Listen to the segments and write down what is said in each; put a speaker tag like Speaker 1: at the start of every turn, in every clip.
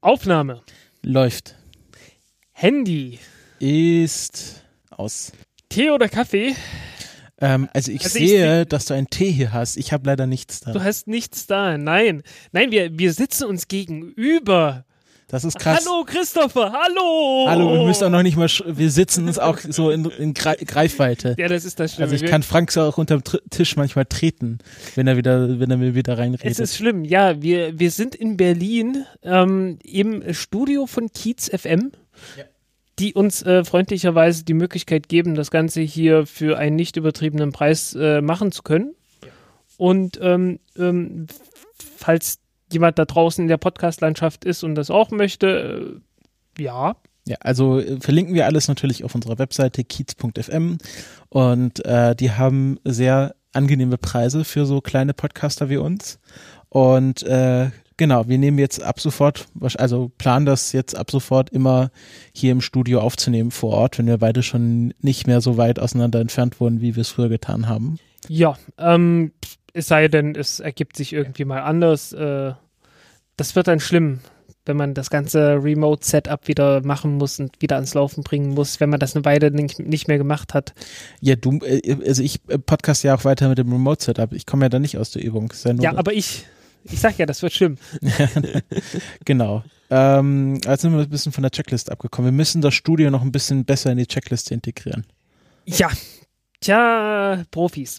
Speaker 1: Aufnahme.
Speaker 2: Läuft.
Speaker 1: Handy.
Speaker 2: Ist aus.
Speaker 1: Tee oder Kaffee?
Speaker 2: Ähm, also ich
Speaker 1: Also ich
Speaker 2: sehe, dass du einen Tee hier hast. Ich habe leider nichts da.
Speaker 1: Du hast nichts da. Nein. Nein, wir, wir sitzen uns gegenüber.
Speaker 2: Das ist krass.
Speaker 1: Hallo Christopher, hallo.
Speaker 2: Hallo, wir müssen auch noch nicht mal, wir sitzen uns auch so in, in Gre- Greifweite.
Speaker 1: Ja, das ist das Schlimme.
Speaker 2: Also ich kann Frank so auch unterm Tisch manchmal treten, wenn er wieder, wenn er mir wieder
Speaker 1: Es
Speaker 2: reinredet.
Speaker 1: ist schlimm, ja. Wir, wir sind in Berlin ähm, im Studio von Kiez FM, die uns äh, freundlicherweise die Möglichkeit geben, das Ganze hier für einen nicht übertriebenen Preis äh, machen zu können. Und ähm, ähm, falls jemand da draußen in der Podcast-Landschaft ist und das auch möchte, äh, ja,
Speaker 2: Ja, also äh, verlinken wir alles natürlich auf unserer Webseite kiez.fm und äh, die haben sehr angenehme Preise für so kleine Podcaster wie uns. Und äh, genau, wir nehmen jetzt ab sofort, also planen das jetzt ab sofort immer hier im Studio aufzunehmen vor Ort, wenn wir beide schon nicht mehr so weit auseinander entfernt wurden, wie wir es früher getan haben.
Speaker 1: Ja, ähm, es sei denn, es ergibt sich irgendwie mal anders. Äh, das wird dann schlimm, wenn man das ganze Remote-Setup wieder machen muss und wieder ans Laufen bringen muss, wenn man das eine Weile nicht, nicht mehr gemacht hat.
Speaker 2: Ja, du, äh, also ich äh, podcast ja auch weiter mit dem Remote-Setup. Ich komme ja da nicht aus der Übung. Ja
Speaker 1: Ja, aber ich, ich sag ja, das wird schlimm.
Speaker 2: Genau. Ähm, jetzt sind wir ein bisschen von der Checkliste abgekommen. Wir müssen das Studio noch ein bisschen besser in die Checkliste integrieren.
Speaker 1: Ja, tja, Profis.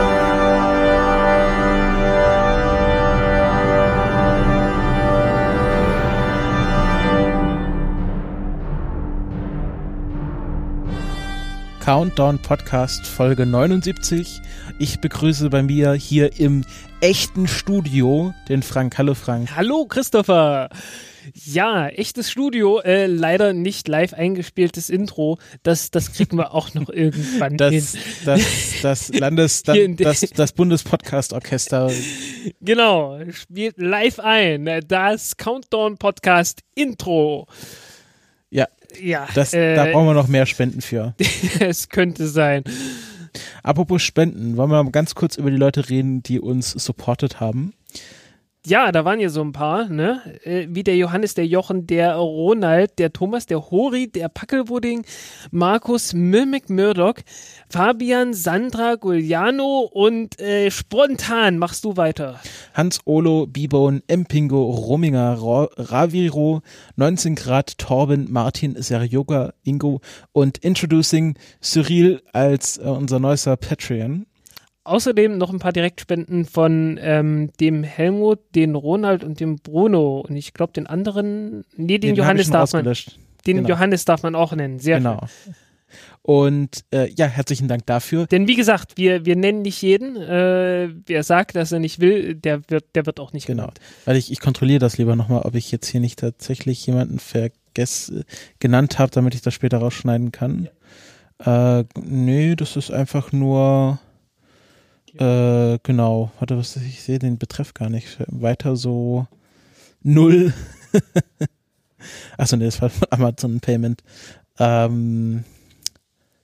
Speaker 2: Countdown Podcast Folge 79. Ich begrüße bei mir hier im echten Studio den Frank. Hallo Frank.
Speaker 1: Hallo Christopher. Ja, echtes Studio, äh, leider nicht live eingespieltes Intro. Das, das kriegen wir auch noch irgendwann
Speaker 2: Das,
Speaker 1: hin.
Speaker 2: das, das Landes,
Speaker 1: in
Speaker 2: das, das Bundespodcast-Orchester.
Speaker 1: Genau, spielt live ein. Das Countdown Podcast Intro.
Speaker 2: Ja, das,
Speaker 1: äh,
Speaker 2: da brauchen wir noch mehr Spenden für.
Speaker 1: es könnte sein.
Speaker 2: Apropos Spenden, wollen wir mal ganz kurz über die Leute reden, die uns supportet haben.
Speaker 1: Ja, da waren ja so ein paar, ne? Äh, Wie der Johannes, der Jochen, der Ronald, der Thomas, der Hori, der Packelbudding, Markus, Mimic Murdoch, Fabian, Sandra, Gugliano und äh, spontan machst du weiter.
Speaker 2: Hans Olo, Bibone, Empingo, Rominger, Ra Raviro, 19 Grad, Torben, Martin, Seryoga, Ingo und Introducing Cyril als äh, unser neuester Patreon.
Speaker 1: Außerdem noch ein paar Direktspenden von ähm, dem Helmut, den Ronald und dem Bruno. Und ich glaube, den anderen, nee, den,
Speaker 2: ich
Speaker 1: Johannes darf man, den
Speaker 2: genau.
Speaker 1: Johannes darf man auch nennen. Sehr
Speaker 2: Genau. Und äh, ja, herzlichen Dank dafür.
Speaker 1: Denn wie gesagt, wir, wir nennen nicht jeden. Äh, wer sagt, dass er nicht will, der wird, der wird auch nicht
Speaker 2: Genau.
Speaker 1: genannt.
Speaker 2: Weil ich, ich kontrolliere das lieber nochmal, ob ich jetzt hier nicht tatsächlich jemanden vergess genannt habe, damit ich das später rausschneiden kann. Äh, nee, das ist einfach nur äh, genau. Warte, was ich sehe den Betreff gar nicht. Weiter so null. Achso, nee, das war von Amazon Payment. Ähm,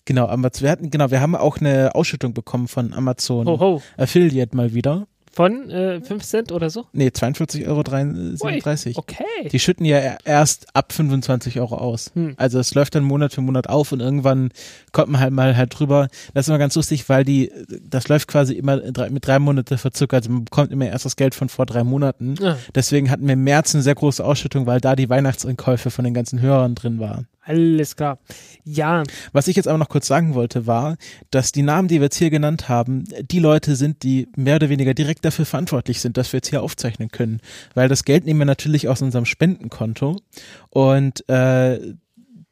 Speaker 2: genau, Amazon, wir hatten, genau, wir haben auch eine Ausschüttung bekommen von Amazon
Speaker 1: Ho, ho.
Speaker 2: Affiliate mal wieder.
Speaker 1: Von äh, 5 Cent oder so?
Speaker 2: Nee, 42,37 Euro.
Speaker 1: Okay.
Speaker 2: Die schütten ja erst ab 25 Euro aus.
Speaker 1: Hm.
Speaker 2: Also es läuft dann Monat für Monat auf und irgendwann kommt man halt mal halt drüber. Das ist immer ganz lustig, weil die, das läuft quasi immer mit drei Monate Verzug. Also man bekommt immer erst das Geld von vor drei Monaten.
Speaker 1: Ah,
Speaker 2: Deswegen hatten wir im März eine sehr große Ausschüttung, weil da die Weihnachtseinkäufe von den ganzen Hörern drin waren.
Speaker 1: Alles klar. Ja,
Speaker 2: Was ich jetzt aber noch kurz sagen wollte, war, dass die Namen, die wir jetzt hier genannt haben, die Leute sind, die mehr oder weniger direkt dafür verantwortlich sind, dass wir jetzt hier aufzeichnen können. Weil das Geld nehmen wir natürlich aus unserem Spendenkonto. Und äh,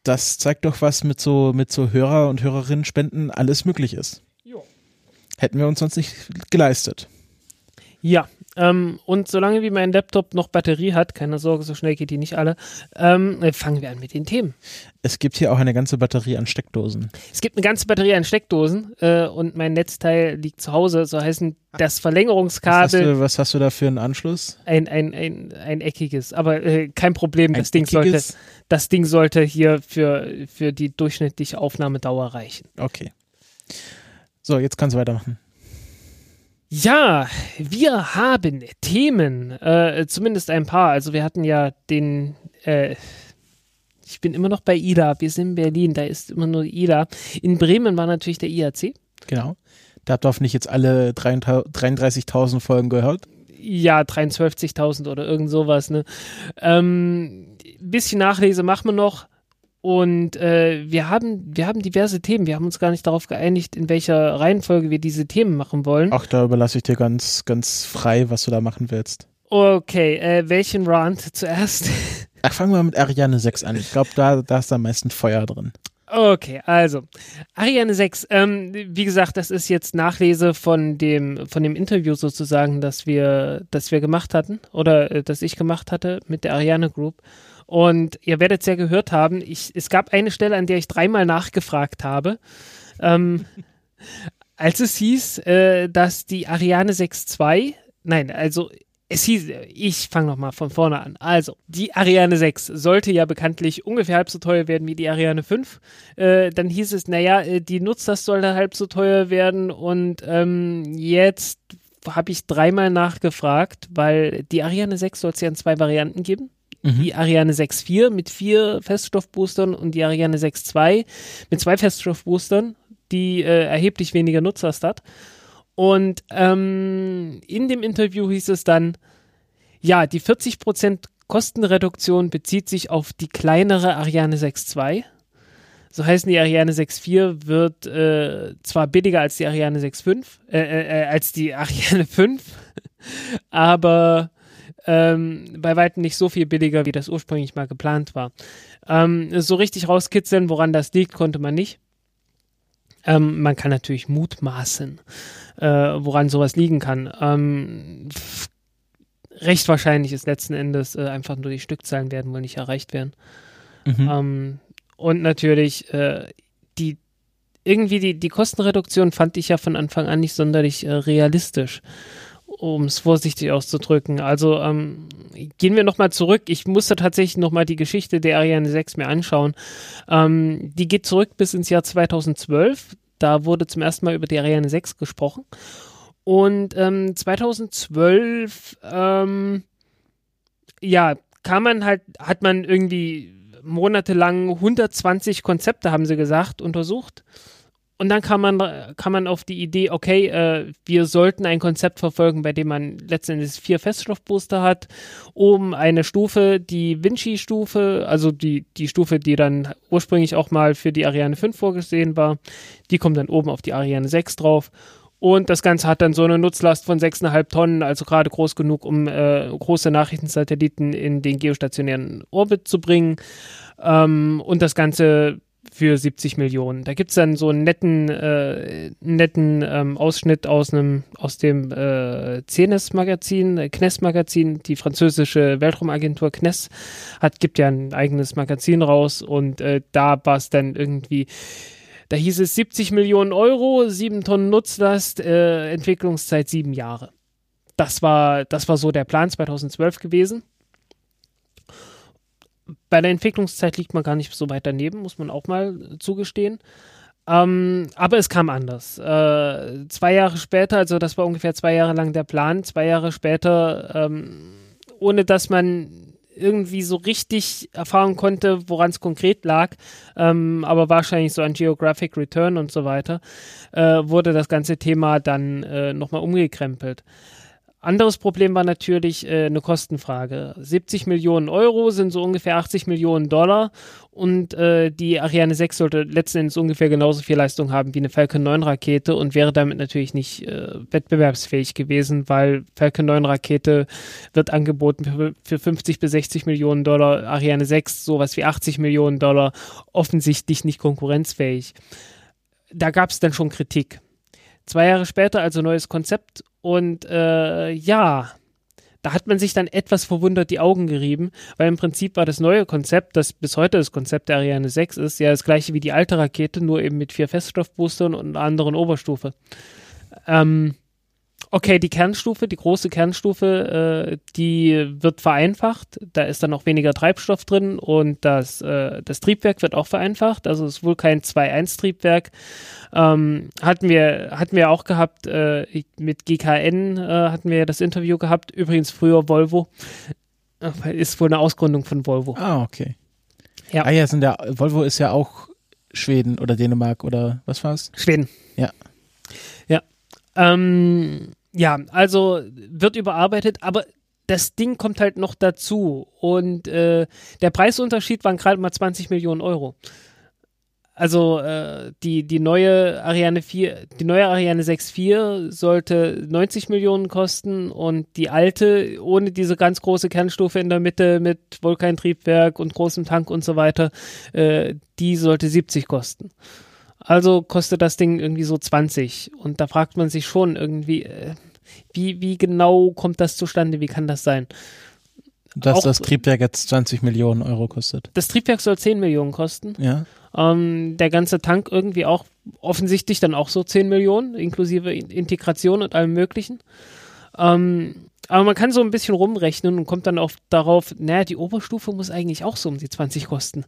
Speaker 2: das zeigt doch, was mit so, mit so Hörer- und Hörerinnen-Spenden alles möglich ist.
Speaker 1: Jo.
Speaker 2: Hätten wir uns sonst nicht geleistet.
Speaker 1: ja. Ähm, und solange wie mein Laptop noch Batterie hat, keine Sorge, so schnell geht die nicht alle, ähm, äh, fangen wir an mit den Themen.
Speaker 2: Es gibt hier auch eine ganze Batterie an Steckdosen.
Speaker 1: Es gibt eine ganze Batterie an Steckdosen äh, und mein Netzteil liegt zu Hause, so heißen das Verlängerungskabel.
Speaker 2: Was hast du, was hast du da für einen Anschluss?
Speaker 1: Ein, ein, ein, ein eckiges, aber äh, kein Problem,
Speaker 2: Ein
Speaker 1: das Ding, sollte, das Ding sollte hier für, für die durchschnittliche Aufnahmedauer reichen.
Speaker 2: Okay. So, jetzt kannst du weitermachen.
Speaker 1: Ja, wir haben Themen, äh, zumindest ein paar. Also wir hatten ja den, äh, ich bin immer noch bei IDA, wir sind in Berlin, da ist immer nur IDA. In Bremen war natürlich der IAC.
Speaker 2: Genau. Da habt ihr hoffentlich jetzt alle 33 33.000 Folgen gehört.
Speaker 1: Ja, 53.000 oder irgend sowas. Ne? Ähm, bisschen Nachlese machen wir noch. Und äh, wir, haben, wir haben diverse Themen. Wir haben uns gar nicht darauf geeinigt, in welcher Reihenfolge wir diese Themen machen wollen.
Speaker 2: Ach, da überlasse ich dir ganz, ganz frei, was du da machen willst.
Speaker 1: Okay, äh, welchen Rant zuerst?
Speaker 2: Ach, fangen wir mit Ariane 6 an. Ich glaube, da, da ist am meisten Feuer drin.
Speaker 1: Okay, also Ariane 6, ähm, wie gesagt, das ist jetzt Nachlese von dem von dem Interview sozusagen, das wir das wir gemacht hatten oder äh, das ich gemacht hatte mit der Ariane Group. Und ihr werdet es ja gehört haben, ich, es gab eine Stelle, an der ich dreimal nachgefragt habe, ähm, als es hieß, äh, dass die Ariane 6.2, nein, also es hieß, ich fange nochmal von vorne an. Also, die Ariane 6 sollte ja bekanntlich ungefähr halb so teuer werden wie die Ariane 5. Äh, dann hieß es, naja, äh, die Nutzlast sollte halb so teuer werden und ähm, jetzt habe ich dreimal nachgefragt, weil die Ariane 6 soll es ja in zwei Varianten geben. Die Ariane 6.4 mit vier Feststoffboostern und die Ariane 6.2 mit zwei Feststoffboostern, die äh, erheblich weniger Nutzlast hat. Und ähm, in dem Interview hieß es dann, ja, die 40% Kostenreduktion bezieht sich auf die kleinere Ariane 6.2. So heißen die Ariane 6.4 wird äh, zwar billiger als die Ariane 6.5, äh, äh, äh, als die Ariane 5, aber ähm, bei weitem nicht so viel billiger, wie das ursprünglich mal geplant war. Ähm, so richtig rauskitzeln, woran das liegt, konnte man nicht. Ähm, man kann natürlich mutmaßen, äh, woran sowas liegen kann. Ähm, recht wahrscheinlich ist letzten Endes äh, einfach nur die Stückzahlen werden wohl nicht erreicht werden.
Speaker 2: Mhm.
Speaker 1: Ähm, und natürlich äh, die irgendwie die, die Kostenreduktion fand ich ja von Anfang an nicht sonderlich äh, realistisch, um es vorsichtig auszudrücken. Also ähm, gehen wir nochmal zurück. Ich musste tatsächlich nochmal die Geschichte der Ariane 6 mir anschauen. Ähm, die geht zurück bis ins Jahr 2012. Da wurde zum ersten Mal über die Ariane 6 gesprochen. Und ähm, 2012, ähm, ja, kam man halt, hat man irgendwie monatelang 120 Konzepte, haben sie gesagt, untersucht. Und dann kam man, kam man auf die Idee, okay, äh, wir sollten ein Konzept verfolgen, bei dem man letztendlich vier Feststoffbooster hat. Oben eine Stufe, die Vinci-Stufe, also die, die Stufe, die dann ursprünglich auch mal für die Ariane 5 vorgesehen war. Die kommt dann oben auf die Ariane 6 drauf. Und das Ganze hat dann so eine Nutzlast von 6,5 Tonnen, also gerade groß genug, um äh, große Nachrichtensatelliten in den geostationären Orbit zu bringen. Ähm, und das Ganze für 70 Millionen. Da gibt's dann so einen netten, äh, netten ähm, Ausschnitt aus einem aus dem äh, CNES-Magazin, äh, CNES-Magazin, die französische Weltraumagentur CNES hat, gibt ja ein eigenes Magazin raus und äh, da war es dann irgendwie da hieß es 70 Millionen Euro, 7 Tonnen Nutzlast, äh, Entwicklungszeit 7 Jahre. Das war, das war so der Plan 2012 gewesen. Bei der Entwicklungszeit liegt man gar nicht so weit daneben, muss man auch mal zugestehen. Ähm, aber es kam anders. Äh, zwei Jahre später, also das war ungefähr zwei Jahre lang der Plan, zwei Jahre später, ähm, ohne dass man irgendwie so richtig erfahren konnte, woran es konkret lag, ähm, aber wahrscheinlich so an Geographic Return und so weiter, äh, wurde das ganze Thema dann äh, nochmal umgekrempelt. Anderes Problem war natürlich äh, eine Kostenfrage. 70 Millionen Euro sind so ungefähr 80 Millionen Dollar und äh, die Ariane 6 sollte letzten Endes ungefähr genauso viel Leistung haben wie eine Falcon 9 Rakete und wäre damit natürlich nicht äh, wettbewerbsfähig gewesen, weil Falcon 9 Rakete wird angeboten für, für 50 bis 60 Millionen Dollar, Ariane 6 sowas wie 80 Millionen Dollar, offensichtlich nicht konkurrenzfähig. Da gab es dann schon Kritik. Zwei Jahre später also neues Konzept und äh, ja, da hat man sich dann etwas verwundert die Augen gerieben, weil im Prinzip war das neue Konzept, das bis heute das Konzept der Ariane 6 ist, ja das gleiche wie die alte Rakete, nur eben mit vier Feststoffboostern und einer anderen Oberstufe. Ähm, Okay, die Kernstufe, die große Kernstufe, äh, die wird vereinfacht. Da ist dann auch weniger Treibstoff drin und das, äh, das Triebwerk wird auch vereinfacht. Also es ist wohl kein 2-1-Triebwerk. Ähm, hatten wir hatten wir auch gehabt äh, mit GKN äh, hatten wir das Interview gehabt. Übrigens früher Volvo ist wohl eine Ausgründung von Volvo.
Speaker 2: Ah okay. Ja. Ah ja, sind ja Volvo ist ja auch Schweden oder Dänemark oder was war's?
Speaker 1: Schweden.
Speaker 2: Ja.
Speaker 1: Ja. Ähm, ja, also wird überarbeitet, aber das Ding kommt halt noch dazu. Und äh, der Preisunterschied waren gerade mal 20 Millionen Euro. Also äh, die, die neue Ariane 4, die neue Ariane 6.4 sollte 90 Millionen kosten und die alte, ohne diese ganz große Kernstufe in der Mitte mit Vulkantriebwerk und großem Tank und so weiter, äh, die sollte 70 kosten. Also kostet das Ding irgendwie so 20. Und da fragt man sich schon irgendwie, äh, wie, wie genau kommt das zustande? Wie kann das sein?
Speaker 2: Dass Auch, das Triebwerk jetzt 20 Millionen Euro kostet.
Speaker 1: Das Triebwerk soll 10 Millionen kosten.
Speaker 2: Ja.
Speaker 1: Ähm, der ganze Tank irgendwie auch offensichtlich dann auch so 10 Millionen, inklusive Integration und allem Möglichen. Ähm, aber man kann so ein bisschen rumrechnen und kommt dann auch darauf, naja, die Oberstufe muss eigentlich auch so um die 20 kosten.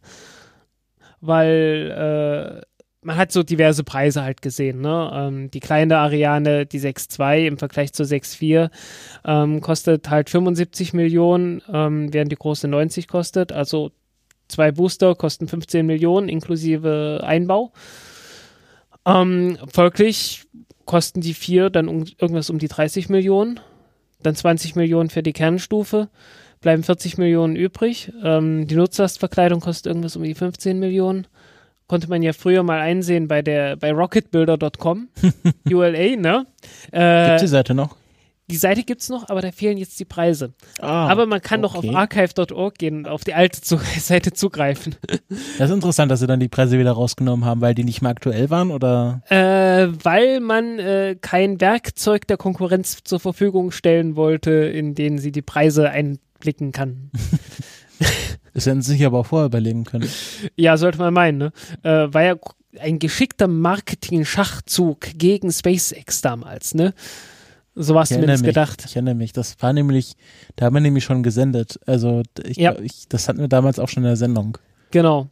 Speaker 1: Weil äh, man hat so diverse Preise halt gesehen. Ne? Ähm, die kleine Ariane, die 6.2 im Vergleich zur 6.4, ähm, kostet halt 75 Millionen, ähm, während die große 90 kostet. Also zwei Booster kosten 15 Millionen inklusive Einbau. Ähm, folglich kosten die vier dann um, irgendwas um die 30 Millionen, dann 20 Millionen für die Kernstufe bleiben 40 Millionen übrig. Ähm, die Nutzlastverkleidung kostet irgendwas um die 15 Millionen konnte man ja früher mal einsehen bei der bei rocketbuilder.com ULA, ne?
Speaker 2: Äh, Gibt die Seite noch?
Speaker 1: Die Seite gibt's noch, aber da fehlen jetzt die Preise. Ah, aber man kann okay. doch auf archive.org gehen und auf die alte zu Seite zugreifen.
Speaker 2: Das ist interessant, dass sie dann die Preise wieder rausgenommen haben, weil die nicht mehr aktuell waren, oder?
Speaker 1: Äh, weil man äh, kein Werkzeug der Konkurrenz zur Verfügung stellen wollte, in denen sie die Preise einblicken kann.
Speaker 2: Das hätten sie sich aber auch vorher überlegen können.
Speaker 1: Ja, sollte man meinen, ne? Äh, war ja ein geschickter Marketing-Schachzug gegen SpaceX damals, ne? So war es zumindest
Speaker 2: mich,
Speaker 1: gedacht.
Speaker 2: Ich erinnere mich, das war nämlich, da haben wir nämlich schon gesendet. Also ich, ja. ich, das hatten wir damals auch schon in der Sendung.
Speaker 1: Genau.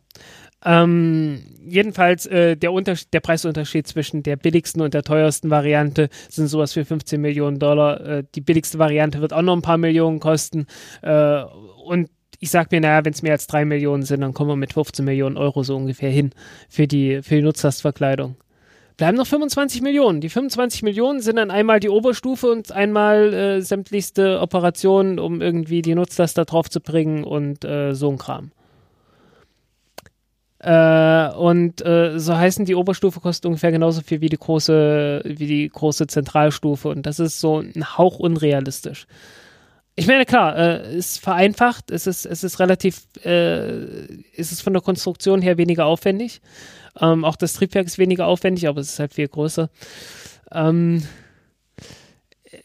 Speaker 1: Ähm, jedenfalls äh, der, der Preisunterschied zwischen der billigsten und der teuersten Variante sind sowas wie 15 Millionen Dollar. Äh, die billigste Variante wird auch noch ein paar Millionen kosten. Äh, und ich sag mir, naja, wenn es mehr als drei Millionen sind, dann kommen wir mit 15 Millionen Euro so ungefähr hin für die, für die Nutzlastverkleidung. Bleiben noch 25 Millionen. Die 25 Millionen sind dann einmal die Oberstufe und einmal äh, sämtlichste Operationen, um irgendwie die Nutzlast da drauf zu bringen und äh, so ein Kram. Äh, und äh, so heißen die Oberstufe kostet ungefähr genauso viel wie die große, wie die große Zentralstufe und das ist so ein Hauch unrealistisch. Ich meine, klar, äh, ist vereinfacht, es ist, es ist relativ, äh, es von der Konstruktion her weniger aufwendig. Ähm, auch das Triebwerk ist weniger aufwendig, aber es ist halt viel größer. Ähm,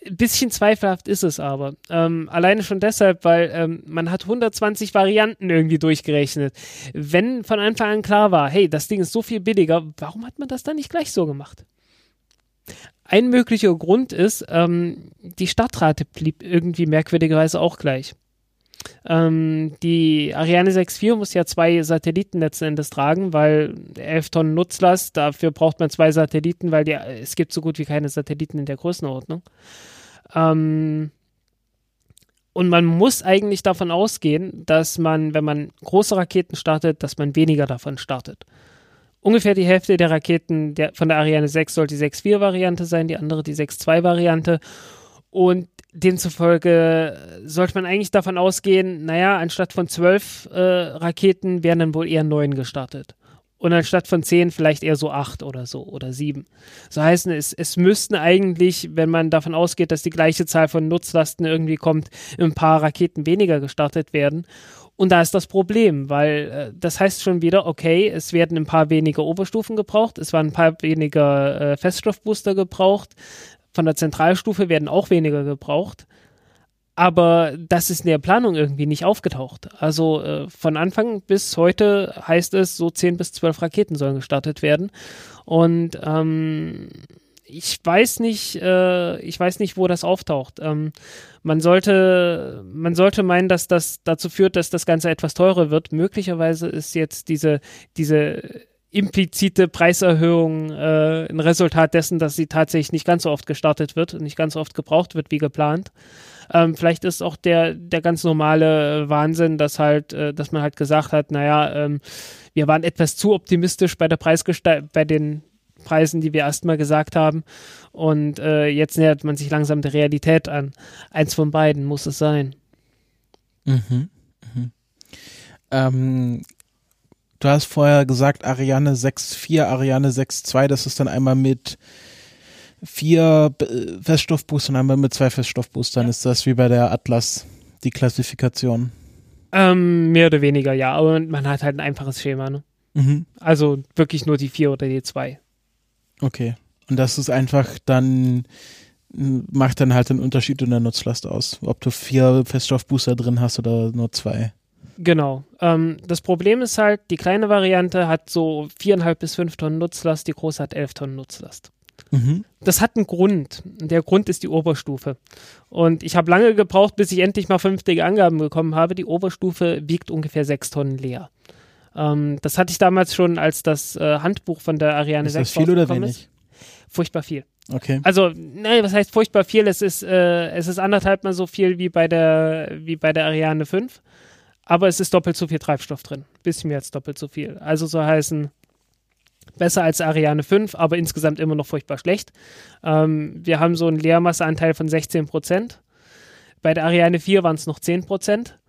Speaker 1: bisschen zweifelhaft ist es aber. Ähm, alleine schon deshalb, weil ähm, man hat 120 Varianten irgendwie durchgerechnet. Wenn von Anfang an klar war, hey, das Ding ist so viel billiger, warum hat man das dann nicht gleich so gemacht? Ein möglicher Grund ist, ähm, die Startrate blieb irgendwie merkwürdigerweise auch gleich. Ähm, die Ariane 6.4 muss ja zwei Satelliten letzten Endes tragen, weil 11 Tonnen Nutzlast, dafür braucht man zwei Satelliten, weil die, es gibt so gut wie keine Satelliten in der Größenordnung. Ähm, und man muss eigentlich davon ausgehen, dass man, wenn man große Raketen startet, dass man weniger davon startet ungefähr die Hälfte der Raketen der, von der Ariane 6 sollte die 6.4-Variante sein, die andere die 6.2-Variante. Und demzufolge sollte man eigentlich davon ausgehen, naja, anstatt von zwölf äh, Raketen werden dann wohl eher neun gestartet. Und anstatt von zehn vielleicht eher so acht oder so oder sieben. So heißt es, es müssten eigentlich, wenn man davon ausgeht, dass die gleiche Zahl von Nutzlasten irgendwie kommt, ein paar Raketen weniger gestartet werden. Und da ist das Problem, weil äh, das heißt schon wieder, okay, es werden ein paar weniger Oberstufen gebraucht, es waren ein paar weniger äh, Feststoffbooster gebraucht, von der Zentralstufe werden auch weniger gebraucht. aber das ist in der Planung irgendwie nicht aufgetaucht. Also äh, von Anfang bis heute heißt es, so 10 bis 12 Raketen sollen gestartet werden. Und ähm, ich weiß nicht, äh, ich weiß nicht, wo das auftaucht. Ähm, man sollte, man sollte meinen, dass das dazu führt, dass das Ganze etwas teurer wird. Möglicherweise ist jetzt diese, diese implizite Preiserhöhung äh, ein Resultat dessen, dass sie tatsächlich nicht ganz so oft gestartet wird und nicht ganz so oft gebraucht wird wie geplant. Ähm, vielleicht ist auch der, der ganz normale Wahnsinn, dass halt, äh, dass man halt gesagt hat, naja, ähm, wir waren etwas zu optimistisch bei der Preisgestaltung, bei den Preisen, die wir erstmal gesagt haben. Und äh, jetzt nähert man sich langsam der Realität an. Eins von beiden muss es sein.
Speaker 2: Mhm. Mhm. Ähm, du hast vorher gesagt, Ariane 6.4, Ariane 6.2, das ist dann einmal mit vier Feststoffboostern, einmal mit zwei Feststoffboostern. Ja. Ist das wie bei der Atlas, die Klassifikation?
Speaker 1: Ähm, mehr oder weniger, ja. Aber man hat halt ein einfaches Schema, ne? Mhm. Also wirklich nur die vier oder die zwei.
Speaker 2: Okay. Und das ist einfach dann, macht dann halt den Unterschied in der Nutzlast aus, ob du vier Feststoffbooster drin hast oder nur zwei.
Speaker 1: Genau. Ähm, das Problem ist halt, die kleine Variante hat so viereinhalb bis fünf Tonnen Nutzlast, die große hat elf Tonnen Nutzlast. Mhm. Das hat einen Grund. Der Grund ist die Oberstufe. Und ich habe lange gebraucht, bis ich endlich mal vernünftige Angaben bekommen habe. Die Oberstufe wiegt ungefähr sechs Tonnen leer. Ähm, das hatte ich damals schon, als das äh, Handbuch von der Ariane
Speaker 2: ist 6 Ist das viel oder wenig? Ist.
Speaker 1: Furchtbar viel.
Speaker 2: Okay.
Speaker 1: Also, nein, was heißt furchtbar viel? Es ist, äh, es ist anderthalb mal so viel wie bei der, wie bei der Ariane 5. Aber es ist doppelt so viel Treibstoff drin. Bisschen mehr als doppelt so viel. Also so heißen, besser als Ariane 5, aber insgesamt immer noch furchtbar schlecht. Ähm, wir haben so einen Leermasseanteil von 16 Prozent. Bei der Ariane 4 waren es noch 10 Prozent.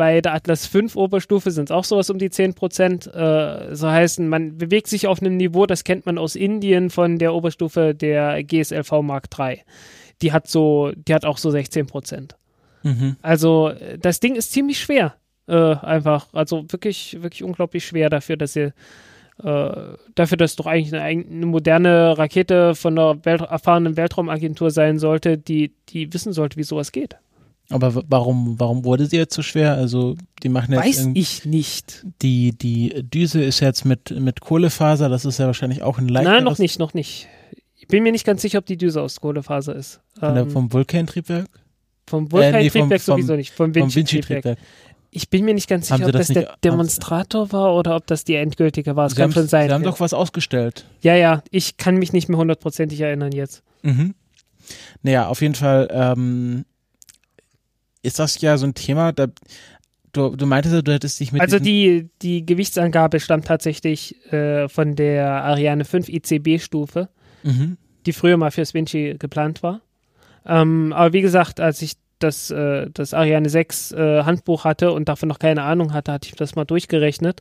Speaker 1: Bei der Atlas 5 Oberstufe sind es auch sowas um die 10 Prozent. Äh, so heißen, man bewegt sich auf einem Niveau, das kennt man aus Indien von der Oberstufe der GSLV Mark III. Die hat so, die hat auch so 16 Prozent. Mhm. Also das Ding ist ziemlich schwer. Äh, einfach, also wirklich, wirklich unglaublich schwer dafür, dass ihr äh, dafür, dass doch eigentlich eine, eine, moderne Rakete von einer Welt erfahrenen Weltraumagentur sein sollte, die, die wissen sollte, wie sowas geht.
Speaker 2: Aber warum, warum wurde sie jetzt so schwer? Also, die machen jetzt.
Speaker 1: Weiß ich nicht.
Speaker 2: Die, die Düse ist jetzt mit, mit Kohlefaser, das ist ja wahrscheinlich auch ein leichteres.
Speaker 1: Nein, noch nicht, noch nicht. Ich bin mir nicht ganz sicher, ob die Düse aus Kohlefaser ist.
Speaker 2: Von der, ähm, vom Vulkan-Triebwerk?
Speaker 1: Vom Vulkan-Triebwerk äh, nee, sowieso nicht. Vom Vinci-Triebwerk. Ich bin mir nicht ganz sicher, ob das, das der Demonstrator war oder ob das die endgültige war. Es kann schon sein.
Speaker 2: Sie haben doch was ausgestellt.
Speaker 1: Ja, ja. Ich kann mich nicht mehr hundertprozentig erinnern jetzt.
Speaker 2: Mhm. Naja, auf jeden Fall ähm, ist das ja so ein Thema, da, du, du meintest, du hättest dich mit.
Speaker 1: Also die, die Gewichtsangabe stammt tatsächlich äh, von der Ariane 5 ICB-Stufe, mhm. die früher mal fürs Vinci geplant war. Ähm, aber wie gesagt, als ich das, äh, das Ariane 6 äh, Handbuch hatte und davon noch keine Ahnung hatte, hatte ich das mal durchgerechnet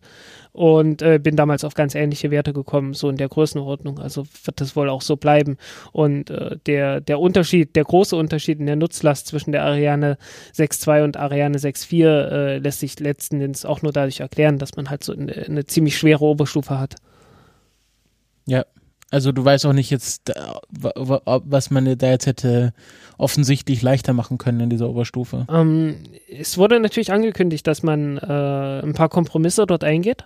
Speaker 1: und äh, bin damals auf ganz ähnliche Werte gekommen, so in der Größenordnung. Also wird das wohl auch so bleiben. Und äh, der, der Unterschied, der große Unterschied in der Nutzlast zwischen der Ariane 6.2 und Ariane 6.4 äh, lässt sich letzten Endes auch nur dadurch erklären, dass man halt so eine, eine ziemlich schwere Oberstufe hat.
Speaker 2: Ja, also du weißt auch nicht jetzt, was man da jetzt hätte offensichtlich leichter machen können in dieser Oberstufe.
Speaker 1: Ähm, es wurde natürlich angekündigt, dass man äh, ein paar Kompromisse dort eingeht.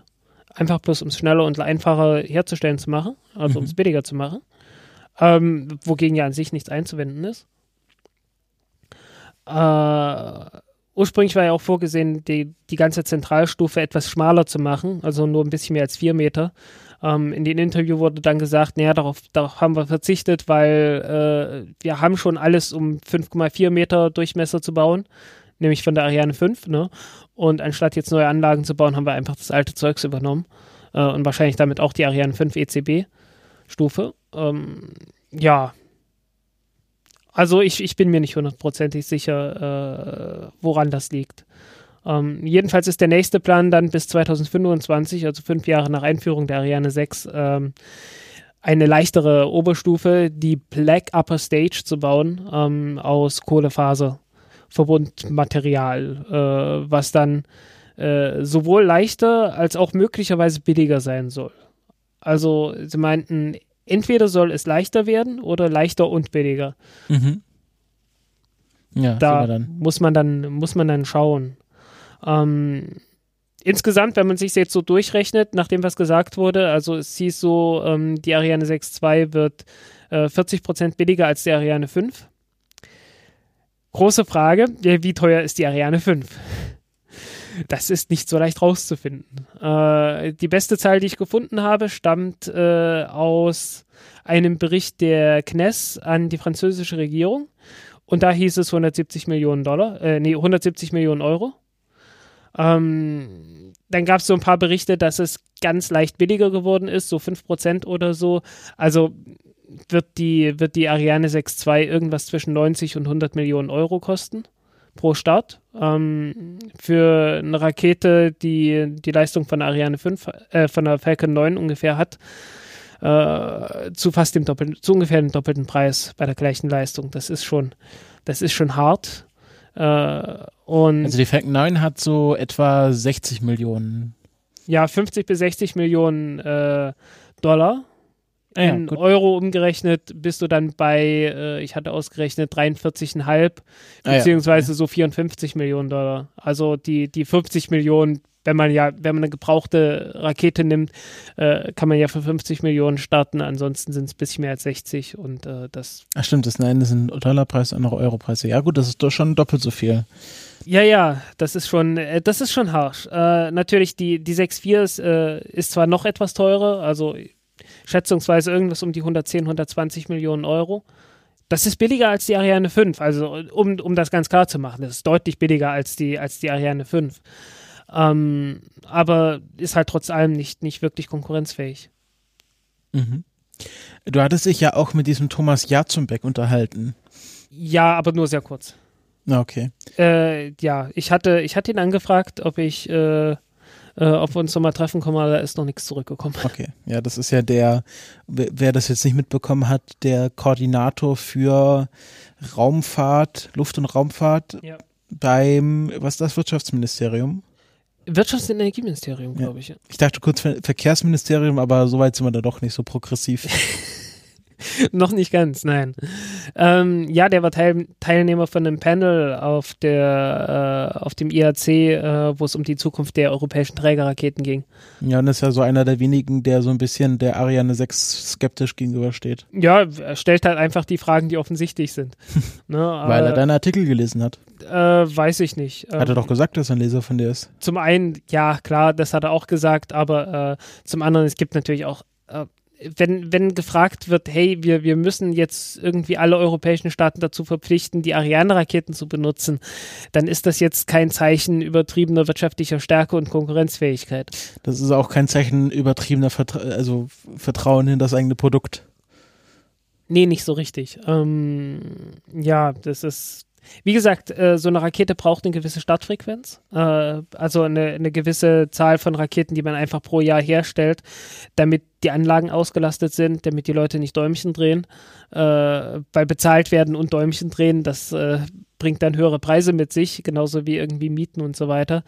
Speaker 1: Einfach bloß, um es schneller und einfacher herzustellen zu machen, also mhm. um es billiger zu machen. Ähm, wogegen ja an sich nichts einzuwenden ist. Äh, ursprünglich war ja auch vorgesehen, die, die ganze Zentralstufe etwas schmaler zu machen, also nur ein bisschen mehr als vier Meter. Ähm, in dem Interview wurde dann gesagt, naja, darauf, darauf haben wir verzichtet, weil äh, wir haben schon alles um 5,4 Meter Durchmesser zu bauen, nämlich von der Ariane 5, ne? Und anstatt jetzt neue Anlagen zu bauen, haben wir einfach das alte Zeugs übernommen äh, und wahrscheinlich damit auch die Ariane 5 ECB-Stufe. Ähm, ja, also ich, ich bin mir nicht hundertprozentig sicher, äh, woran das liegt. Ähm, jedenfalls ist der nächste Plan dann bis 2025, also fünf Jahre nach Einführung der Ariane 6, ähm, eine leichtere Oberstufe, die Black Upper Stage zu bauen ähm, aus Kohlefaserverbundmaterial, äh, was dann äh, sowohl leichter als auch möglicherweise billiger sein soll. Also sie meinten, entweder soll es leichter werden oder leichter und billiger. Mhm.
Speaker 2: Ja,
Speaker 1: da muss man dann, muss man dann schauen. Ähm, insgesamt, wenn man sich jetzt so durchrechnet, nachdem was gesagt wurde, also es hieß so, ähm, die Ariane 6.2 wird äh, 40 Prozent billiger als die Ariane 5. Große Frage, ja, wie teuer ist die Ariane 5? Das ist nicht so leicht rauszufinden. Äh, die beste Zahl, die ich gefunden habe, stammt äh, aus einem Bericht der CNES an die französische Regierung. Und da hieß es 170 Millionen Dollar, äh, nee, 170 Millionen Euro. Ähm, dann gab es so ein paar Berichte, dass es ganz leicht billiger geworden ist, so 5% oder so. Also wird die, wird die Ariane 6.2 irgendwas zwischen 90 und 100 Millionen Euro kosten pro Start. Ähm, für eine Rakete, die die Leistung von der Ariane 5, äh, von der Falcon 9 ungefähr hat, äh, zu fast dem doppelten, zu ungefähr dem doppelten Preis bei der gleichen Leistung. Das ist schon, das ist schon hart. Äh, und
Speaker 2: also die Falcon 9 hat so etwa 60 Millionen.
Speaker 1: Ja, 50 bis 60 Millionen äh, Dollar. Ja, in gut. Euro umgerechnet bist du dann bei, äh, ich hatte ausgerechnet, 43,5 beziehungsweise ah ja. so 54 Millionen Dollar. Also die, die 50 Millionen wenn man ja, wenn man eine gebrauchte Rakete nimmt, äh, kann man ja für 50 Millionen starten. Ansonsten sind es ein bisschen mehr als 60 und äh, das.
Speaker 2: Ach stimmt, das eine sind Dollarpreis, andere Europreise. Ja gut, das ist doch schon doppelt so viel.
Speaker 1: Ja, ja, das ist schon, äh, das ist schon harsch. Äh, natürlich, die, die 6.4 ist, äh, ist zwar noch etwas teurer, also schätzungsweise irgendwas um die 110, 120 Millionen Euro. Das ist billiger als die Ariane 5, also um, um das ganz klar zu machen. Das ist deutlich billiger als die, als die Ariane 5. Ähm, aber ist halt trotz allem nicht, nicht wirklich konkurrenzfähig.
Speaker 2: Mhm. Du hattest dich ja auch mit diesem Thomas Jarzumbeck unterhalten.
Speaker 1: Ja, aber nur sehr kurz.
Speaker 2: Okay.
Speaker 1: Äh, ja, ich hatte, ich hatte ihn angefragt, ob ich, äh, äh, ob wir uns nochmal treffen können, aber da ist noch nichts zurückgekommen.
Speaker 2: Okay, ja, das ist ja der, wer das jetzt nicht mitbekommen hat, der Koordinator für Raumfahrt, Luft- und Raumfahrt ja. beim, was ist das, Wirtschaftsministerium?
Speaker 1: Wirtschafts- und Energieministerium, glaube ich.
Speaker 2: Ich dachte kurz Verkehrsministerium, aber so weit sind wir da doch nicht so progressiv.
Speaker 1: Noch nicht ganz, nein. Ähm, ja, der war Teil, Teilnehmer von einem Panel auf, der, äh, auf dem IAC, äh, wo es um die Zukunft der europäischen Trägerraketen ging.
Speaker 2: Ja, und ist ja so einer der wenigen, der so ein bisschen der Ariane 6 skeptisch gegenübersteht.
Speaker 1: Ja, er stellt halt einfach die Fragen, die offensichtlich sind.
Speaker 2: ne, Weil er deinen Artikel gelesen hat.
Speaker 1: Äh, weiß ich nicht.
Speaker 2: Hat er ähm, doch gesagt, dass er ein Leser von dir ist.
Speaker 1: Zum einen, ja, klar, das hat er auch gesagt, aber äh, zum anderen, es gibt natürlich auch äh, wenn, wenn gefragt wird, hey, wir, wir müssen jetzt irgendwie alle europäischen Staaten dazu verpflichten, die Ariane-Raketen zu benutzen, dann ist das jetzt kein Zeichen übertriebener wirtschaftlicher Stärke und Konkurrenzfähigkeit.
Speaker 2: Das ist auch kein Zeichen übertriebener Vertra also Vertrauen in das eigene Produkt.
Speaker 1: Nee, nicht so richtig. Ähm, ja, das ist wie gesagt, äh, so eine Rakete braucht eine gewisse Startfrequenz, äh, also eine, eine gewisse Zahl von Raketen, die man einfach pro Jahr herstellt, damit die Anlagen ausgelastet sind, damit die Leute nicht Däumchen drehen, äh, weil bezahlt werden und Däumchen drehen, das äh, bringt dann höhere Preise mit sich, genauso wie irgendwie Mieten und so weiter.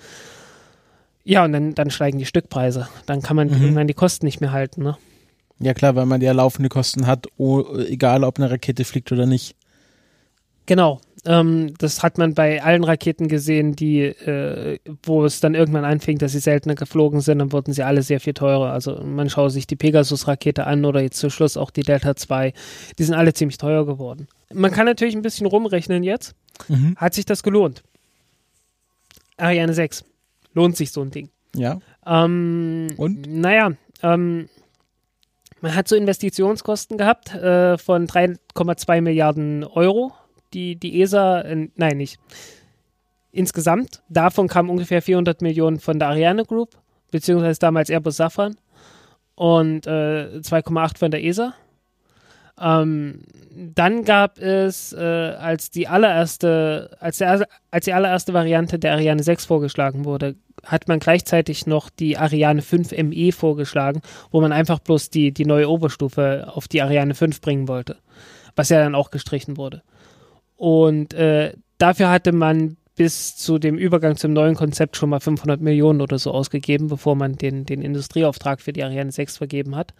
Speaker 1: Ja, und dann, dann steigen die Stückpreise. Dann kann man mhm. irgendwann die Kosten nicht mehr halten, ne?
Speaker 2: Ja klar, weil man ja laufende Kosten hat, oh, egal ob eine Rakete fliegt oder nicht.
Speaker 1: Genau. Ähm, das hat man bei allen Raketen gesehen, die, äh, wo es dann irgendwann anfing, dass sie seltener geflogen sind, dann wurden sie alle sehr viel teurer. Also man schaut sich die Pegasus-Rakete an oder jetzt zum Schluss auch die Delta 2. Die sind alle ziemlich teuer geworden. Man kann natürlich ein bisschen rumrechnen jetzt. Mhm. Hat sich das gelohnt? Ariane 6. Lohnt sich so ein Ding.
Speaker 2: Ja.
Speaker 1: Ähm, Und? Naja, ähm, man hat so Investitionskosten gehabt äh, von 3,2 Milliarden Euro die, die ESA, äh, nein, nicht. Insgesamt, davon kamen ungefähr 400 Millionen von der Ariane Group, beziehungsweise damals Airbus Safran und äh, 2,8 von der ESA. Ähm, dann gab es, äh, als die allererste, als, der, als die allererste Variante der Ariane 6 vorgeschlagen wurde, hat man gleichzeitig noch die Ariane 5 ME vorgeschlagen, wo man einfach bloß die, die neue Oberstufe auf die Ariane 5 bringen wollte, was ja dann auch gestrichen wurde. Und äh, dafür hatte man bis zu dem Übergang zum neuen Konzept schon mal 500 Millionen oder so ausgegeben, bevor man den, den Industrieauftrag für die Ariane 6 vergeben hat.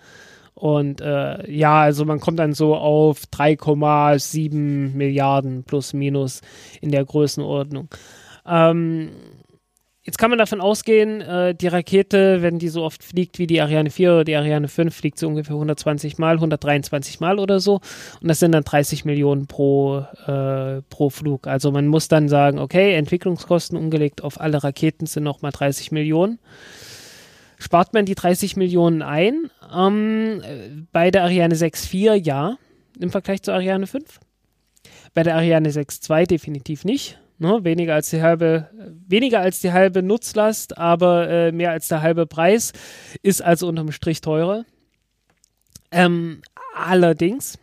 Speaker 1: Und äh, ja, also man kommt dann so auf 3,7 Milliarden plus minus in der Größenordnung. Ähm, Jetzt kann man davon ausgehen, äh, die Rakete, wenn die so oft fliegt wie die Ariane 4 oder die Ariane 5, fliegt sie ungefähr 120 Mal, 123 Mal oder so. Und das sind dann 30 Millionen pro, äh, pro Flug. Also man muss dann sagen, okay, Entwicklungskosten umgelegt auf alle Raketen sind nochmal 30 Millionen. Spart man die 30 Millionen ein? Ähm, bei der Ariane 6.4 ja, im Vergleich zur Ariane 5. Bei der Ariane 6.2 definitiv nicht Ne? Weniger als die halbe, weniger als die halbe Nutzlast, aber äh, mehr als der halbe Preis ist also unterm Strich teurer. Ähm, allerdings,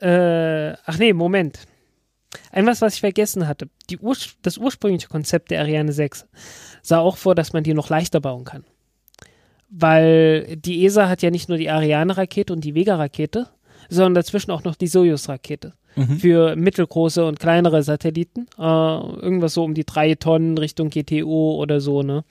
Speaker 1: äh, ach nee, Moment. Ein was, was ich vergessen hatte. Die Ur das ursprüngliche Konzept der Ariane 6 sah auch vor, dass man die noch leichter bauen kann. Weil die ESA hat ja nicht nur die Ariane-Rakete und die Vega-Rakete, sondern dazwischen auch noch die Soyuz-Rakete mhm. für mittelgroße und kleinere Satelliten. Äh, irgendwas so um die drei Tonnen Richtung GTO oder so, ne?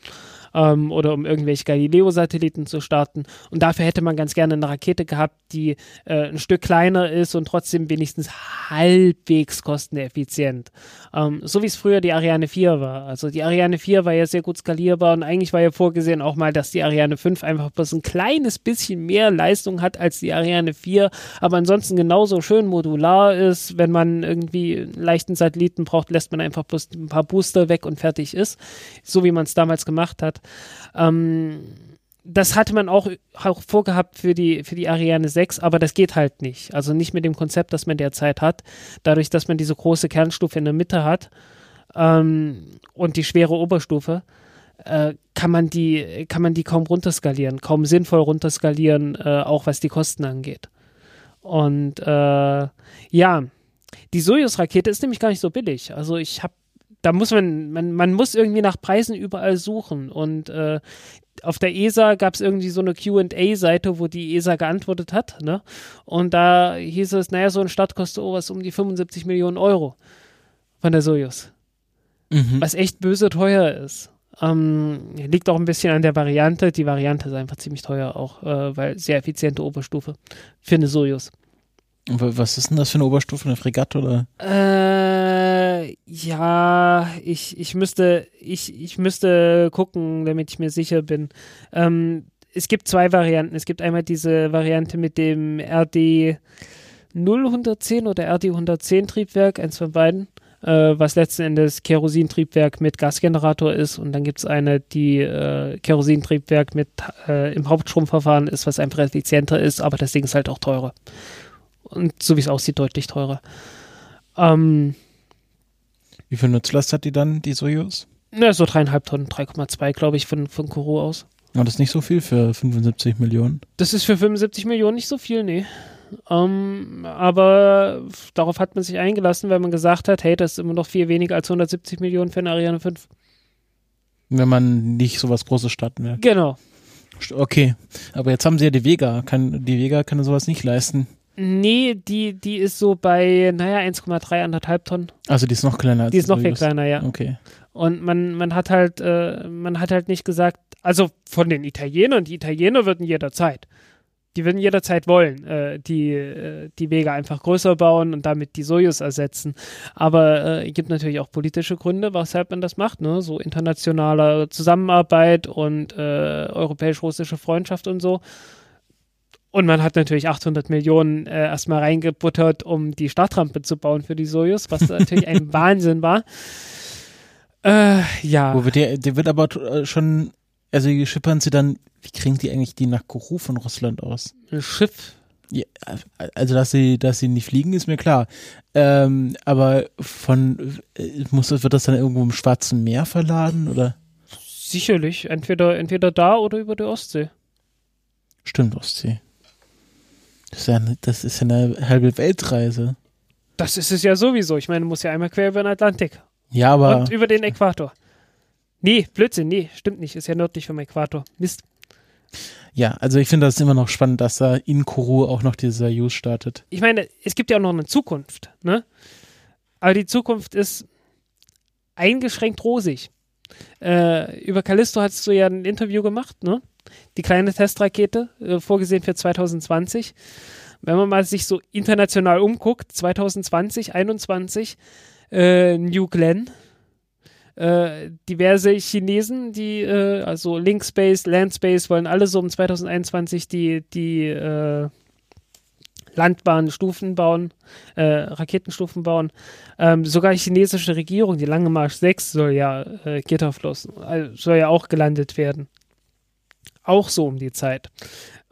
Speaker 1: Ähm, oder um irgendwelche Galileo-Satelliten zu starten. Und dafür hätte man ganz gerne eine Rakete gehabt, die äh, ein Stück kleiner ist und trotzdem wenigstens halbwegs kosteneffizient. Ähm, so wie es früher die Ariane 4 war. Also die Ariane 4 war ja sehr gut skalierbar und eigentlich war ja vorgesehen auch mal, dass die Ariane 5 einfach bloß ein kleines bisschen mehr Leistung hat als die Ariane 4, aber ansonsten genauso schön modular ist. Wenn man irgendwie einen leichten Satelliten braucht, lässt man einfach bloß ein paar Booster weg und fertig ist. So wie man es damals gemacht hat. Ähm, das hatte man auch, auch vorgehabt für die, für die Ariane 6, aber das geht halt nicht. Also nicht mit dem Konzept, das man derzeit hat. Dadurch, dass man diese große Kernstufe in der Mitte hat ähm, und die schwere Oberstufe, äh, kann, man die, kann man die kaum runterskalieren, kaum sinnvoll runterskalieren, äh, auch was die Kosten angeht. Und äh, ja, die Soyuz-Rakete ist nämlich gar nicht so billig. Also ich habe da muss man, man, man muss irgendwie nach Preisen überall suchen. Und äh, auf der ESA gab es irgendwie so eine QA-Seite, wo die ESA geantwortet hat. Ne? Und da hieß es, naja, so ein Start kostet oh, was um die 75 Millionen Euro von der Soyuz. Mhm. Was echt böse teuer ist. Ähm, liegt auch ein bisschen an der Variante. Die Variante ist einfach ziemlich teuer, auch äh, weil sehr effiziente Oberstufe für eine Soyuz.
Speaker 2: Was ist denn das für eine Oberstufe, eine Fregatte oder?
Speaker 1: Äh, ja, ich, ich müsste, ich, ich müsste gucken, damit ich mir sicher bin. Ähm, es gibt zwei Varianten. Es gibt einmal diese Variante mit dem RD 0110 oder RD 110 Triebwerk, eins von beiden, äh, was letzten Endes Kerosintriebwerk mit Gasgenerator ist. Und dann gibt es eine, die äh, Kerosintriebwerk mit äh, im Hauptstromverfahren ist, was einfach effizienter ist, aber das Ding ist halt auch teurer und so wie es aussieht, deutlich teurer. Ähm,
Speaker 2: wie viel Nutzlast hat die dann, die Soyuz?
Speaker 1: Na, so dreieinhalb Tonnen, 3,2 glaube ich von, von Kourou aus.
Speaker 2: Aber das ist nicht so viel für 75 Millionen.
Speaker 1: Das ist für 75 Millionen nicht so viel, nee. Ähm, aber darauf hat man sich eingelassen, weil man gesagt hat, hey, das ist immer noch viel weniger als 170 Millionen für eine Ariane 5.
Speaker 2: Wenn man nicht so was Großes starten will.
Speaker 1: Genau.
Speaker 2: Okay, aber jetzt haben sie ja die Vega. Kann, die Vega kann sowas nicht leisten.
Speaker 1: Nee, die, die ist so bei, naja, 1,3, anderthalb Tonnen.
Speaker 2: Also die ist noch kleiner als
Speaker 1: Die ist noch viel kleiner, ja.
Speaker 2: Okay.
Speaker 1: Und man, man hat halt, äh, man hat halt nicht gesagt, also von den Italienern, die Italiener würden jederzeit, die würden jederzeit wollen, äh, die, äh, die Wege einfach größer bauen und damit die Sojus ersetzen. Aber es äh, gibt natürlich auch politische Gründe, weshalb man das macht, ne? So internationale Zusammenarbeit und äh, europäisch-russische Freundschaft und so. Und man hat natürlich 800 Millionen äh, erstmal reingebuttert, um die Startrampe zu bauen für die Sojus, was natürlich ein Wahnsinn war. Äh, ja.
Speaker 2: Wo wird der, der wird aber äh, schon, also die schippern sie dann, wie kriegen die eigentlich die nach Kourou von Russland aus?
Speaker 1: Ein Schiff.
Speaker 2: Ja, also dass sie, dass sie nicht fliegen, ist mir klar. Ähm, aber von äh, muss wird das dann irgendwo im Schwarzen Meer verladen oder?
Speaker 1: Sicherlich, entweder entweder da oder über der Ostsee.
Speaker 2: Stimmt, Ostsee. Das ist, ja, das ist ja eine halbe Weltreise.
Speaker 1: Das ist es ja sowieso. Ich meine, du musst ja einmal quer über den Atlantik.
Speaker 2: Ja, aber.
Speaker 1: Und über den Äquator. Nee, Blödsinn, nee, stimmt nicht. Ist ja nördlich vom Äquator. Mist.
Speaker 2: Ja, also ich finde das immer noch spannend, dass da in Kourou auch noch dieser Use startet.
Speaker 1: Ich meine, es gibt ja auch noch eine Zukunft, ne? Aber die Zukunft ist eingeschränkt rosig. Äh, über Callisto hast du ja ein Interview gemacht, ne? Die kleine Testrakete, äh, vorgesehen für 2020. Wenn man mal sich so international umguckt, 2020, 2021, äh, New Glenn, äh, diverse Chinesen, die, äh, also Linkspace, Landspace, wollen alle so um 2021 die, die äh, Landbahnstufen bauen, äh, Raketenstufen bauen. Ähm, sogar die chinesische Regierung, die Lange Marsch 6 soll ja äh, Gitterflossen, also soll ja auch gelandet werden. Auch so um die Zeit.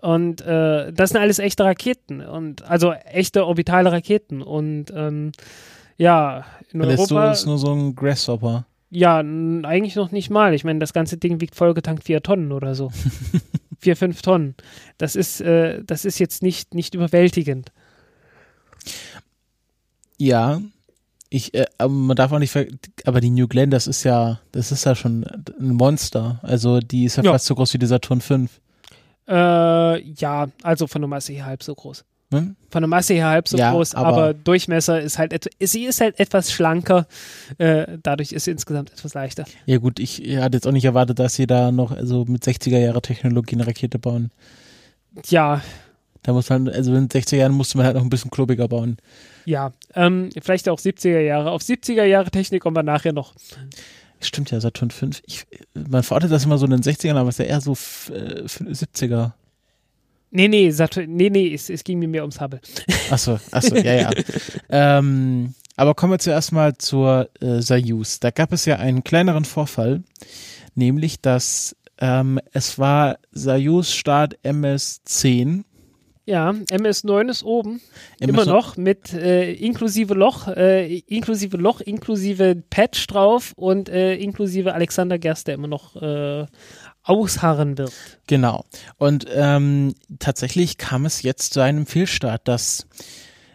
Speaker 1: Und äh, das sind alles echte Raketen und also echte orbitale Raketen. Und ähm, ja, in Europa.
Speaker 2: Das ist nur so ein Grasshopper.
Speaker 1: Ja, eigentlich noch nicht mal. Ich meine, das ganze Ding wiegt vollgetankt vier Tonnen oder so. vier, fünf Tonnen. Das ist, äh, das ist jetzt nicht, nicht überwältigend.
Speaker 2: Ja, ich, äh, aber man darf auch nicht, ver aber die New Glenn, das ist ja, das ist ja schon ein Monster. Also die ist ja,
Speaker 1: Ja.
Speaker 2: fast so groß wie die Saturn 5.
Speaker 1: Äh, ja, also von der Masse her halb so groß.
Speaker 2: Ne?
Speaker 1: Von der Masse her halb so
Speaker 2: Ja,
Speaker 1: groß,
Speaker 2: aber-
Speaker 1: aber, Durchmesser ist halt, sie ist halt etwas schlanker. Äh, dadurch ist sie insgesamt etwas leichter.
Speaker 2: Ja gut, ich hatte jetzt auch nicht erwartet, dass sie da noch also mit 60er Jahre Technologie eine Rakete bauen.
Speaker 1: Ja,
Speaker 2: Da muss man, also in den 60er Jahren musste man halt noch ein bisschen klobiger bauen.
Speaker 1: ja. Ähm, vielleicht auch 70er Jahre. Auf 70er Jahre Technik kommen wir nachher noch.
Speaker 2: Stimmt ja, Saturn 5. Ich, man verortet das immer so in den 60ern, aber es ist ja eher so äh, f- 70er.
Speaker 1: Nee, nee, Saturn, nee, nee, es, es ging mir mehr ums Hubble.
Speaker 2: Achso, achso, ja, ja. ähm, aber kommen wir zuerst mal zur äh, Soyuz. Da gab es ja einen kleineren Vorfall, nämlich dass ähm, es war Soyuz Start MS-10.
Speaker 1: Ja, MS9 ist oben.
Speaker 2: MS
Speaker 1: Immer noch mit äh, inklusive Loch, äh, inklusive Loch, inklusive Patch drauf und äh, inklusive Alexander Gerst, der immer noch äh, ausharren wird.
Speaker 2: Genau. Und ähm, tatsächlich kam es jetzt zu einem Fehlstart. Das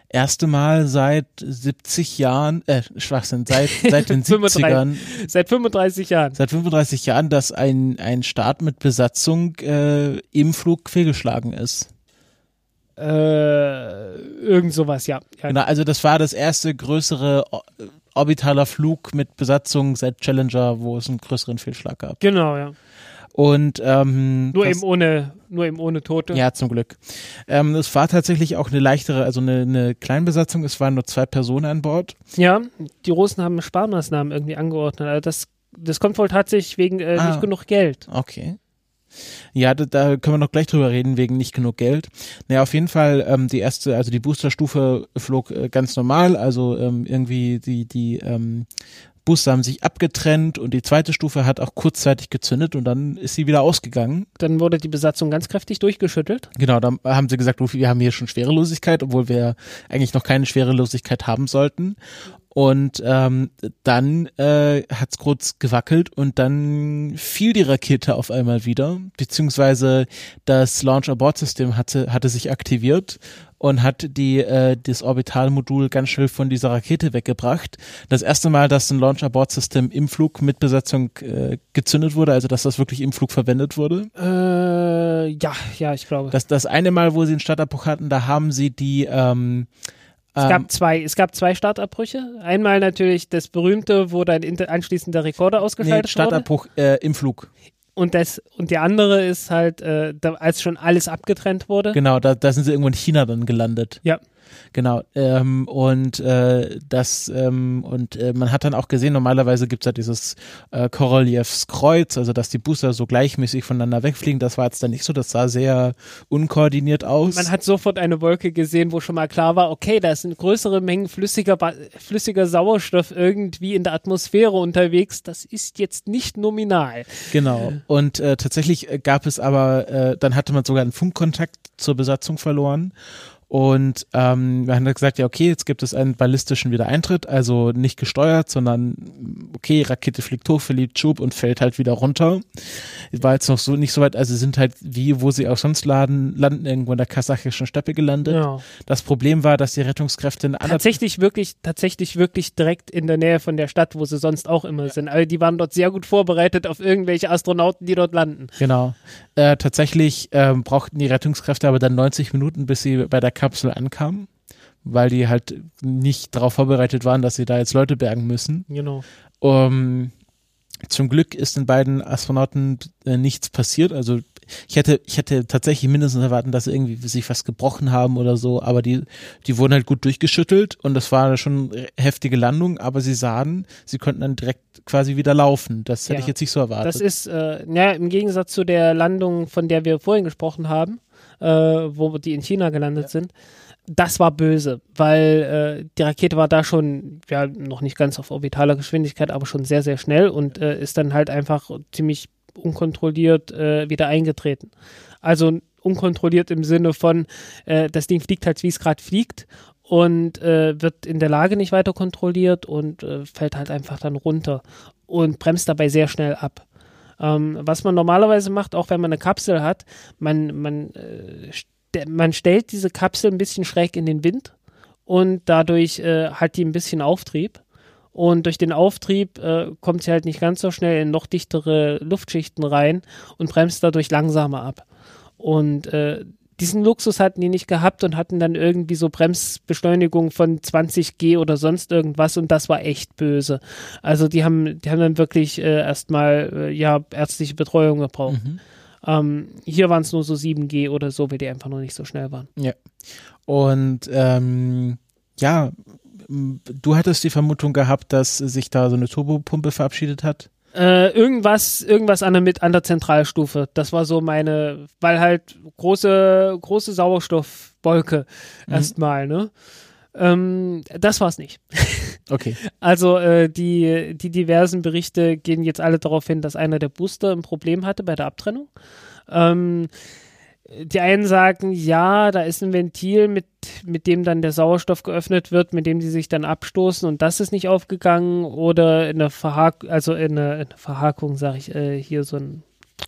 Speaker 2: erste Mal seit 70 Jahren, äh, Schwachsinn, seit, seit den
Speaker 1: 35.
Speaker 2: 70ern,
Speaker 1: Seit 35 Jahren.
Speaker 2: seit 35 Jahren, dass ein, ein Start mit Besatzung äh, im Flug fehlgeschlagen ist.
Speaker 1: Äh, irgend sowas, ja. ja.
Speaker 2: Genau, also das war das erste größere orbitaler Flug mit Besatzung seit Challenger, wo es einen größeren Fehlschlag gab.
Speaker 1: Genau, ja.
Speaker 2: Und ähm,
Speaker 1: Nur
Speaker 2: das-
Speaker 1: eben ohne, nur eben ohne Tote.
Speaker 2: Ja, zum Glück. Ähm, es war tatsächlich auch eine leichtere, also eine, eine Kleinbesatzung. Es waren nur zwei Personen an Bord.
Speaker 1: Ja, die Russen haben Sparmaßnahmen irgendwie angeordnet. Also das, das kommt wohl tatsächlich wegen äh,
Speaker 2: Ah.
Speaker 1: nicht genug Geld.
Speaker 2: Okay. Ja, da, da können wir noch gleich drüber reden, wegen nicht genug Geld. Naja, auf jeden Fall, ähm, die erste, also die Boosterstufe flog äh, ganz normal, also ähm, irgendwie die, die ähm, Booster haben sich abgetrennt und die zweite Stufe hat auch kurzzeitig gezündet und dann ist sie wieder ausgegangen.
Speaker 1: Dann wurde die Besatzung ganz kräftig durchgeschüttelt.
Speaker 2: Genau, da haben sie gesagt, wir haben hier schon Schwerelosigkeit, obwohl wir eigentlich noch keine Schwerelosigkeit haben sollten. Und ähm, dann äh, hat es kurz gewackelt und dann fiel die Rakete auf einmal wieder, beziehungsweise das Launch-Abort-System hatte, hatte sich aktiviert und hat die äh, das Orbitalmodul ganz schnell von dieser Rakete weggebracht. Das erste Mal, dass ein Launch-Abort-System im Flug mit Besatzung äh, gezündet wurde, also dass das wirklich im Flug verwendet wurde.
Speaker 1: Äh, ja, ja, ich glaube.
Speaker 2: Das, das eine Mal, wo sie einen Startabbruch hatten, da haben sie die ähm,
Speaker 1: es
Speaker 2: ähm,
Speaker 1: gab zwei, es gab zwei Startabbrüche. Einmal natürlich das berühmte, wo dann inter- anschließend der Rekorder
Speaker 2: nee,
Speaker 1: ausgeschaltet wurde.
Speaker 2: Startabbruch äh, im Flug.
Speaker 1: Und das und die andere ist halt, äh, da, als schon alles abgetrennt wurde.
Speaker 2: Genau, da, da sind sie irgendwo in China dann gelandet.
Speaker 1: Ja.
Speaker 2: Genau. Ähm, und äh, das ähm, und äh, man hat dann auch gesehen, normalerweise gibt's ja dieses äh, Koroljevs Kreuz, also dass die Booster so gleichmäßig voneinander wegfliegen. Das war jetzt dann nicht so, das sah sehr unkoordiniert aus.
Speaker 1: Man hat sofort eine Wolke gesehen, wo schon mal klar war, okay, da sind größere Mengen flüssiger, Ba- flüssiger Sauerstoff irgendwie in der Atmosphäre unterwegs. Das ist jetzt nicht nominal.
Speaker 2: Genau. Und äh, tatsächlich äh, gab es aber, äh, dann hatte man sogar einen Funkkontakt zur Besatzung verloren. Und ähm, wir haben gesagt, ja, okay, jetzt gibt es einen ballistischen Wiedereintritt, also nicht gesteuert, sondern okay, Rakete fliegt hoch, verliert Schub und fällt halt wieder runter. War jetzt noch so nicht so weit, also sind halt wie, wo sie auch sonst laden, landen, irgendwo in der kasachischen Steppe gelandet.
Speaker 1: Ja.
Speaker 2: Das Problem war, dass die Rettungskräfte in
Speaker 1: Tatsächlich wirklich, tatsächlich wirklich direkt in der Nähe von der Stadt, wo sie sonst auch immer sind. Also die waren dort sehr gut vorbereitet auf irgendwelche Astronauten, die dort landen.
Speaker 2: Genau. Äh, tatsächlich ähm, brauchten die Rettungskräfte aber dann 90 Minuten, bis sie bei der Kapsel ankamen, weil die halt nicht darauf vorbereitet waren, dass sie da jetzt Leute bergen müssen.
Speaker 1: Genau.
Speaker 2: Um, zum Glück ist den beiden Astronauten äh, nichts passiert. Also ich hätte, ich hätte tatsächlich mindestens erwarten, dass sie irgendwie sich was gebrochen haben oder so, aber die, die wurden halt gut durchgeschüttelt und das war schon heftige Landung, aber sie sahen, sie konnten dann direkt quasi wieder laufen. Das hätte
Speaker 1: Ja.
Speaker 2: ich jetzt nicht so erwartet.
Speaker 1: Das ist, äh, ja, im Gegensatz zu der Landung, von der wir vorhin gesprochen haben, äh, wo die in China gelandet sind, das war böse, weil äh, die Rakete war da schon, ja, noch nicht ganz auf orbitaler Geschwindigkeit, aber schon sehr, sehr schnell und äh, ist dann halt einfach ziemlich unkontrolliert äh, wieder eingetreten. Also unkontrolliert im Sinne von, äh, das Ding fliegt halt, wie es gerade fliegt und äh, wird in der Lage nicht weiter kontrolliert und äh, fällt halt einfach dann runter und bremst dabei sehr schnell ab. Ähm, was man normalerweise macht, auch wenn man eine Kapsel hat, man, man, äh, ste man stellt diese Kapsel ein bisschen schräg in den Wind und dadurch äh, hat die ein bisschen Auftrieb. Und durch den Auftrieb äh, kommt sie halt nicht ganz so schnell in noch dichtere Luftschichten rein und bremst dadurch langsamer ab. Und äh, diesen Luxus hatten die nicht gehabt und hatten dann irgendwie so Bremsbeschleunigung von 20 G oder sonst irgendwas und das war echt böse. Also die haben, die haben dann wirklich äh, erstmal äh, ja ärztliche Betreuung gebraucht.
Speaker 2: Mhm.
Speaker 1: Ähm, hier waren es nur so 7 G oder so, weil die einfach noch nicht so schnell waren.
Speaker 2: Und ähm, ja, du hattest die Vermutung gehabt, dass sich da so eine Turbopumpe verabschiedet hat.
Speaker 1: Äh, irgendwas, irgendwas an der, mit an der Zentralstufe. Das war so meine, weil halt große, große Sauerstoffwolke
Speaker 2: Mhm.
Speaker 1: erstmal, ne? Ähm, das war's nicht.
Speaker 2: Okay.
Speaker 1: Also äh, die, die diversen Berichte gehen jetzt alle darauf hin, dass einer der Booster ein Problem hatte bei der Abtrennung. Ähm, die einen sagen, ja, da ist ein Ventil, mit, mit dem dann der Sauerstoff geöffnet wird, mit dem die sich dann abstoßen und das ist nicht aufgegangen oder in der Verhakung, also in der, in der Verhakung, sage ich, äh, hier so, ein,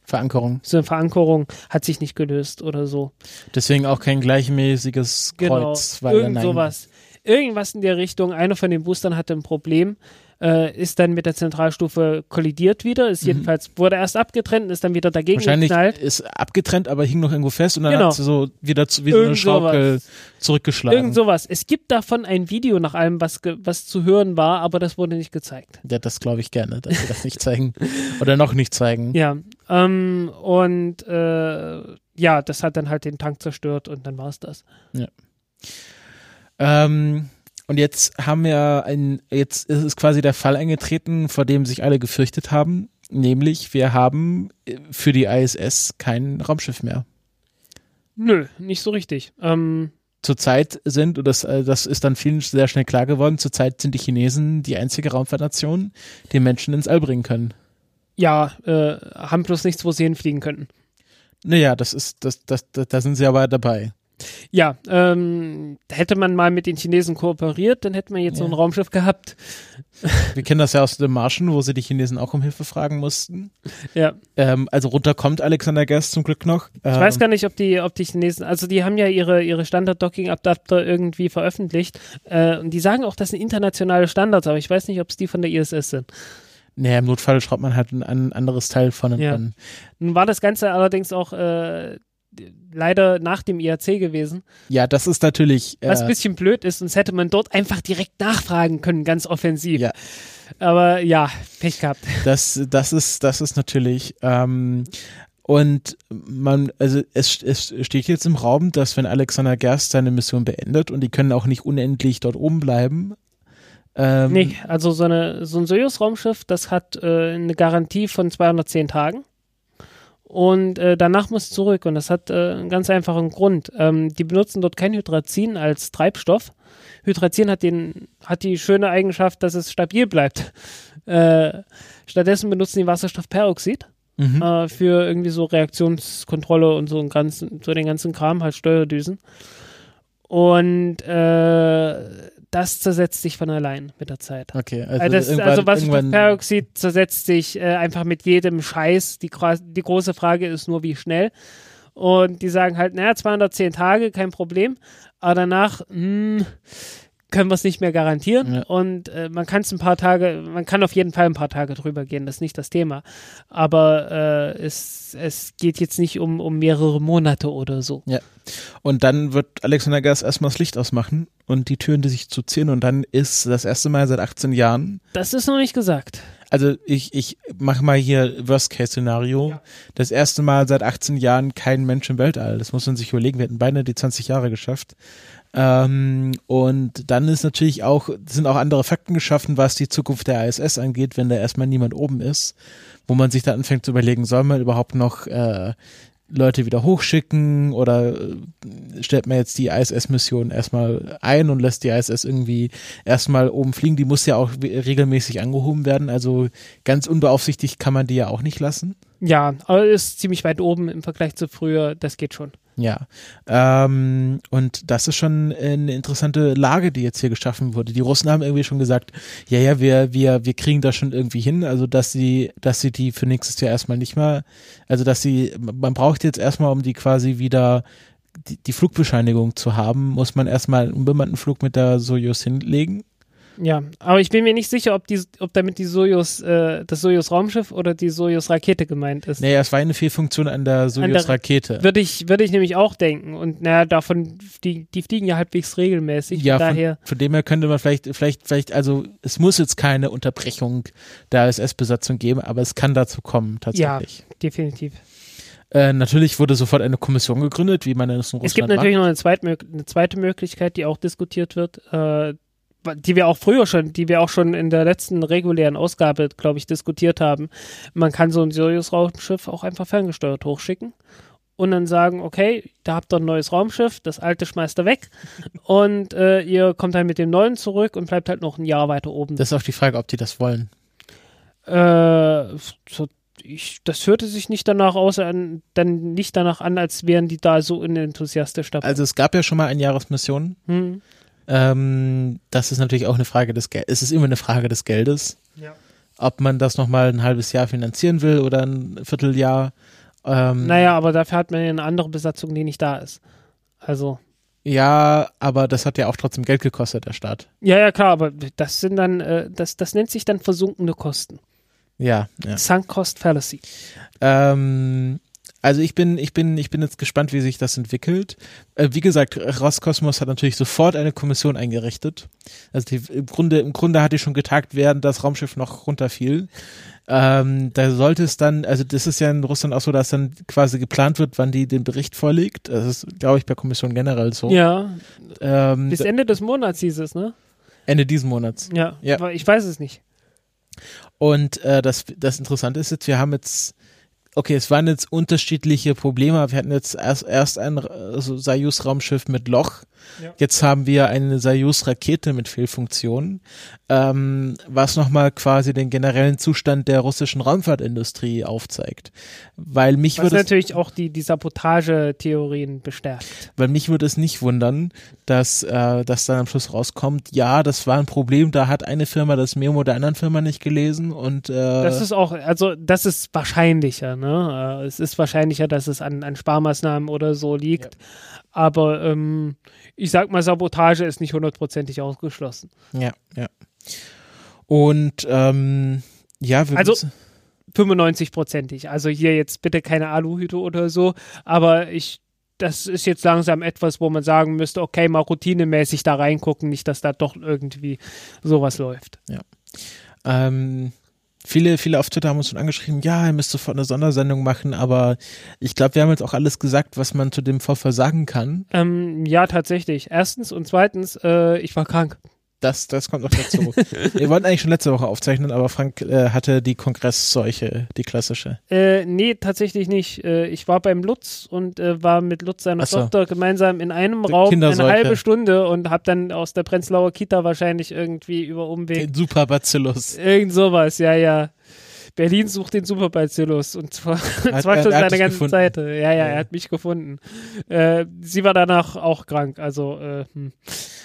Speaker 2: Verankerung.
Speaker 1: so eine Verankerung hat sich nicht gelöst oder so.
Speaker 2: Deswegen auch kein gleichmäßiges
Speaker 1: Genau,
Speaker 2: Kreuz. weil
Speaker 1: irgend sowas. Irgendwas in der Richtung. Einer von den Boostern hatte ein Problem, äh, ist dann mit der Zentralstufe kollidiert wieder, ist jedenfalls, wurde erst abgetrennt und ist dann wieder dagegen
Speaker 2: Mhm. Wahrscheinlich
Speaker 1: geknallt.
Speaker 2: ist abgetrennt, aber hing noch irgendwo fest und dann
Speaker 1: Genau.
Speaker 2: hat sie so wieder zu, wie so eine Schaukel
Speaker 1: sowas.
Speaker 2: zurückgeschlagen.
Speaker 1: Irgend sowas. Es gibt davon ein Video nach allem, was, was zu hören war, aber das wurde nicht gezeigt.
Speaker 2: Ja, das glaube ich gerne, dass sie das nicht zeigen. Oder noch nicht zeigen.
Speaker 1: Ja, ähm, und äh, ja, das hat dann halt den Tank zerstört und dann war es das.
Speaker 2: Ähm, und jetzt haben wir ein, jetzt ist es quasi der Fall eingetreten, vor dem sich alle gefürchtet haben. Nämlich, wir haben äh, für die ISS kein Raumschiff mehr.
Speaker 1: Nö, nicht so richtig. Ähm,
Speaker 2: Zurzeit sind, und das, äh, das ist dann vielen sehr schnell klar geworden, zurzeit sind die Chinesen die einzige Raumfahrtnation, die Menschen ins All bringen können.
Speaker 1: ja, äh, haben bloß nichts, wo sie hinfliegen könnten.
Speaker 2: Naja, das ist, das, das, das, da sind sie aber dabei.
Speaker 1: Ja, ähm, hätte man mal mit den Chinesen kooperiert, dann hätte man jetzt so ein
Speaker 2: Ja.
Speaker 1: Raumschiff gehabt.
Speaker 2: Wir kennen das ja aus dem Marschen, wo sie die Chinesen auch um Hilfe fragen mussten.
Speaker 1: Ja,
Speaker 2: Ähm, also runter kommt Alexander Gerst zum Glück noch. Ähm,
Speaker 1: ich weiß gar nicht, ob die, ob die Chinesen, also die haben ja ihre, ihre Standard-Docking-Adapter irgendwie veröffentlicht äh, und die sagen auch, das sind internationale Standards, aber ich weiß nicht, ob es die von der ISS sind.
Speaker 2: Naja, im Notfall schraubt man halt ein, ein anderes Teil von
Speaker 1: Ja. Nun war das Ganze allerdings auch äh, leider nach dem IAC gewesen,
Speaker 2: Ja, das ist natürlich.
Speaker 1: was ein
Speaker 2: Äh,
Speaker 1: bisschen blöd ist, sonst hätte man dort einfach direkt nachfragen können, ganz offensiv.
Speaker 2: Ja.
Speaker 1: Aber ja, Pech gehabt.
Speaker 2: das, das ist, das ist natürlich. Ähm, und man, also es, es steht jetzt im Raum, dass wenn Alexander Gerst seine Mission beendet und die können auch nicht unendlich dort oben bleiben. Ähm,
Speaker 1: Nee, also so, eine, so ein Soyuz-Raumschiff, das hat äh, eine Garantie von 210 Tagen. Und äh, danach muss es zurück. Und das hat äh, einen ganz einfachen Grund. Ähm, die benutzen dort kein Hydrazin als Treibstoff. Hydrazin hat, den, hat die schöne Eigenschaft, dass es stabil bleibt. Äh, stattdessen benutzen die Wasserstoffperoxid
Speaker 2: Mhm.
Speaker 1: äh, für irgendwie so Reaktionskontrolle und so, einen ganzen, so den ganzen Kram, halt Steuerdüsen. Und äh, das zersetzt sich von allein mit der Zeit.
Speaker 2: Okay, also,
Speaker 1: Also, das,
Speaker 2: irgendwann,
Speaker 1: also Wasserstoffperoxid zersetzt sich äh, einfach mit jedem Scheiß. Die, die große Frage ist nur, wie schnell. Und die sagen halt, naja, 210 Tage, kein Problem. Aber danach hm, können wir es nicht mehr garantieren.
Speaker 2: Ja.
Speaker 1: Und äh, man kann es ein paar Tage, man kann auf jeden Fall ein paar Tage drüber gehen, das ist nicht das Thema. Aber äh, es, es geht jetzt nicht um, um mehrere Monate oder so.
Speaker 2: Und dann wird Alexander Gerst erstmal das Licht ausmachen und die Türen die sich zuziehen und dann ist das erste Mal seit 18 Jahren.
Speaker 1: Das ist noch nicht gesagt.
Speaker 2: also ich, ich mache mal hier Worst-Case-Szenario. Ja. Das erste Mal seit 18 Jahren kein Mensch im Weltall. Das muss man sich überlegen. Wir hätten beinahe die 20 Jahre geschafft. Ähm, und dann ist natürlich auch, sind auch andere Fakten geschaffen, was die Zukunft der ISS angeht, wenn da erstmal niemand oben ist, wo man sich dann anfängt zu überlegen, soll man überhaupt noch äh, Leute wieder hochschicken oder äh, stellt man jetzt die ISS-Mission erstmal ein und lässt die ISS irgendwie erstmal oben fliegen. Die muss ja auch regelmäßig angehoben werden, also ganz unbeaufsichtigt kann man die ja auch nicht lassen.
Speaker 1: Ja, aber ist ziemlich weit oben im Vergleich zu früher, das geht schon.
Speaker 2: Ja, ähm, und das ist schon eine interessante Lage, die jetzt hier geschaffen wurde. Die Russen haben irgendwie schon gesagt, ja, ja, wir, wir, wir kriegen das schon irgendwie hin, also dass sie, dass sie die für nächstes Jahr erstmal nicht mehr, also dass sie, man braucht jetzt erstmal, um die quasi wieder die, die Flugbescheinigung zu haben, muss man erstmal einen unbemannten Flug mit der Soyuz hinlegen.
Speaker 1: Ja, aber ich bin mir nicht sicher, ob, die, ob damit die Sojus, äh, das Sojus-Raumschiff oder die Sojus-Rakete gemeint ist.
Speaker 2: Naja, es war eine Fehlfunktion an der Sojus-Rakete.
Speaker 1: Würde ich, würde ich nämlich auch denken. Und naja, davon, die, die fliegen ja halbwegs regelmäßig.
Speaker 2: Ja,
Speaker 1: von daher.
Speaker 2: Von, von dem her könnte man vielleicht, vielleicht, vielleicht, also es muss jetzt keine Unterbrechung der ISS-Besatzung geben, aber es kann dazu kommen, tatsächlich.
Speaker 1: Ja, definitiv.
Speaker 2: Äh, natürlich wurde sofort eine Kommission gegründet, wie man es in Russland
Speaker 1: Es gibt natürlich macht. noch eine zweite, eine zweite Möglichkeit, die auch diskutiert wird. Äh, die wir auch früher schon, die wir auch schon in der letzten regulären Ausgabe, glaube ich, diskutiert haben. Man kann so ein Sirius-Raumschiff auch einfach ferngesteuert hochschicken und dann sagen, okay, da habt ihr ein neues Raumschiff, das alte schmeißt ihr weg und äh, ihr kommt dann mit dem neuen zurück und bleibt halt noch ein Jahr weiter oben.
Speaker 2: Das ist auch die Frage, ob die das wollen.
Speaker 1: Äh, so, ich, das hörte sich nicht danach aus, an, dann nicht danach an, als wären die da so unenthusiastisch dabei.
Speaker 2: Also es gab ja schon mal eine Jahresmission. Hm ähm, das ist natürlich auch eine Frage des Geldes. Es ist immer eine Frage des Geldes. Ja. Ob man das nochmal ein halbes Jahr finanzieren will oder ein Vierteljahr.
Speaker 1: Ähm, naja, aber dafür hat man ja eine andere Besatzung, die nicht da ist. Also.
Speaker 2: Ja, aber das hat ja auch trotzdem Geld gekostet, der Staat.
Speaker 1: Ja, ja, klar, aber das sind dann, äh, das, das nennt sich dann versunkene Kosten.
Speaker 2: Ja, ja.
Speaker 1: Sunk Cost Fallacy.
Speaker 2: Ähm, also ich bin, ich bin, ich bin jetzt gespannt, wie sich das entwickelt. Äh, wie gesagt, Roskosmos hat natürlich sofort eine Kommission eingerichtet. Also die, im Grunde, im Grunde hat die schon getagt, während das Raumschiff noch runterfiel. Ähm, da sollte es dann, also das ist ja in Russland auch so, dass dann quasi geplant wird, wann die den Bericht vorlegt. Das ist, glaube ich, bei Kommission generell so.
Speaker 1: Ja. Ähm, Bis Ende des Monats hieß es, ne?
Speaker 2: Ende diesen Monats.
Speaker 1: Ja, ja. ich weiß es nicht.
Speaker 2: Und äh, das, das Interessante ist jetzt, wir haben jetzt okay, es waren jetzt unterschiedliche Probleme. Wir hatten jetzt erst, erst ein also Soyuz-Raumschiff mit Loch. Ja. Jetzt haben wir eine Soyuz-Rakete mit Fehlfunktionen, ähm, was nochmal quasi den generellen Zustand der russischen Raumfahrtindustrie aufzeigt. Weil mich
Speaker 1: was
Speaker 2: würde
Speaker 1: natürlich auch die, die Sabotagetheorien bestärkt.
Speaker 2: Weil mich würde es nicht wundern, dass, äh, dass dann am Schluss rauskommt, ja, das war ein Problem, da hat eine Firma das Memo der anderen Firma nicht gelesen und äh,
Speaker 1: Das ist auch, also das ist wahrscheinlicher, ne? Äh, es ist wahrscheinlicher, dass es an, an Sparmaßnahmen oder so liegt. Ja. Aber ähm, ich sag mal, Sabotage ist nicht hundertprozentig ausgeschlossen.
Speaker 2: Ja, ja. Und ähm, ja,
Speaker 1: wir also 95-prozentig. Also hier jetzt bitte keine Aluhüte oder so, aber ich das ist jetzt langsam etwas, wo man sagen müsste, okay, mal routinemäßig da reingucken, nicht, dass da doch irgendwie sowas läuft.
Speaker 2: Ja. Ähm, Viele, viele auf Twitter haben uns schon angeschrieben, ja, ihr müsst sofort eine Sondersendung machen, aber ich glaube, wir haben jetzt auch alles gesagt, was man zu dem Vorfall sagen kann.
Speaker 1: Ähm, ja, tatsächlich. Erstens und zweitens, äh, ich war krank.
Speaker 2: Das, das kommt noch dazu. Wir wollten eigentlich schon letzte Woche aufzeichnen, aber Frank äh, hatte die Kongressseuche, die klassische.
Speaker 1: Äh, nee, tatsächlich nicht. Äh, ich war beim Lutz und äh, war mit Lutz seiner so. Tochter gemeinsam in einem die Raum eine halbe Stunde und habe dann aus der Prenzlauer Kita wahrscheinlich irgendwie über Umweg.
Speaker 2: Den Superbacillus.
Speaker 1: Irgend sowas, ja, ja. Berlin sucht den Superbacillus und zwar, hat, zwar schon seine ganze gefunden. Zeit. Ja, ja, ja, er hat mich gefunden. Äh, sie war danach auch krank, also, äh, hm.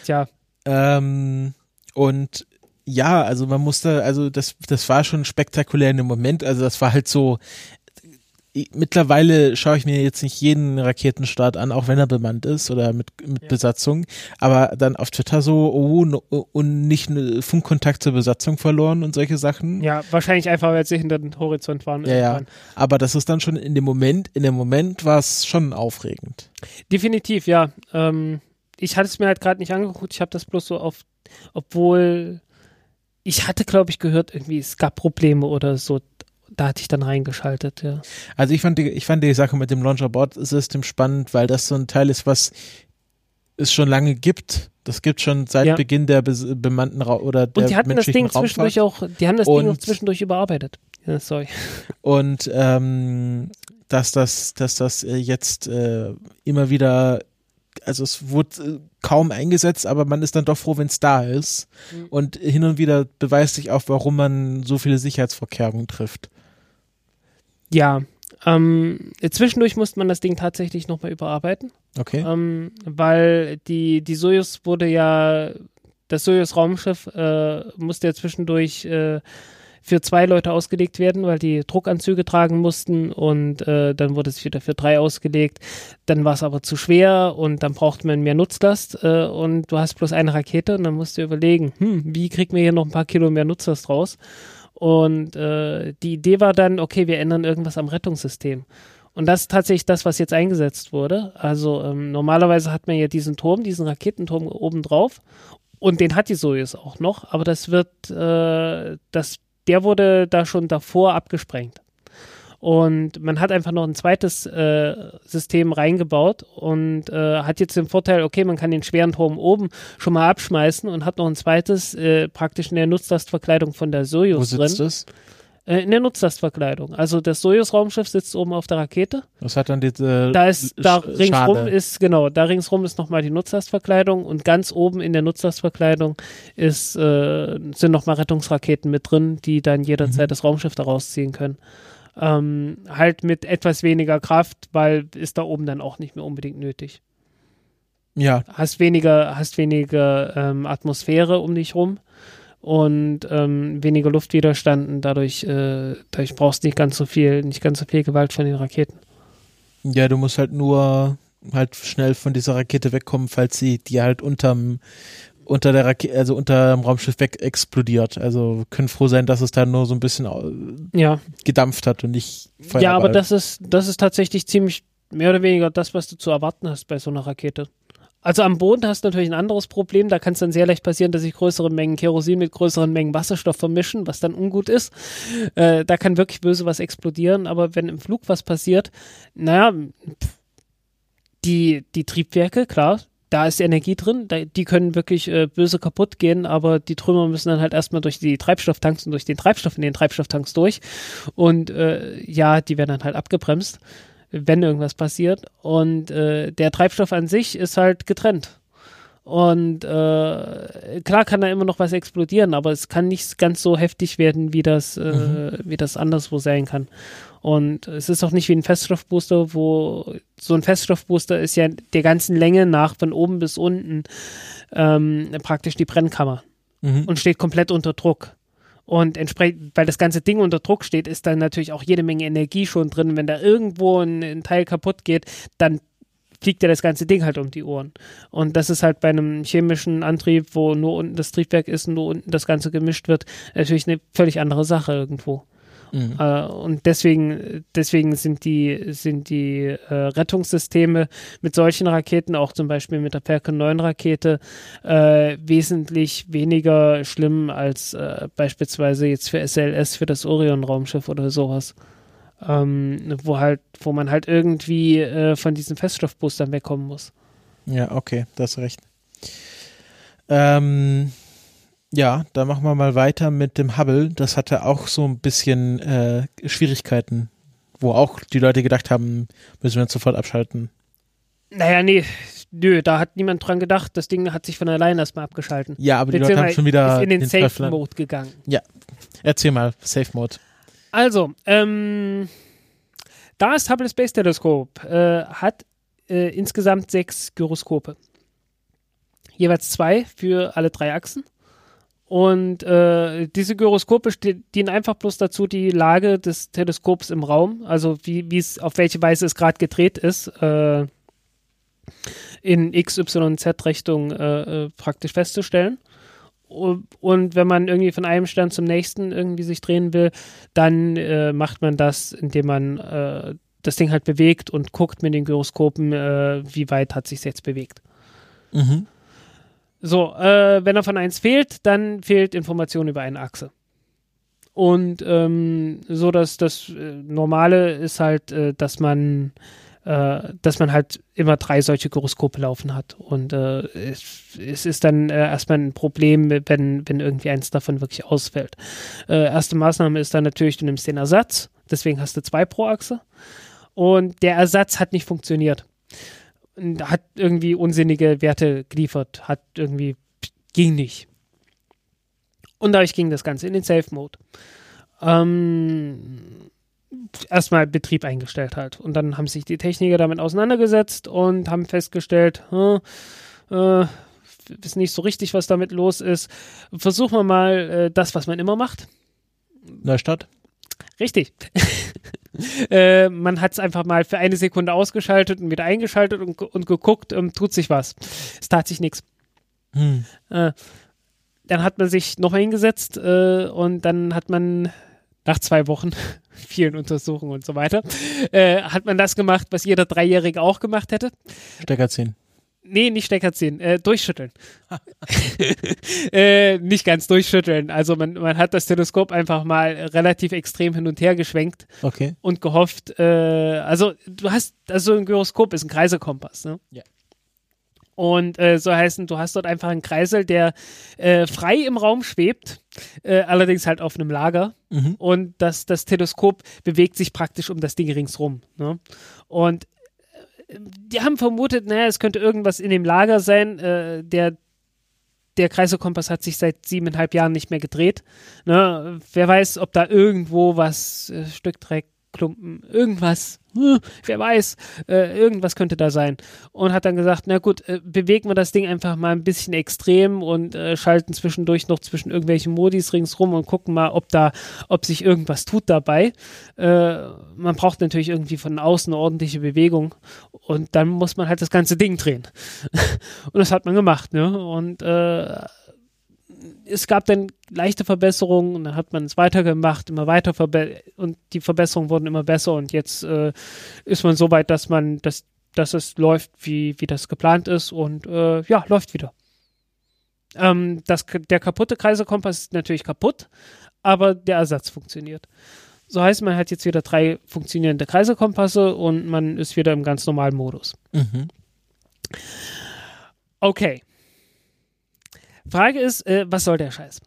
Speaker 1: tja.
Speaker 2: Ähm, und ja, also man musste, also das, das war schon spektakulär in dem Moment. Also das war halt so, mittlerweile schaue ich mir jetzt nicht jeden Raketenstart an, auch wenn er bemannt ist oder mit, mit ja. Besatzung, aber dann auf Twitter so, oh, und nicht Funkkontakt zur Besatzung verloren und solche Sachen.
Speaker 1: Ja, wahrscheinlich einfach, weil sie hinter den Horizont waren.
Speaker 2: Ja, ja. Aber das ist dann schon in dem Moment, in dem Moment war es schon aufregend.
Speaker 1: Definitiv, ja. Ähm, ich hatte es mir halt gerade nicht angeguckt, ich habe das bloß so auf, obwohl ich hatte, glaube ich, gehört, irgendwie es gab Probleme oder so. Da hatte ich dann reingeschaltet, ja.
Speaker 2: Also ich fand die, ich fand die Sache mit dem Launcher-Board-System spannend, weil das so ein Teil ist, was es schon lange gibt. Das gibt schon seit
Speaker 1: Ja.
Speaker 2: Beginn der be bemannten Ra oder der
Speaker 1: Und die hatten das Ding zwischendurch
Speaker 2: Raumfahrt.
Speaker 1: auch, die haben das Ding auch
Speaker 2: Und-
Speaker 1: zwischendurch überarbeitet. Ja, sorry.
Speaker 2: Und ähm, dass das, dass das äh, jetzt äh, immer wieder, also es wurde äh, kaum eingesetzt, aber man ist dann doch froh, wenn es da ist.
Speaker 1: Mhm.
Speaker 2: Und hin und wieder beweist sich auch, warum man so viele Sicherheitsvorkehrungen trifft.
Speaker 1: Ja, ähm, zwischendurch musste man das Ding tatsächlich nochmal überarbeiten.
Speaker 2: Okay.
Speaker 1: Ähm, weil die, die Soyuz wurde ja, das Soyuz-Raumschiff äh, musste ja zwischendurch äh, für zwei Leute ausgelegt werden, weil die Druckanzüge tragen mussten und äh, dann wurde es wieder für drei ausgelegt. Dann war es aber zu schwer und dann braucht man mehr Nutzlast äh, und du hast bloß eine Rakete und dann musst du überlegen, hm, wie kriegt man hier noch ein paar Kilo mehr Nutzlast raus? Und äh, die Idee war dann, okay, wir ändern irgendwas am Rettungssystem. Und das ist tatsächlich das, was jetzt eingesetzt wurde. Also ähm, normalerweise hat man ja diesen Turm, diesen Raketenturm oben drauf. Und den hat die Soyuz auch noch, aber das wird, äh, das, der wurde da schon davor abgesprengt. Und man hat einfach noch ein zweites äh, System reingebaut und äh, hat jetzt den Vorteil, okay, man kann den schweren Turm oben schon mal abschmeißen und hat noch ein zweites äh, praktisch in der Nutzlastverkleidung von der
Speaker 2: Wo
Speaker 1: Soyuz drin.
Speaker 2: sitzt es?
Speaker 1: Äh, in der Nutzlastverkleidung. Also das Soyuz-Raumschiff sitzt oben auf der Rakete.
Speaker 2: Was hat dann diese
Speaker 1: Da ist, da
Speaker 2: Sch-
Speaker 1: ringsrum ist, genau, da ringsrum ist nochmal die Nutzlastverkleidung und ganz oben in der Nutzlastverkleidung ist, äh, sind nochmal Rettungsraketen mit drin, die dann jederzeit
Speaker 2: Mhm.
Speaker 1: das Raumschiff da rausziehen können. Ähm, halt mit etwas weniger Kraft, weil ist da oben dann auch nicht mehr unbedingt nötig.
Speaker 2: Ja,
Speaker 1: Hast weniger, hast weniger ähm, Atmosphäre um dich rum und ähm, weniger Luftwiderstand und dadurch, äh, dadurch brauchst du nicht ganz so viel, nicht ganz so viel Gewalt von den Raketen.
Speaker 2: ja, du musst halt nur halt schnell von dieser Rakete wegkommen, falls sie die halt unterm unter der Rakete, also unter dem Raumschiff weg explodiert. Also wir können froh sein, dass es da nur so ein bisschen äh,
Speaker 1: Ja,
Speaker 2: gedampft hat und nicht Feuerball.
Speaker 1: Ja, aber das ist, das ist tatsächlich ziemlich mehr oder weniger das, was du zu erwarten hast bei so einer Rakete. Also am Boden hast du natürlich ein anderes Problem. Da kann es dann sehr leicht passieren, dass sich größere Mengen Kerosin mit größeren Mengen Wasserstoff vermischen, was dann ungut ist. Äh, da kann wirklich böse was explodieren. Aber wenn im Flug was passiert, naja, die, die Triebwerke, klar, da ist Energie drin, da, die können wirklich äh, böse kaputt gehen, aber die Trümmer müssen dann halt erstmal durch die Treibstofftanks und durch den Treibstoff in den Treibstofftanks durch. Und äh, ja, die werden dann halt abgebremst, wenn irgendwas passiert. Und äh, der Treibstoff an sich ist halt getrennt. Und äh, klar kann da immer noch was explodieren, aber es kann nicht ganz so heftig werden, wie das, äh, wie das anderswo sein kann. Und es ist auch nicht wie ein Feststoffbooster, wo so ein Feststoffbooster ist ja der ganzen Länge nach von oben bis unten ähm, praktisch die Brennkammer
Speaker 2: Mhm.
Speaker 1: und steht komplett unter Druck. Und entsprechend, weil das ganze Ding unter Druck steht, ist dann natürlich auch jede Menge Energie schon drin. Wenn da irgendwo ein, ein Teil kaputt geht, dann fliegt ja das ganze Ding halt um die Ohren. Und das ist halt bei einem chemischen Antrieb, wo nur unten das Triebwerk ist und nur unten das Ganze gemischt wird, natürlich eine völlig andere Sache irgendwo.
Speaker 2: Mhm.
Speaker 1: Äh, und deswegen, deswegen sind die, sind die äh, Rettungssysteme mit solchen Raketen, auch zum Beispiel mit der Falcon 9 Rakete, äh, wesentlich weniger schlimm als äh, beispielsweise jetzt für SLS, für das Orion-Raumschiff oder sowas. Ähm, wo halt, wo man halt irgendwie äh, von diesen Feststoffboostern wegkommen muss.
Speaker 2: Ja, okay, da hast du recht. Ähm, ja, da machen wir mal weiter mit dem Hubble. Das hatte auch so ein bisschen äh, Schwierigkeiten, wo auch die Leute gedacht haben, müssen wir jetzt sofort abschalten.
Speaker 1: Naja, nee, nö, da hat niemand dran gedacht. Das Ding hat sich von alleine erstmal abgeschalten.
Speaker 2: Ja, aber die Leute haben schon wieder
Speaker 1: in den
Speaker 2: an-
Speaker 1: Safe-Mode gegangen.
Speaker 2: Erzähl mal, Safe Mode.
Speaker 1: Also, ähm, das Hubble Space Teleskop äh, hat äh, insgesamt sechs Gyroskope. Jeweils zwei für alle drei Achsen. Und äh, diese Gyroskope dienen einfach bloß dazu, die Lage des Teleskops im Raum, also wie es auf welche Weise es gerade gedreht ist, äh, in X, Y, Z Richtung äh, äh, praktisch festzustellen. Und wenn man irgendwie von einem Stern zum nächsten irgendwie sich drehen will, dann äh, macht man das, indem man äh, das Ding halt bewegt und guckt mit den Gyroskopen, äh, wie weit hat sich jetzt bewegt.
Speaker 2: Mhm.
Speaker 1: So, äh, wenn er von eins fehlt, dann fehlt Information über eine Achse. Und ähm, so, dass das äh, Normale ist halt, äh, dass man äh, dass man halt immer drei solche Gyroskope laufen hat. Und äh, es, es, ist dann äh, erstmal ein Problem, wenn, wenn irgendwie eins davon wirklich ausfällt. Äh, erste Maßnahme ist dann natürlich, du nimmst den Ersatz, deswegen hast du zwei pro Achse. Und der Ersatz hat nicht funktioniert. Hat irgendwie unsinnige Werte geliefert, hat irgendwie, ging nicht. Und dadurch ging das Ganze in den Safe-Mode. Ähm, erstmal Betrieb eingestellt halt. Und dann haben sich die Techniker damit auseinandergesetzt und haben festgestellt, hm, äh, wissen nicht so richtig, was damit los ist. Versuchen wir mal äh, das, was man immer macht.
Speaker 2: Neustadt?
Speaker 1: Richtig. äh, man hat es einfach mal für eine Sekunde ausgeschaltet und wieder eingeschaltet und, und geguckt, ähm, tut sich was. Es tat sich nichts. Hm. Äh, dann hat man sich noch hingesetzt äh, und dann hat man nach zwei Wochen, vielen Untersuchungen und so weiter, äh, hat man das gemacht, was jeder Dreijährige auch gemacht hätte.
Speaker 2: Stecker ziehen.
Speaker 1: Nee, nicht Stecker ziehen, äh, durchschütteln. äh, nicht ganz durchschütteln. Also man, man hat das Teleskop einfach mal relativ extrem hin und her geschwenkt
Speaker 2: okay.
Speaker 1: und gehofft, äh, also du hast, also ein Gyroskop ist ein Kreisekompass, ne?
Speaker 2: Ja.
Speaker 1: Und äh, so heißen, du hast dort einfach einen Kreisel, der äh, frei im Raum schwebt, äh, allerdings halt auf einem Lager. Mhm. Und das, das Teleskop bewegt sich praktisch um das Ding ringsrum. Ne? Und die haben vermutet, naja, es könnte irgendwas in dem Lager sein. Äh, der, der Kreiselkompass hat sich seit siebeneinhalb Jahren nicht mehr gedreht. Ne? Wer weiß, ob da irgendwo was, äh, Stück Dreck, Klumpen, irgendwas, hm, wer weiß, äh, irgendwas könnte da sein. Und hat dann gesagt, na gut, äh, bewegen wir das Ding einfach mal ein bisschen extrem und äh, schalten zwischendurch noch zwischen irgendwelchen Modis ringsrum und gucken mal, ob da, ob sich irgendwas tut dabei. Äh, man braucht natürlich irgendwie von außen ordentliche Bewegung und dann muss man halt das ganze Ding drehen. und das hat man gemacht, ne? Und äh, es gab dann leichte Verbesserungen und dann hat man es weitergemacht, immer weiter und die Verbesserungen wurden immer besser und jetzt äh, ist man so weit, dass man, dass, dass es läuft, wie, wie das geplant ist und äh, ja, läuft wieder. Ähm, das, der kaputte Kreiselkompass ist natürlich kaputt, aber der Ersatz funktioniert. So heißt, man hat jetzt wieder drei funktionierende Kreiselkompasse und man ist wieder im ganz normalen Modus. Mhm. Okay. Frage ist, äh, was soll der Scheiß?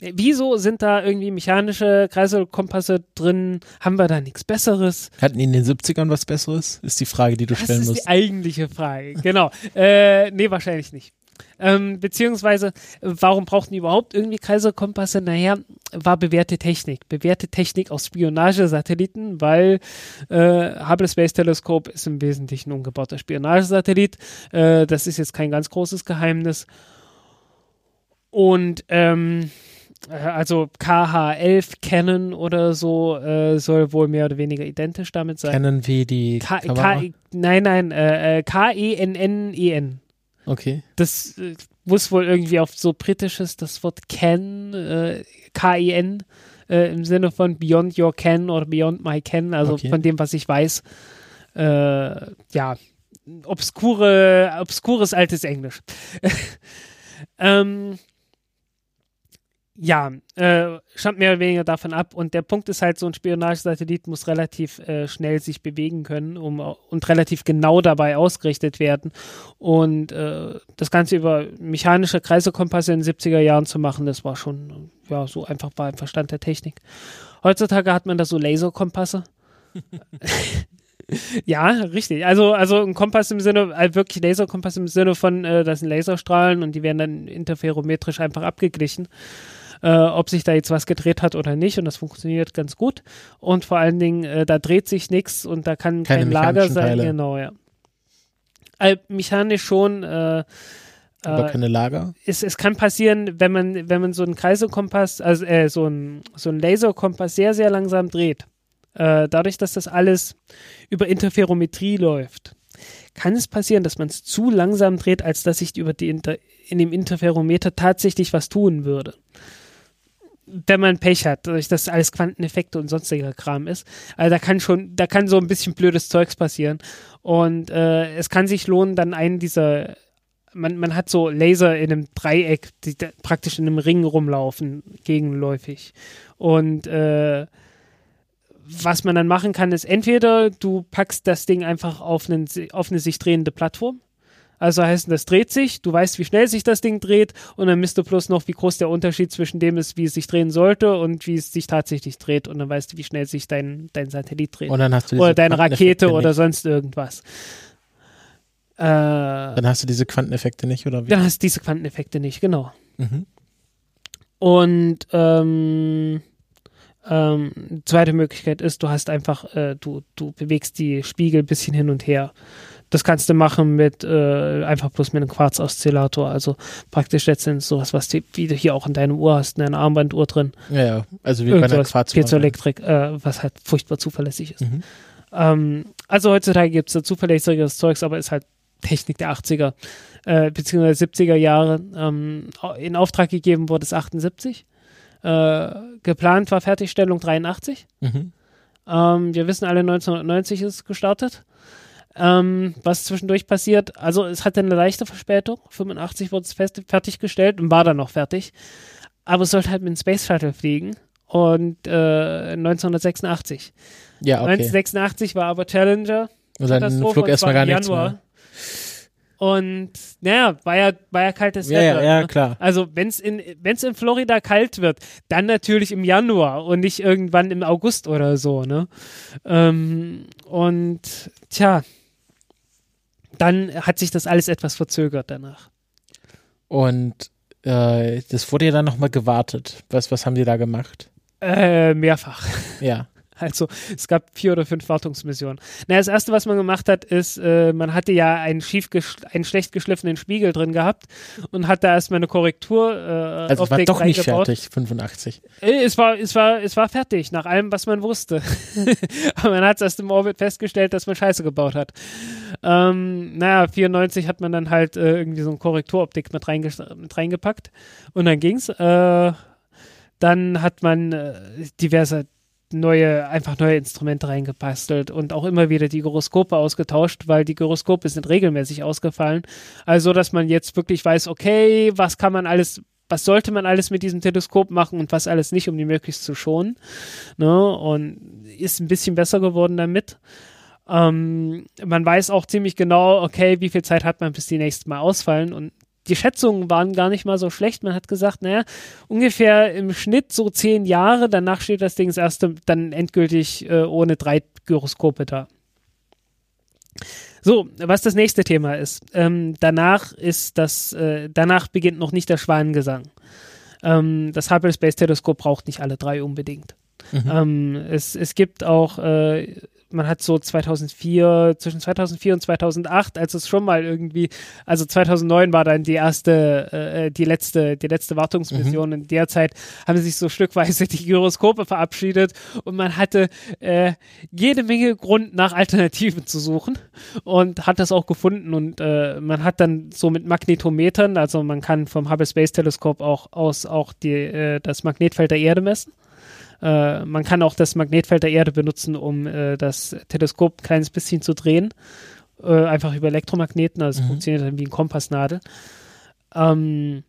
Speaker 1: Wieso sind da irgendwie mechanische Kreiselkompasse drin? Haben wir da nichts Besseres?
Speaker 2: Hatten die in den 70ern was Besseres? Ist die Frage, die du
Speaker 1: das
Speaker 2: stellen musst.
Speaker 1: Das ist die eigentliche Frage, genau. äh, nee, wahrscheinlich nicht. Ähm, beziehungsweise, warum brauchten die überhaupt irgendwie Kreiselkompasse? Naja, war bewährte Technik. Bewährte Technik aus Spionagesatelliten, weil äh, Hubble Space Telescope ist im Wesentlichen ein umgebauter Spionagesatellit. Äh, das ist jetzt kein ganz großes Geheimnis. Und ähm, äh, also KH11 Canon oder so äh, soll wohl mehr oder weniger identisch damit sein.
Speaker 2: Canon wie die
Speaker 1: K K Nein, nein, äh, äh K-E-N-N-E-N.
Speaker 2: Okay.
Speaker 1: Das äh, muss wohl irgendwie auf so britisches, das Wort Ken, äh, K-E-N, äh, im Sinne von Beyond Your Ken oder Beyond My Ken, also okay. von dem, was ich weiß. Äh, ja, obskure, obskures altes Englisch. ähm, ja, äh, stammt mehr oder weniger davon ab. Und der Punkt ist halt, so ein Spionagesatellit muss relativ äh, schnell sich bewegen können um, und relativ genau dabei ausgerichtet werden. Und äh, das Ganze über mechanische Kreiselkompasse in den 70er Jahren zu machen, das war schon, ja, so einfach war ein Verstand der Technik. Heutzutage hat man da so Laserkompasse. ja, richtig. Also, also ein Kompass im Sinne, also wirklich Laserkompass im Sinne von, äh, das sind Laserstrahlen und die werden dann interferometrisch einfach abgeglichen äh, ob sich da jetzt was gedreht hat oder nicht. Und das funktioniert ganz gut. Und vor allen Dingen, äh, da dreht sich nichts und da kann Keine kein Lager sein. Teile. Genau, ja. Also, mechanisch schon. Äh,
Speaker 2: aber äh, keine Lager?
Speaker 1: Es, es kann passieren, wenn man, wenn man so einen Kreiselkompass, also äh, so einen so einen Laserkompass sehr, sehr langsam dreht. Äh, dadurch, dass das alles über Interferometrie läuft, kann es passieren, dass man es zu langsam dreht, als dass sich über die Inter in dem Interferometer tatsächlich was tun würde wenn man Pech hat, dadurch, dass alles Quanteneffekte und sonstiger Kram ist. Also da kann schon, da kann so ein bisschen blödes Zeugs passieren. Und äh, es kann sich lohnen, dann einen dieser man, man hat so Laser in einem Dreieck, die praktisch in einem Ring rumlaufen, gegenläufig. Und äh, was man dann machen kann, ist entweder du packst das Ding einfach auf, einen, auf eine sich drehende Plattform. Also heißt, das dreht sich, du weißt, wie schnell sich das Ding dreht und dann misst du bloß noch, wie groß der Unterschied zwischen dem ist, wie es sich drehen sollte und wie es sich tatsächlich dreht und dann weißt du, wie schnell sich dein, dein Satellit dreht. Oder deine Rakete oder sonst irgendwas.
Speaker 2: Äh, dann hast du diese Quanteneffekte nicht, oder
Speaker 1: wie? Dann hast du diese Quanteneffekte nicht, genau. Mhm. Und ähm, ähm, zweite Möglichkeit ist, du hast einfach, äh, du, du bewegst die Spiegel ein bisschen hin und her. Das kannst du machen mit äh, einfach bloß mit einem Quarz-Oszillator. Also praktisch letztendlich sowas, was die, wie du hier auch in deinem Uhr hast, in einer Armbanduhr drin.
Speaker 2: Ja, ja. also wie Irgendwas, bei einer Quarz.
Speaker 1: Piezoelektrik, äh, was halt furchtbar zuverlässig ist. Mhm. Ähm, also heutzutage gibt es da zuverlässigeres Zeugs, aber ist halt Technik der 80er äh, bzw. 70er Jahre. Ähm, in Auftrag gegeben wurde es 78. Äh, geplant war Fertigstellung 83. Mhm. Ähm, wir wissen alle, 1990 ist es gestartet. Ähm, was zwischendurch passiert, also es hatte eine leichte Verspätung. 85 wurde es fest, fertiggestellt und war dann noch fertig. Aber es sollte halt mit dem Space Shuttle fliegen. Und äh, 1986.
Speaker 2: Ja, okay.
Speaker 1: 1986 war aber Challenger.
Speaker 2: Und dann flog erstmal gar nichts mehr.
Speaker 1: Und naja, war ja, war ja kaltes
Speaker 2: ja,
Speaker 1: Wetter.
Speaker 2: Ja, ja, ne? klar.
Speaker 1: Also wenn es in, wenn's in Florida kalt wird, dann natürlich im Januar und nicht irgendwann im August oder so, ne? Ähm, und tja, dann hat sich das alles etwas verzögert danach.
Speaker 2: Und äh, das wurde ja dann nochmal gewartet. Was, was haben die da gemacht?
Speaker 1: Äh, mehrfach.
Speaker 2: Ja.
Speaker 1: Also es gab vier oder fünf Wartungsmissionen. Na, das erste, was man gemacht hat, ist, äh, man hatte ja einen schief einen schlecht geschliffenen Spiegel drin gehabt und hat da erstmal eine Korrektur äh,
Speaker 2: Also es war doch nicht fertig, 85.
Speaker 1: Äh, es war, es war, es war fertig, nach allem, was man wusste. Aber man hat erst im Orbit festgestellt, dass man Scheiße gebaut hat. Ähm, naja, 94 hat man dann halt äh, irgendwie so ein Korrekturoptik mit, reinge mit reingepackt und dann ging's. Äh, dann hat man äh, diverse neue, einfach neue Instrumente reingebastelt und auch immer wieder die Gyroskope ausgetauscht, weil die Gyroskope sind regelmäßig ausgefallen. Also, dass man jetzt wirklich weiß, okay, was kann man alles, was sollte man alles mit diesem Teleskop machen und was alles nicht, um die möglichst zu schonen. Ne? Und ist ein bisschen besser geworden damit. Ähm, man weiß auch ziemlich genau, okay, wie viel Zeit hat man, bis die nächsten Mal ausfallen und die Schätzungen waren gar nicht mal so schlecht. Man hat gesagt, naja, ungefähr im Schnitt so zehn Jahre, danach steht das Ding das erste dann endgültig äh, ohne drei Gyroskope da. So, was das nächste Thema ist. Ähm, danach ist das, äh, danach beginnt noch nicht der Schwanengesang. Ähm, das Hubble Space Teleskop braucht nicht alle drei unbedingt. Mhm. Ähm, es, es gibt auch äh, man hat so 2004, zwischen 2004 und 2008, als es schon mal irgendwie, also 2009 war dann die erste, äh, die letzte, die letzte Wartungsmission. Mhm. In der Zeit haben sich so stückweise die Gyroskope verabschiedet und man hatte äh, jede Menge Grund nach Alternativen zu suchen und hat das auch gefunden und äh, man hat dann so mit Magnetometern, also man kann vom Hubble Space Teleskop auch aus auch die, äh, das Magnetfeld der Erde messen. Äh, man kann auch das Magnetfeld der Erde benutzen, um äh, das Teleskop ein kleines bisschen zu drehen. Äh, einfach über Elektromagneten, also mhm. funktioniert dann wie ein Kompassnadel. Ähm,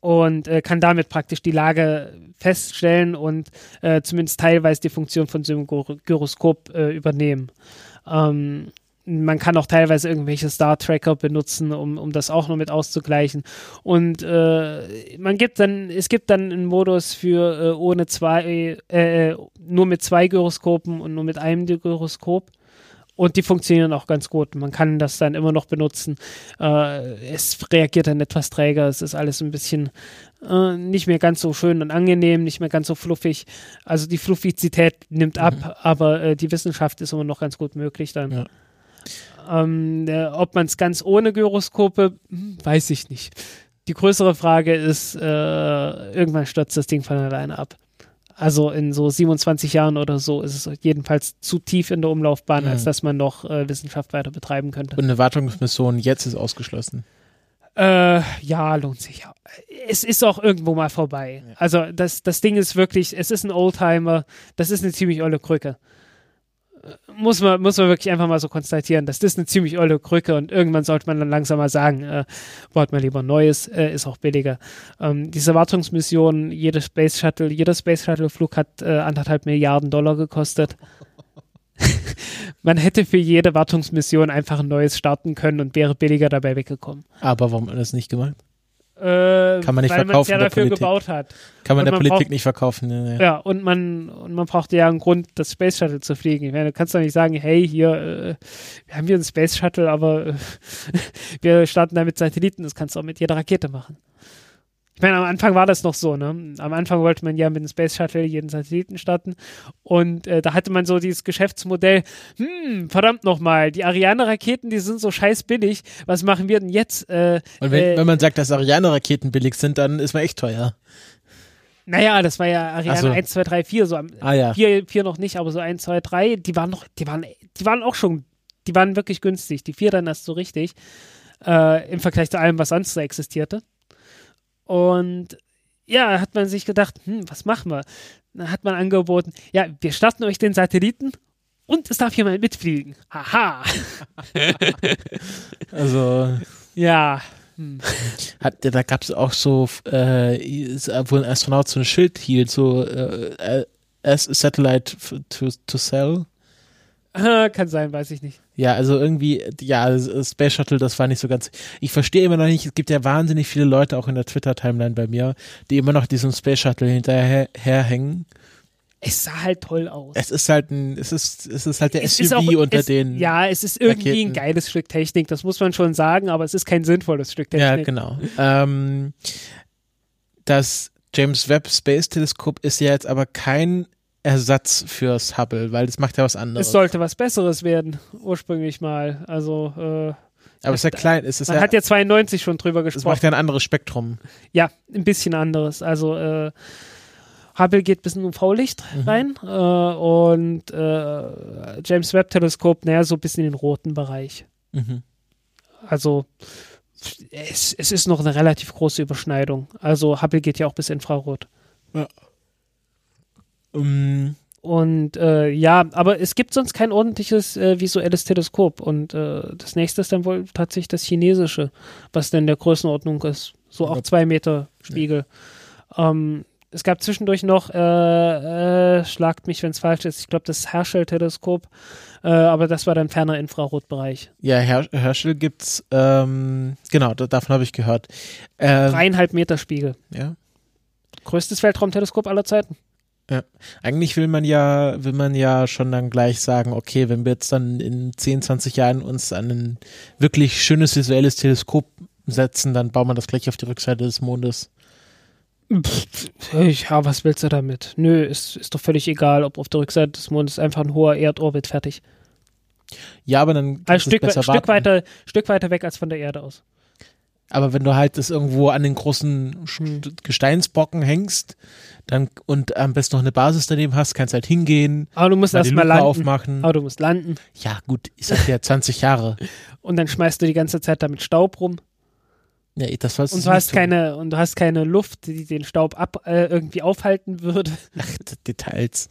Speaker 1: und äh, kann damit praktisch die Lage feststellen und äh, zumindest teilweise die Funktion von so einem Gyroskop äh, übernehmen. Ähm, man kann auch teilweise irgendwelche Star-Tracker benutzen, um, um das auch noch mit auszugleichen. Und äh, man gibt dann, es gibt dann einen Modus für äh, ohne zwei, äh, nur mit zwei Gyroskopen und nur mit einem Gyroskop. Und die funktionieren auch ganz gut. Man kann das dann immer noch benutzen. Äh, es reagiert dann etwas träger. Es ist alles ein bisschen äh, nicht mehr ganz so schön und angenehm, nicht mehr ganz so fluffig. Also die Fluffizität nimmt ab, mhm. aber äh, die Wissenschaft ist immer noch ganz gut möglich dann. Ja. Ähm, äh, ob man es ganz ohne Gyroskope, hm, weiß ich nicht. Die größere Frage ist, äh, irgendwann stürzt das Ding von alleine ab. Also in so 27 Jahren oder so ist es jedenfalls zu tief in der Umlaufbahn, mhm. als dass man noch äh, Wissenschaft weiter betreiben könnte.
Speaker 2: Und eine Wartungsmission jetzt ist ausgeschlossen.
Speaker 1: Äh, ja, lohnt sich. Es ist auch irgendwo mal vorbei. Ja. Also das, das Ding ist wirklich, es ist ein Oldtimer, das ist eine ziemlich olle Krücke. Muss man, muss man wirklich einfach mal so konstatieren, dass das eine ziemlich olle Krücke und irgendwann sollte man dann langsam mal sagen, äh, baut mal lieber Neues, äh, ist auch billiger. Ähm, diese Wartungsmission, jede Space Shuttle, jeder Space Shuttle Flug hat äh, anderthalb Milliarden Dollar gekostet. man hätte für jede Wartungsmission einfach ein neues starten können und wäre billiger dabei weggekommen.
Speaker 2: Aber warum hat man das nicht gemacht?
Speaker 1: Äh,
Speaker 2: Kann man nicht
Speaker 1: weil man es
Speaker 2: verkaufen
Speaker 1: ja
Speaker 2: der
Speaker 1: dafür
Speaker 2: Politik.
Speaker 1: gebaut hat.
Speaker 2: Kann man
Speaker 1: Und
Speaker 2: der
Speaker 1: man
Speaker 2: Politik
Speaker 1: braucht-
Speaker 2: nicht verkaufen. Ja, ja.
Speaker 1: Ja, und man, und man brauchte ja einen Grund, das Space Shuttle zu fliegen. Ich meine, du kannst doch nicht sagen, hey, hier, äh, wir haben hier einen Space Shuttle, aber äh, wir starten da mit Satelliten, das kannst du auch mit jeder Rakete machen. Ich meine, am Anfang war das noch so, ne? Am Anfang wollte man ja mit dem Space Shuttle jeden Satelliten starten und äh, da hatte man so dieses Geschäftsmodell, hm, verdammt nochmal, die Ariane-Raketen, die sind so scheiß billig, was machen wir denn jetzt? Äh,
Speaker 2: Und wenn,
Speaker 1: äh,
Speaker 2: wenn man sagt, dass Ariane-Raketen billig sind, dann ist man echt teuer.
Speaker 1: naja, das war ja Ariane
Speaker 2: Ach so.
Speaker 1: 1, 2, 3, 4, so am,
Speaker 2: Ah ja.
Speaker 1: Vier, vier noch nicht, aber so ein, zwei, drei, die waren noch, die waren, die waren auch schon, die waren wirklich günstig. Die vier dann erst so richtig, äh, im Vergleich zu allem, was sonst so existierte. Und ja, hat man sich gedacht, hm, was machen wir? Dann hat man angeboten, ja, wir starten euch den Satelliten und es darf jemand mitfliegen. Haha.
Speaker 2: Also
Speaker 1: Ja.
Speaker 2: hat, da gab es auch so, äh, wo ein Astronaut so ein Schild hielt, so äh, as Satellite f- to, to sell.
Speaker 1: Äh, Kann sein, weiß ich nicht.
Speaker 2: Ja, also irgendwie, ja, das Space Shuttle, das war nicht so ganz. Ich verstehe immer noch nicht, es gibt ja wahnsinnig viele Leute auch in der Twitter-Timeline bei mir, die immer noch diesem Space Shuttle hinterher herhängen.
Speaker 1: Es sah halt toll aus.
Speaker 2: Es ist halt ein, es ist, es ist halt der
Speaker 1: Es
Speaker 2: SUV
Speaker 1: auch,
Speaker 2: unter
Speaker 1: es,
Speaker 2: den.
Speaker 1: Ja, es ist irgendwie
Speaker 2: Raketen.
Speaker 1: ein geiles Stück Technik, das muss man schon sagen, aber es ist kein sinnvolles Stück Technik.
Speaker 2: Ja, genau. Ähm, das James Webb Space Teleskop ist ja jetzt aber kein Ersatz fürs Hubble, weil das macht ja was anderes.
Speaker 1: Es sollte was Besseres werden, ursprünglich mal. Also, äh,
Speaker 2: aber es ist ja klein, es ist
Speaker 1: man
Speaker 2: ja,
Speaker 1: hat ja 92 schon drüber
Speaker 2: es
Speaker 1: gesprochen.
Speaker 2: macht ja ein anderes Spektrum.
Speaker 1: Ja, ein bisschen anderes. Also, äh, Hubble geht bis in UV-Licht
Speaker 2: Mhm.
Speaker 1: rein äh, und äh, James Webb Teleskop, naja, so bis in den roten Bereich.
Speaker 2: Mhm.
Speaker 1: Also, es, es ist noch eine relativ große Überschneidung. Also, Hubble geht ja auch bis Infrarot.
Speaker 2: Um,
Speaker 1: Und äh, ja, aber es gibt sonst kein ordentliches äh, visuelles Teleskop. Und äh, das nächste ist dann wohl tatsächlich das chinesische, was denn der Größenordnung ist. So auch
Speaker 2: Ja.
Speaker 1: zwei Meter Spiegel. Ähm, es gab zwischendurch noch, äh, äh, schlagt mich, wenn es falsch ist, ich glaube das Herschel-Teleskop, äh, aber das war dann ferner Infrarotbereich.
Speaker 2: ja, Her Herschel gibt's, ähm, genau, da, davon habe ich gehört. Ähm,
Speaker 1: Dreieinhalb Meter Spiegel.
Speaker 2: ja.
Speaker 1: Größtes Weltraumteleskop aller Zeiten.
Speaker 2: Eigentlich will man ja, will man ja schon dann gleich sagen, okay, wenn wir jetzt dann in 10, 20 Jahren uns an ein wirklich schönes visuelles Teleskop setzen, dann bauen wir das gleich auf die Rückseite des Mondes.
Speaker 1: Pff, ja, was willst du damit? Nö, ist, ist doch völlig egal, ob auf der Rückseite des Mondes einfach ein hoher Erdorbit fertig.
Speaker 2: Ja, aber dann
Speaker 1: Ein
Speaker 2: du es
Speaker 1: Stück, Stück, weiter, Stück weiter weg als von der Erde aus.
Speaker 2: Aber wenn du halt das irgendwo an den großen Sch-
Speaker 1: Hm.
Speaker 2: Gesteinsbrocken hängst, dann und am besten noch eine Basis daneben hast, kannst halt hingehen,
Speaker 1: Aber du musst erstmal landen.
Speaker 2: aufmachen.
Speaker 1: Aber du musst landen.
Speaker 2: Ja, gut, ich sag ja 20 Jahre.
Speaker 1: Und dann schmeißt du die ganze Zeit damit Staub rum.
Speaker 2: Ja, das sollst
Speaker 1: Und
Speaker 2: du
Speaker 1: hast
Speaker 2: nicht tun.
Speaker 1: keine, und du hast keine Luft, die den Staub ab äh, irgendwie aufhalten würde.
Speaker 2: Ach, Details.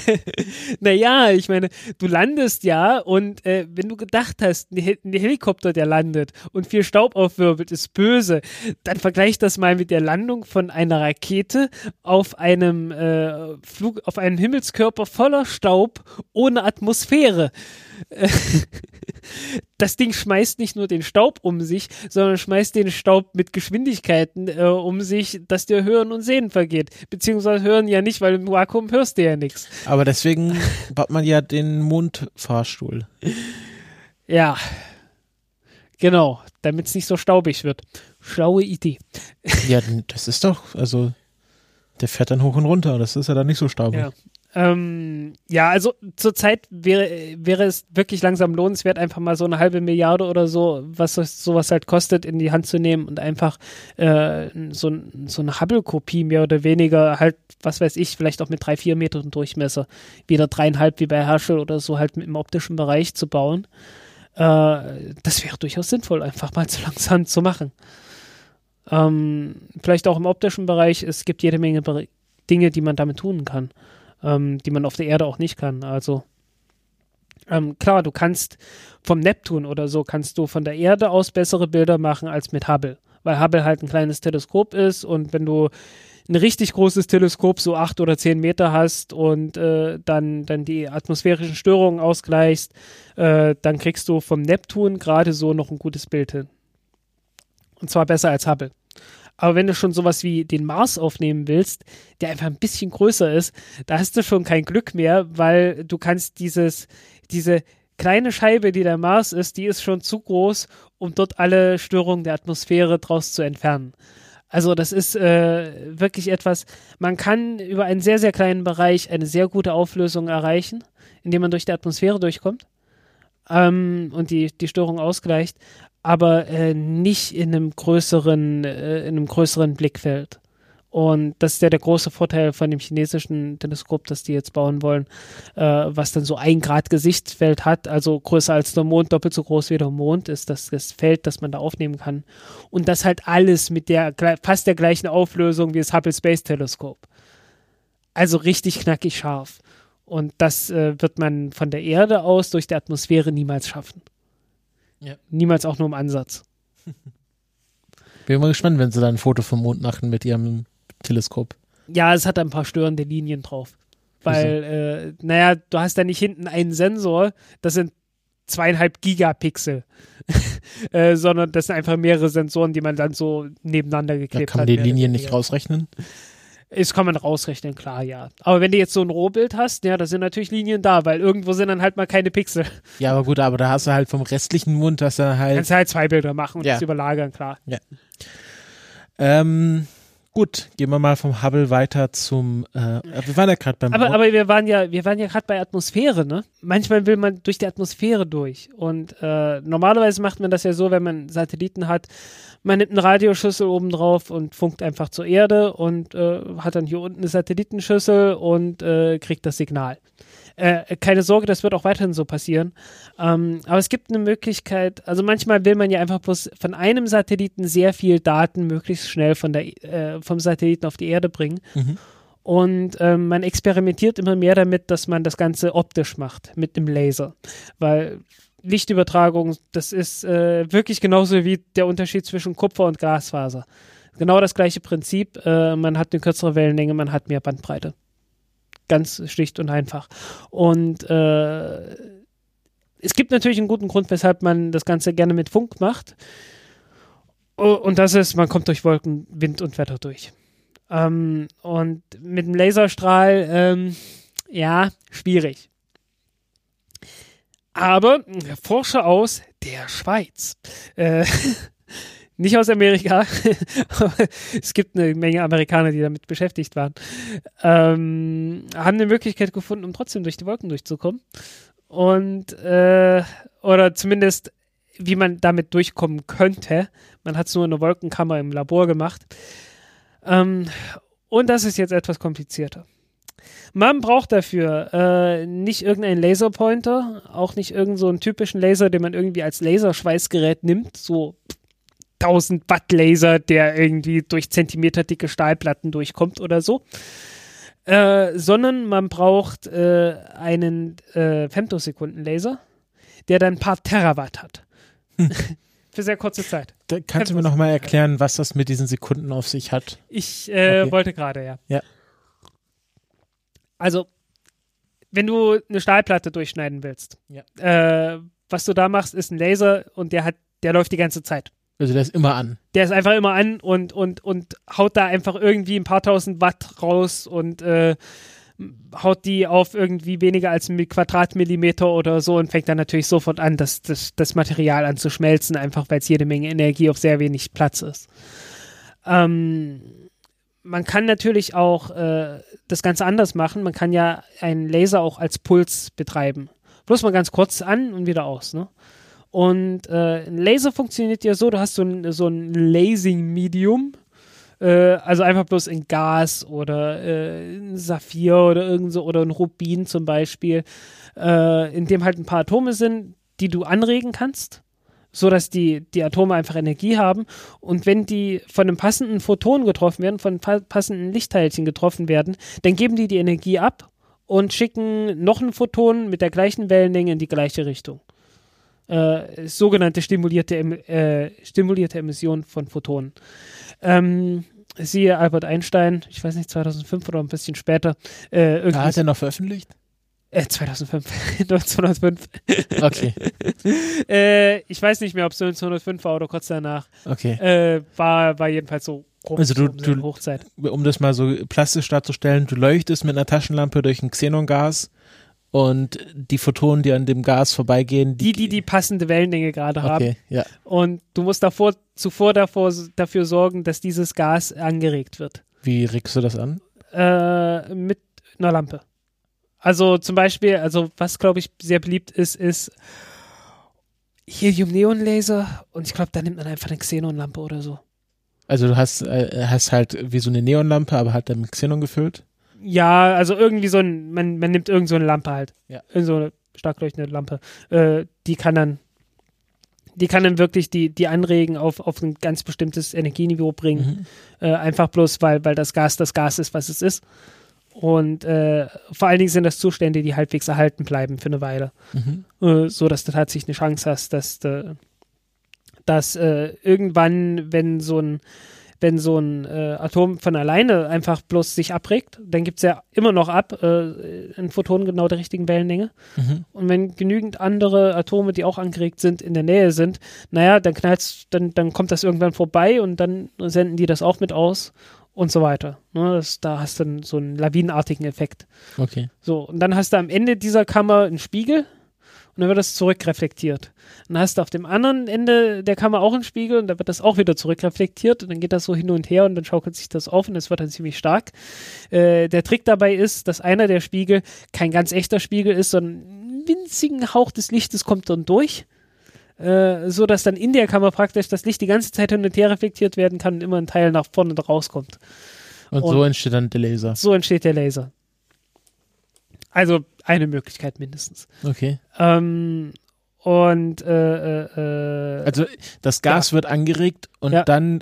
Speaker 1: naja, ich meine, du landest ja und äh, wenn du gedacht hast, ein, Hel ein Helikopter, der landet und viel Staub aufwirbelt, ist böse, dann vergleich das mal mit der Landung von einer Rakete auf einem äh, Flug, auf einem Himmelskörper voller Staub ohne Atmosphäre. Das Ding schmeißt nicht nur den Staub um sich, sondern schmeißt den Staub mit Geschwindigkeiten äh, um sich, dass dir Hören und Sehen vergeht. Beziehungsweise Hören ja nicht, weil im Vakuum hörst du ja nichts.
Speaker 2: Aber deswegen baut man ja den Mondfahrstuhl.
Speaker 1: Ja. Genau, damit es nicht so staubig wird. Schlaue Idee.
Speaker 2: Ja, das ist doch, also der fährt dann hoch und runter. Das ist ja dann nicht so staubig.
Speaker 1: Ja. Ähm, ja, also zurzeit wäre, wäre es wirklich langsam lohnenswert, einfach mal so eine halbe Milliarde oder so, was sowas halt kostet, in die Hand zu nehmen und einfach äh, so, so eine Hubble-Kopie mehr oder weniger halt, was weiß ich, vielleicht auch mit drei, vier Metern Durchmesser, wieder dreieinhalb wie bei Herschel oder so halt im optischen Bereich zu bauen. Äh, das wäre durchaus sinnvoll, einfach mal so langsam zu machen. Ähm, vielleicht auch im optischen Bereich, es gibt jede Menge Dinge, die man damit tun kann ähm, die man auf der Erde auch nicht kann. Also Ähm, klar, du kannst vom Neptun oder so, kannst du von der Erde aus bessere Bilder machen als mit Hubble, weil Hubble halt ein kleines Teleskop ist und wenn du ein richtig großes Teleskop, so acht oder zehn Meter hast und äh, dann, dann die atmosphärischen Störungen ausgleichst, äh, dann kriegst du vom Neptun gerade so noch ein gutes Bild hin. Und zwar besser als Hubble. Aber wenn du schon sowas wie den Mars aufnehmen willst, der einfach ein bisschen größer ist, da hast du schon kein Glück mehr, weil du kannst dieses, diese kleine Scheibe, die der Mars ist, die ist schon zu groß, um dort alle Störungen der Atmosphäre draus zu entfernen. Also das ist äh, wirklich etwas, man kann über einen sehr, sehr kleinen Bereich eine sehr gute Auflösung erreichen, indem man durch die Atmosphäre durchkommt ähm, und die, die Störung ausgleicht aber äh, nicht in einem größeren, äh, in einem größeren Blickfeld. Und das ist ja der große Vorteil von dem chinesischen Teleskop, das die jetzt bauen wollen, äh, was dann so ein Grad Gesichtsfeld hat, also größer als der Mond, doppelt so groß wie der Mond ist das, das Feld, das man da aufnehmen kann. Und das halt alles mit der fast der gleichen Auflösung wie das Hubble Space Teleskop. Also richtig knackig scharf. Und das äh, wird man von der Erde aus durch die Atmosphäre niemals schaffen. Ja. Niemals auch nur im Ansatz.
Speaker 2: Bin mal gespannt, wenn sie dann ein Foto vom Mond machen mit ihrem Teleskop.
Speaker 1: Ja, es hat ein paar störende Linien drauf. Weil, äh, naja, du hast da nicht hinten einen Sensor, das sind zweieinhalb Gigapixel, äh, sondern das sind einfach mehrere Sensoren, die man dann so nebeneinander geklebt
Speaker 2: hat. Da kann man die Linien nicht rausrechnen?
Speaker 1: Ist, kann man rausrechnen, klar, ja. Aber wenn du jetzt so ein Rohbild hast, ja, da sind natürlich Linien da, weil irgendwo sind dann halt mal keine Pixel.
Speaker 2: Ja, aber gut, aber da hast du halt vom restlichen Mund, dass er halt.
Speaker 1: Kannst du halt zwei Bilder machen und ja. das überlagern, klar.
Speaker 2: Ja. Ähm, gut, gehen wir mal vom Hubble weiter zum. Äh, wir waren ja gerade beim.
Speaker 1: Aber, aber wir waren ja, wir waren ja gerade bei Atmosphäre, ne? Manchmal will man durch die Atmosphäre durch. Und äh, normalerweise macht man das ja so, wenn man Satelliten hat man nimmt einen Radioschüssel oben drauf und funkt einfach zur Erde und äh, hat dann hier unten eine Satellitenschüssel und äh, kriegt das Signal. Äh, keine Sorge, das wird auch weiterhin so passieren. Ähm, aber es gibt eine Möglichkeit, also manchmal will man ja einfach bloß von einem Satelliten sehr viel Daten möglichst schnell von der, äh, vom Satelliten auf die Erde bringen. Mhm. Und ähm, man experimentiert immer mehr damit, dass man das Ganze optisch macht mit einem Laser. Weil Lichtübertragung, das ist äh, wirklich genauso wie der Unterschied zwischen Kupfer und Glasfaser. Genau das gleiche Prinzip. Äh, man hat eine kürzere Wellenlänge, man hat mehr Bandbreite. Ganz schlicht und einfach. Und äh, es gibt natürlich einen guten Grund, weshalb man das Ganze gerne mit Funk macht. Und das ist, man kommt durch Wolken, Wind und Wetter durch. Ähm, und mit dem Laserstrahl, ähm, ja, schwierig aber Forscher aus der Schweiz. Äh, nicht aus Amerika, es gibt eine Menge Amerikaner, die damit beschäftigt waren, ähm, haben eine Möglichkeit gefunden, um trotzdem durch die Wolken durchzukommen. Und, äh, oder zumindest, wie man damit durchkommen könnte. Man hat es nur in der Wolkenkammer im Labor gemacht. Ähm, und das ist jetzt etwas komplizierter. Man braucht dafür äh, nicht irgendeinen Laserpointer, auch nicht irgendeinen so typischen Laser, den man irgendwie als Laserschweißgerät nimmt, so 1000 Watt Laser, der irgendwie durch zentimeterdicke Stahlplatten durchkommt oder so. Äh, sondern man braucht äh, einen äh, Femtosekunden-Laser, der dann ein paar Terawatt hat. Hm. Für sehr kurze Zeit.
Speaker 2: Da kannst du mir nochmal erklären, was das mit diesen Sekunden auf sich hat?
Speaker 1: Ich äh, okay. wollte gerade, ja.
Speaker 2: Ja.
Speaker 1: Also, wenn du eine Stahlplatte durchschneiden willst, ja. äh, was du da machst, ist ein Laser und der hat, der läuft die ganze Zeit.
Speaker 2: Also der ist immer an.
Speaker 1: Der ist einfach immer an und, und, und haut da einfach irgendwie ein paar tausend Watt raus und äh, haut die auf irgendwie weniger als ein Quadratmillimeter oder so und fängt dann natürlich sofort an, das, das, das Material an zu schmelzen, einfach weil es jede Menge Energie auf sehr wenig Platz ist. Ähm, man kann natürlich auch äh, das Ganze anders machen. Man kann ja einen Laser auch als Puls betreiben. Bloß mal ganz kurz an und wieder aus. Ne? Und äh, ein Laser funktioniert ja so, du hast so ein, so ein Lasing-Medium, äh, also einfach bloß in Gas oder äh, ein Saphir oder irgend so, oder ein Rubin zum Beispiel, äh, in dem halt ein paar Atome sind, die du anregen kannst so dass die, die Atome einfach Energie haben. Und wenn die von einem passenden Photon getroffen werden, von pa passenden Lichtteilchen getroffen werden, dann geben die die Energie ab und schicken noch ein Photon mit der gleichen Wellenlänge in die gleiche Richtung. Äh, sogenannte stimulierte, äh, stimulierte Emission von Photonen. Ähm, siehe Albert Einstein, ich weiß nicht, 2005 oder ein bisschen später. Äh,
Speaker 2: da hat er noch veröffentlicht?
Speaker 1: Äh, 2005. 1905.
Speaker 2: Okay.
Speaker 1: äh, ich weiß nicht mehr, ob es 1905 war oder kurz danach.
Speaker 2: Okay.
Speaker 1: Äh, war, war jedenfalls so
Speaker 2: also du, du,
Speaker 1: Hochzeit.
Speaker 2: Um das mal so plastisch darzustellen, du leuchtest mit einer Taschenlampe durch ein Xenongas und die Photonen, die an dem Gas vorbeigehen,
Speaker 1: die die die passende Wellenlänge gerade haben.
Speaker 2: Okay, ja.
Speaker 1: Und du musst davor zuvor davor dafür sorgen, dass dieses Gas angeregt wird.
Speaker 2: Wie regst du das an?
Speaker 1: Äh, mit einer Lampe. Also zum Beispiel, also was glaube ich sehr beliebt ist, ist Helium-Neon-Laser und ich glaube, da nimmt man einfach eine Xenon-Lampe oder so.
Speaker 2: Also du hast, äh, hast halt wie so eine Neonlampe, aber halt dann mit Xenon gefüllt?
Speaker 1: Ja, also irgendwie so ein, man, man nimmt irgend so eine Lampe halt.
Speaker 2: Ja.
Speaker 1: Irgend so eine stark leuchtende Lampe. Äh, die kann dann, die kann dann wirklich die, die anregen auf, auf ein ganz bestimmtes Energieniveau bringen. Mhm. Äh, einfach bloß, weil, weil das Gas das Gas ist, was es ist. Und äh, vor allen Dingen sind das Zustände, die halbwegs erhalten bleiben für eine Weile. Mhm. Äh, so dass du tatsächlich eine Chance hast, dass, dass äh, irgendwann, wenn so ein wenn so ein äh, Atom von alleine einfach bloß sich abregt, dann gibt es ja immer noch ab äh, ein Photon genau der richtigen Wellenlänge. Mhm. Und wenn genügend andere Atome, die auch angeregt sind, in der Nähe sind, naja, dann knallt's, dann, dann kommt das irgendwann vorbei und dann senden die das auch mit aus und so weiter. Ne, das, da hast du dann so einen lawinenartigen Effekt.
Speaker 2: Okay.
Speaker 1: So, und dann hast du am Ende dieser Kammer einen Spiegel und dann wird das zurückreflektiert. Dann hast du auf dem anderen Ende der Kammer auch einen Spiegel und dann wird das auch wieder zurückreflektiert und dann geht das so hin und her und dann schaukelt sich das auf und das wird dann ziemlich stark. Äh, der Trick dabei ist, dass einer der Spiegel kein ganz echter Spiegel ist, sondern einen winzigen Hauch des Lichtes kommt dann durch. Äh, so dass dann in der Kammer praktisch das Licht die ganze Zeit hin und her reflektiert werden kann und immer ein Teil nach vorne und rauskommt.
Speaker 2: Und, und so entsteht dann der Laser.
Speaker 1: So entsteht der Laser. Also eine Möglichkeit mindestens.
Speaker 2: Okay.
Speaker 1: Ähm, und äh, äh,
Speaker 2: also das Gas ja. wird angeregt und ja. dann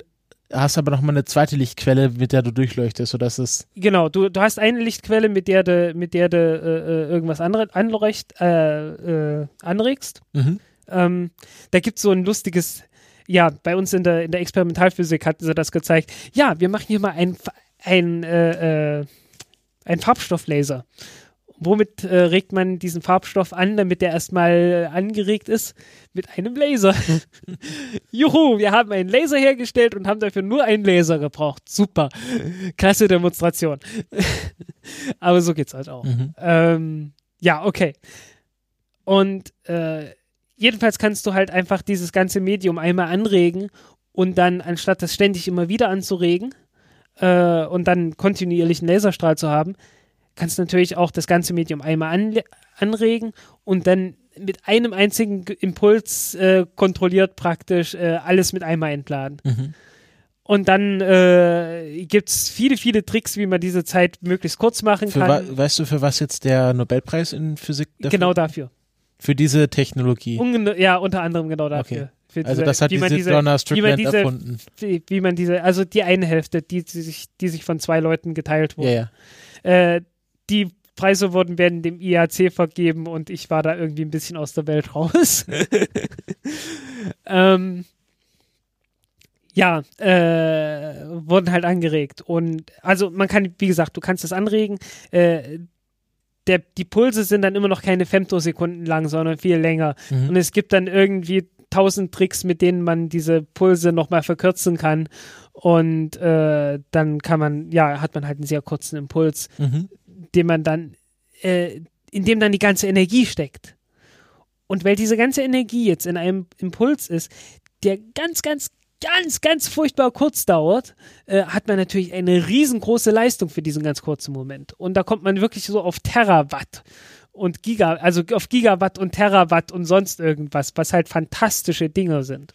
Speaker 2: hast aber noch mal eine zweite Lichtquelle, mit der du durchleuchtest, sodass es
Speaker 1: genau. Du, du hast eine Lichtquelle, mit der du mit der du äh, äh irgendwas andere, anrecht, äh, äh, anregst. Mhm. Ähm, da gibt es so ein lustiges, ja, bei uns in der, in der Experimentalphysik hatten sie das gezeigt. Ja, wir machen hier mal ein, ein, äh, äh, ein Farbstofflaser. Womit äh, regt man diesen Farbstoff an, damit der erstmal angeregt ist? Mit einem Laser. Juhu, wir haben einen Laser hergestellt und haben dafür nur einen Laser gebraucht. Super. Klasse Demonstration. Aber so geht's halt auch. Mhm. Ähm, ja, okay. Und äh, jedenfalls kannst du halt einfach dieses ganze Medium einmal anregen und dann, anstatt das ständig immer wieder anzuregen äh, und dann kontinuierlich einen Laserstrahl zu haben, kannst du natürlich auch das ganze Medium einmal an, anregen und dann mit einem einzigen Impuls äh, kontrolliert praktisch äh, alles mit einmal entladen. Mhm. Und dann äh, gibt es viele, viele Tricks, wie man diese Zeit möglichst kurz machen
Speaker 2: für
Speaker 1: kann.
Speaker 2: weißt du, für was jetzt der Nobelpreis in Physik
Speaker 1: dafür? Genau dafür.
Speaker 2: Für diese Technologie.
Speaker 1: Unge ja, unter anderem genau dafür.
Speaker 2: Okay. also das hat diese, diese Donna Strickland
Speaker 1: diese,
Speaker 2: erfunden.
Speaker 1: Wie, wie, man diese, also die eine Hälfte, die, die, sich, die sich von zwei Leuten geteilt wurde.
Speaker 2: Ja,
Speaker 1: ja. Äh, die Preise wurden werden dem IAC vergeben und ich war da irgendwie ein bisschen aus der Welt raus. ähm, ja, äh, wurden halt angeregt. Und also man kann, wie gesagt, du kannst das anregen. Äh, der, die Pulse sind dann immer noch keine Femtosekunden lang, sondern viel länger. Mhm. Und es gibt dann irgendwie tausend Tricks, mit denen man diese Pulse nochmal verkürzen kann. Und äh, dann kann man, ja, hat man halt einen sehr kurzen Impuls, mhm. Den man dann, äh, in dem dann die ganze Energie steckt. Und weil diese ganze Energie jetzt in einem Impuls ist, der ganz, ganz, ganz, ganz furchtbar kurz dauert, äh, hat man natürlich eine riesengroße Leistung für diesen ganz kurzen Moment. Und da kommt man wirklich so auf Terawatt und Giga, also auf Gigawatt und Terawatt und sonst irgendwas, was halt fantastische Dinge sind.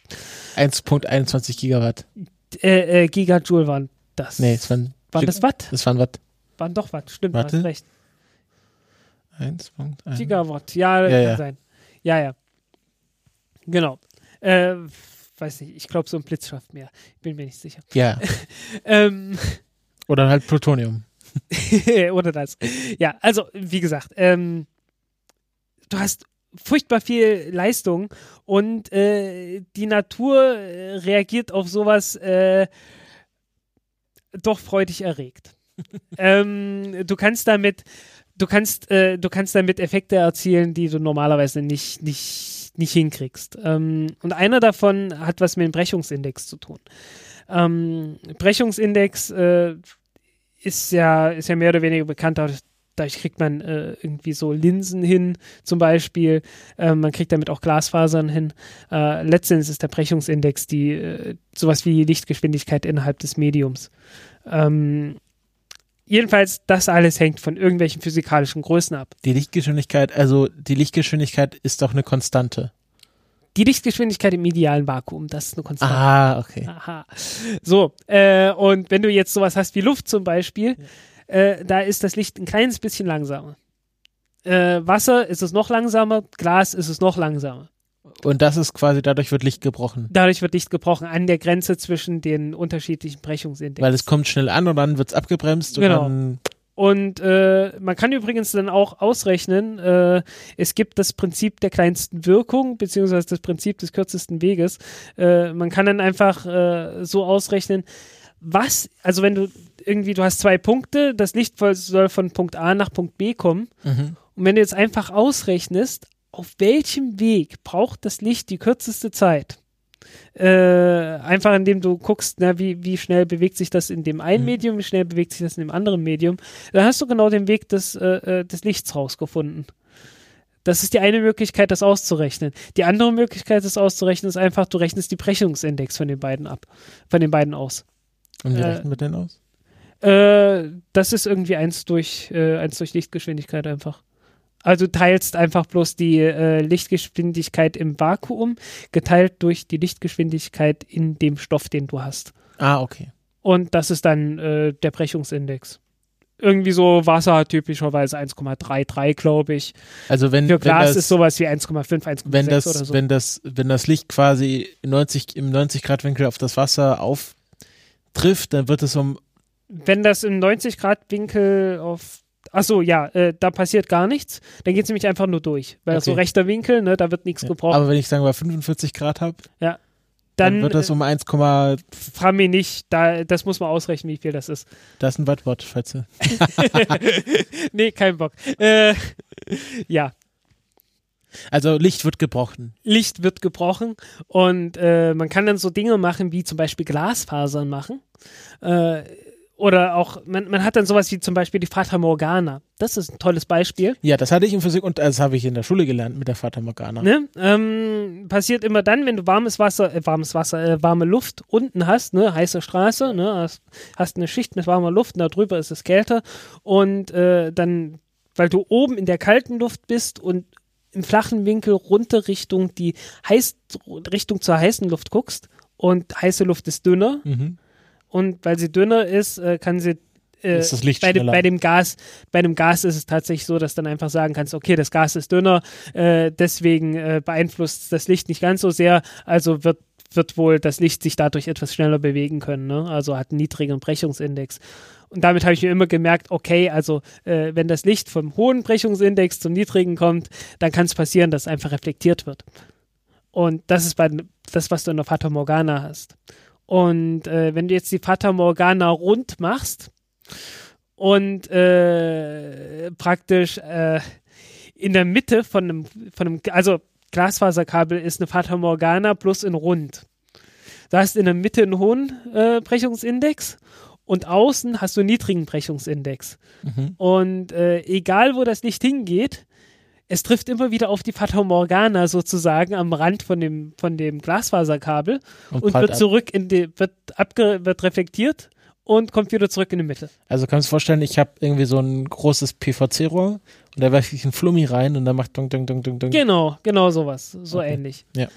Speaker 2: 1.21 Gigawatt.
Speaker 1: Äh, äh, Gigajoule waren das.
Speaker 2: Nee, es waren.
Speaker 1: Waren das Watt?
Speaker 2: Das waren Watt.
Speaker 1: Waren doch Watt, stimmt,
Speaker 2: Warte.
Speaker 1: hast recht.
Speaker 2: 1.1.
Speaker 1: Gigawatt, ja,
Speaker 2: ja,
Speaker 1: kann
Speaker 2: ja.
Speaker 1: sein. Ja, ja. Genau. Äh, weiß nicht, ich glaube, so ein Blitz schafft mehr. Bin mir nicht sicher.
Speaker 2: Ja.
Speaker 1: ähm,
Speaker 2: Oder halt Plutonium.
Speaker 1: Oder das. Ja, also, wie gesagt, ähm, du hast furchtbar viel Leistung und äh, die Natur äh, reagiert auf sowas äh, doch freudig erregt. Ähm, du kannst damit, du kannst, äh, du kannst damit Effekte erzielen, die du normalerweise nicht, nicht, nicht hinkriegst. Ähm, und einer davon hat was mit dem Brechungsindex zu tun. Ähm, Brechungsindex äh, ist ja, ist ja mehr oder weniger bekannt dadurch kriegt man äh, irgendwie so Linsen hin, zum Beispiel. Äh, man kriegt damit auch Glasfasern hin. Äh, letztendlich ist der Brechungsindex die äh, sowas wie Lichtgeschwindigkeit innerhalb des Mediums. Ähm, jedenfalls, das alles hängt von irgendwelchen physikalischen Größen ab.
Speaker 2: Die Lichtgeschwindigkeit, also die Lichtgeschwindigkeit ist doch eine Konstante.
Speaker 1: Die Lichtgeschwindigkeit im idealen Vakuum, das ist eine Konstante.
Speaker 2: Ah, okay.
Speaker 1: Aha. So, äh, und wenn du jetzt sowas hast wie Luft zum Beispiel, ja äh, da ist das Licht ein kleines bisschen langsamer. Äh, Wasser ist es noch langsamer, Glas ist es noch langsamer.
Speaker 2: Und das ist quasi, dadurch wird Licht gebrochen.
Speaker 1: Dadurch wird Licht gebrochen an der Grenze zwischen den unterschiedlichen Brechungsindexen.
Speaker 2: Weil es kommt schnell an und dann wird es abgebremst.
Speaker 1: Genau. Und äh, man kann übrigens dann auch ausrechnen, äh, es gibt das Prinzip der kleinsten Wirkung, beziehungsweise das Prinzip des kürzesten Weges. Äh, man kann dann einfach äh, so ausrechnen, was, also wenn du irgendwie, du hast zwei Punkte, das Licht soll von Punkt A nach Punkt B kommen. Mhm. Und wenn du jetzt einfach ausrechnest, auf welchem Weg braucht das Licht die kürzeste Zeit? Äh, einfach indem du guckst, na, wie, wie schnell bewegt sich das in dem einen mhm. Medium, wie schnell bewegt sich das in dem anderen Medium, dann hast du genau den Weg des, äh, äh des Lichts rausgefunden. Das ist die eine Möglichkeit, das auszurechnen. Die andere Möglichkeit, das auszurechnen, ist einfach, du rechnest die Brechungsindex von den beiden ab, von den beiden aus.
Speaker 2: Und wie äh, rechnen wir denn aus?
Speaker 1: Äh, das ist irgendwie eins durch, äh, eins durch Lichtgeschwindigkeit einfach. Also teilst einfach bloß die äh, Lichtgeschwindigkeit im Vakuum geteilt durch die Lichtgeschwindigkeit in dem Stoff, den du hast.
Speaker 2: Ah, okay.
Speaker 1: Und das ist dann äh, der Brechungsindex. Irgendwie so Wasser typischerweise 1,33, glaube ich.
Speaker 2: Also wenn
Speaker 1: für Glas
Speaker 2: wenn das,
Speaker 1: ist sowas wie 1,5, 1,6
Speaker 2: wenn das,
Speaker 1: oder so.
Speaker 2: Wenn das, wenn das Licht quasi 90, im 90 Grad Winkel auf das Wasser auftrifft, dann wird es um
Speaker 1: wenn das im 90-Grad-Winkel auf Achso, ja, äh, da passiert gar nichts. Dann geht es nämlich einfach nur durch. Weil okay. so rechter Winkel, ne, da wird nichts ja. gebrochen.
Speaker 2: Aber wenn ich sagen wir 45 Grad habe,
Speaker 1: ja.
Speaker 2: dann, dann, wird das um 1,
Speaker 1: frag mich nicht, da, das muss man ausrechnen, wie viel das ist.
Speaker 2: Das ist ein Wattwort, falls du.
Speaker 1: nee, kein Bock. Äh, ja.
Speaker 2: Also Licht wird gebrochen.
Speaker 1: Licht wird gebrochen und äh, man kann dann so Dinge machen, wie zum Beispiel Glasfasern machen. Äh, oder auch, man, man hat dann sowas wie zum Beispiel die Fata Morgana. Das ist ein tolles Beispiel.
Speaker 2: Ja, das hatte ich in Physik und das habe ich in der Schule gelernt mit der Fata Morgana.
Speaker 1: Ne? Ähm, passiert immer dann, wenn du warmes Wasser, äh, warmes Wasser, äh, warme Luft unten hast, ne, heiße Straße, ne, hast, hast eine Schicht mit warmer Luft, und da drüber ist es kälter und äh, dann, weil du oben in der kalten Luft bist und im flachen Winkel runter Richtung die heiß, Richtung zur heißen Luft guckst und heiße Luft ist dünner. Mhm und weil sie dünner ist, äh, kann sie
Speaker 2: äh, ist das Licht
Speaker 1: bei, dem, bei dem Gas, bei dem Gas ist es tatsächlich so, dass dann einfach sagen kannst, okay, das Gas ist dünner, äh, deswegen äh, beeinflusst das Licht nicht ganz so sehr, also wird, wird wohl das Licht sich dadurch etwas schneller bewegen können, ne? also hat einen niedrigeren Brechungsindex. Und damit habe ich mir immer gemerkt, okay, also äh, wenn das Licht vom hohen Brechungsindex zum niedrigen kommt, dann kann es passieren, dass es einfach reflektiert wird. Und das ist bei, das, was du in der Fata Morgana hast. Und äh, wenn du jetzt die Fata Morgana rund machst und äh, praktisch äh, in der Mitte von einem, von einem, also Glasfaserkabel ist eine Fata Morgana plus in rund. Da hast in der Mitte einen hohen äh, Brechungsindex und außen hast du einen niedrigen Brechungsindex. Mhm. Und äh, egal, wo das Licht hingeht, es trifft immer wieder auf die Fata Morgana sozusagen am Rand von dem, von dem Glasfaserkabel und, und wird zurück in die, wird abge, wird reflektiert und kommt wieder zurück in die Mitte.
Speaker 2: Also kannst du dir vorstellen, ich habe irgendwie so ein großes PVC-Rohr und da werfe ich einen Flummi rein und dann macht dong, dong, dong, dong, dong.
Speaker 1: Genau, genau sowas. So
Speaker 2: okay.
Speaker 1: ähnlich.
Speaker 2: Ja.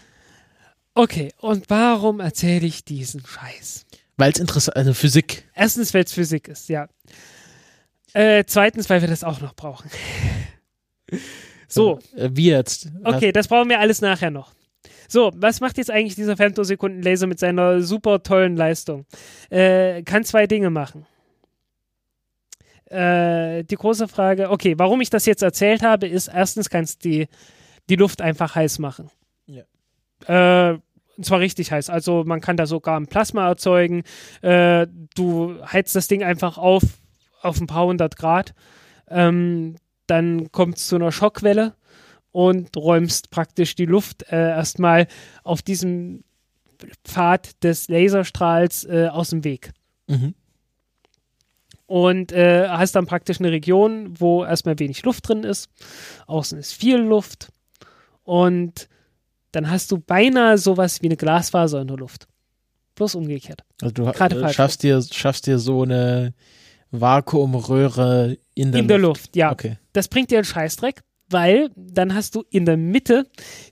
Speaker 1: Okay, und warum erzähle ich diesen Scheiß?
Speaker 2: Weil es interessant, also Physik.
Speaker 1: Erstens, weil es Physik ist, ja. Äh, zweitens, weil wir das auch noch brauchen. So.
Speaker 2: Äh, wie jetzt?
Speaker 1: Okay, das brauchen wir alles nachher noch. So, was macht jetzt eigentlich dieser Femtosekunden-Laser mit seiner super tollen Leistung? Äh, kann zwei Dinge machen. äh, die große Frage, okay, warum ich das jetzt erzählt habe, ist erstens kannst du die, die Luft einfach heiß machen. Ja. Äh, und zwar richtig heiß. Also man kann da sogar ein Plasma erzeugen. Äh, du heizt das Ding einfach auf auf ein paar hundert Grad. Ähm, dann kommt es zu einer Schockwelle und räumst praktisch die Luft äh, erstmal auf diesem Pfad des Laserstrahls äh, aus dem Weg. Mhm. Und äh, hast dann praktisch eine Region, wo erstmal wenig Luft drin ist. Außen ist viel Luft. Und dann hast du beinahe sowas wie eine Glasfaser in der Luft. Bloß umgekehrt.
Speaker 2: Also du äh, schaffst, dir, schaffst dir so eine Vakuumröhre in der,
Speaker 1: in der Luft. Luft ja. Okay. Das bringt dir einen Scheißdreck, weil dann hast du in der Mitte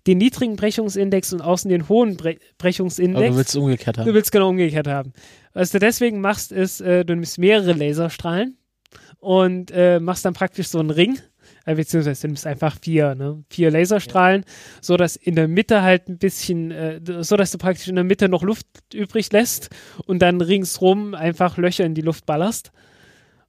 Speaker 1: den niedrigen Brechungsindex und außen den hohen Bre Brechungsindex. Aber
Speaker 2: du willst es umgekehrt haben.
Speaker 1: Du willst genau umgekehrt haben. Was du deswegen machst, ist, äh, du nimmst mehrere Laserstrahlen und äh, machst dann praktisch so einen Ring, äh, beziehungsweise du nimmst einfach vier, ne? vier Laserstrahlen, ja. so dass in der Mitte halt ein bisschen, äh, so dass du praktisch in der Mitte noch Luft übrig lässt und dann ringsrum einfach Löcher in die Luft ballerst.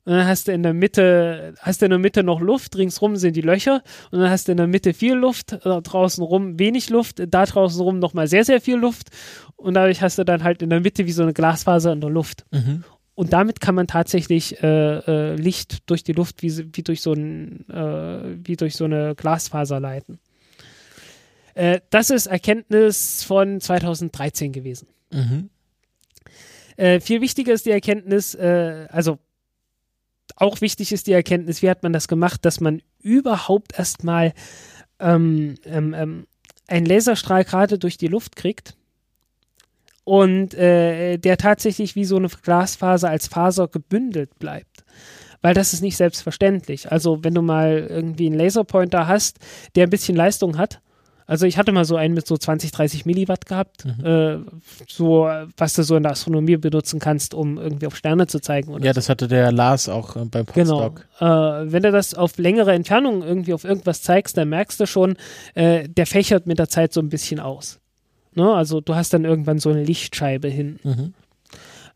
Speaker 1: Und dann hast du in der Mitte, hast du in der Mitte noch Luft, ringsrum sind die Löcher und dann hast du in der Mitte viel Luft, da draußen rum wenig Luft, da draußen rum nochmal sehr, sehr viel Luft und dadurch hast du dann halt in der Mitte wie so eine Glasfaser in der Luft. Mhm. Und damit kann man tatsächlich äh, äh, Licht durch die Luft wie, wie, durch so ein, äh, wie durch so eine Glasfaser leiten. Äh, das ist Erkenntnis von 2013 gewesen. Mhm. Äh, viel wichtiger ist die Erkenntnis, also auch wichtig ist die Erkenntnis, wie hat man das gemacht, dass man überhaupt erstmal ähm, ähm, ähm, einen Laserstrahl gerade durch die Luft kriegt und äh, der tatsächlich wie so eine Glasfaser als Faser gebündelt bleibt. Weil das ist nicht selbstverständlich. Also wenn du mal irgendwie einen Laserpointer hast, der ein bisschen Leistung hat, also ich hatte mal so einen mit so 20, 30 Milliwatt gehabt, mhm. äh, so was du so in der Astronomie benutzen kannst, um irgendwie auf Sterne zu zeigen.
Speaker 2: ja, das hatte der Lars auch äh, beim
Speaker 1: Podstock. Genau. Äh, wenn du das auf längere Entfernungen irgendwie auf irgendwas zeigst, dann merkst du schon, äh, der fächert mit der Zeit so ein bisschen aus. Ne? Also du hast dann irgendwann so eine Lichtscheibe hin. Mhm.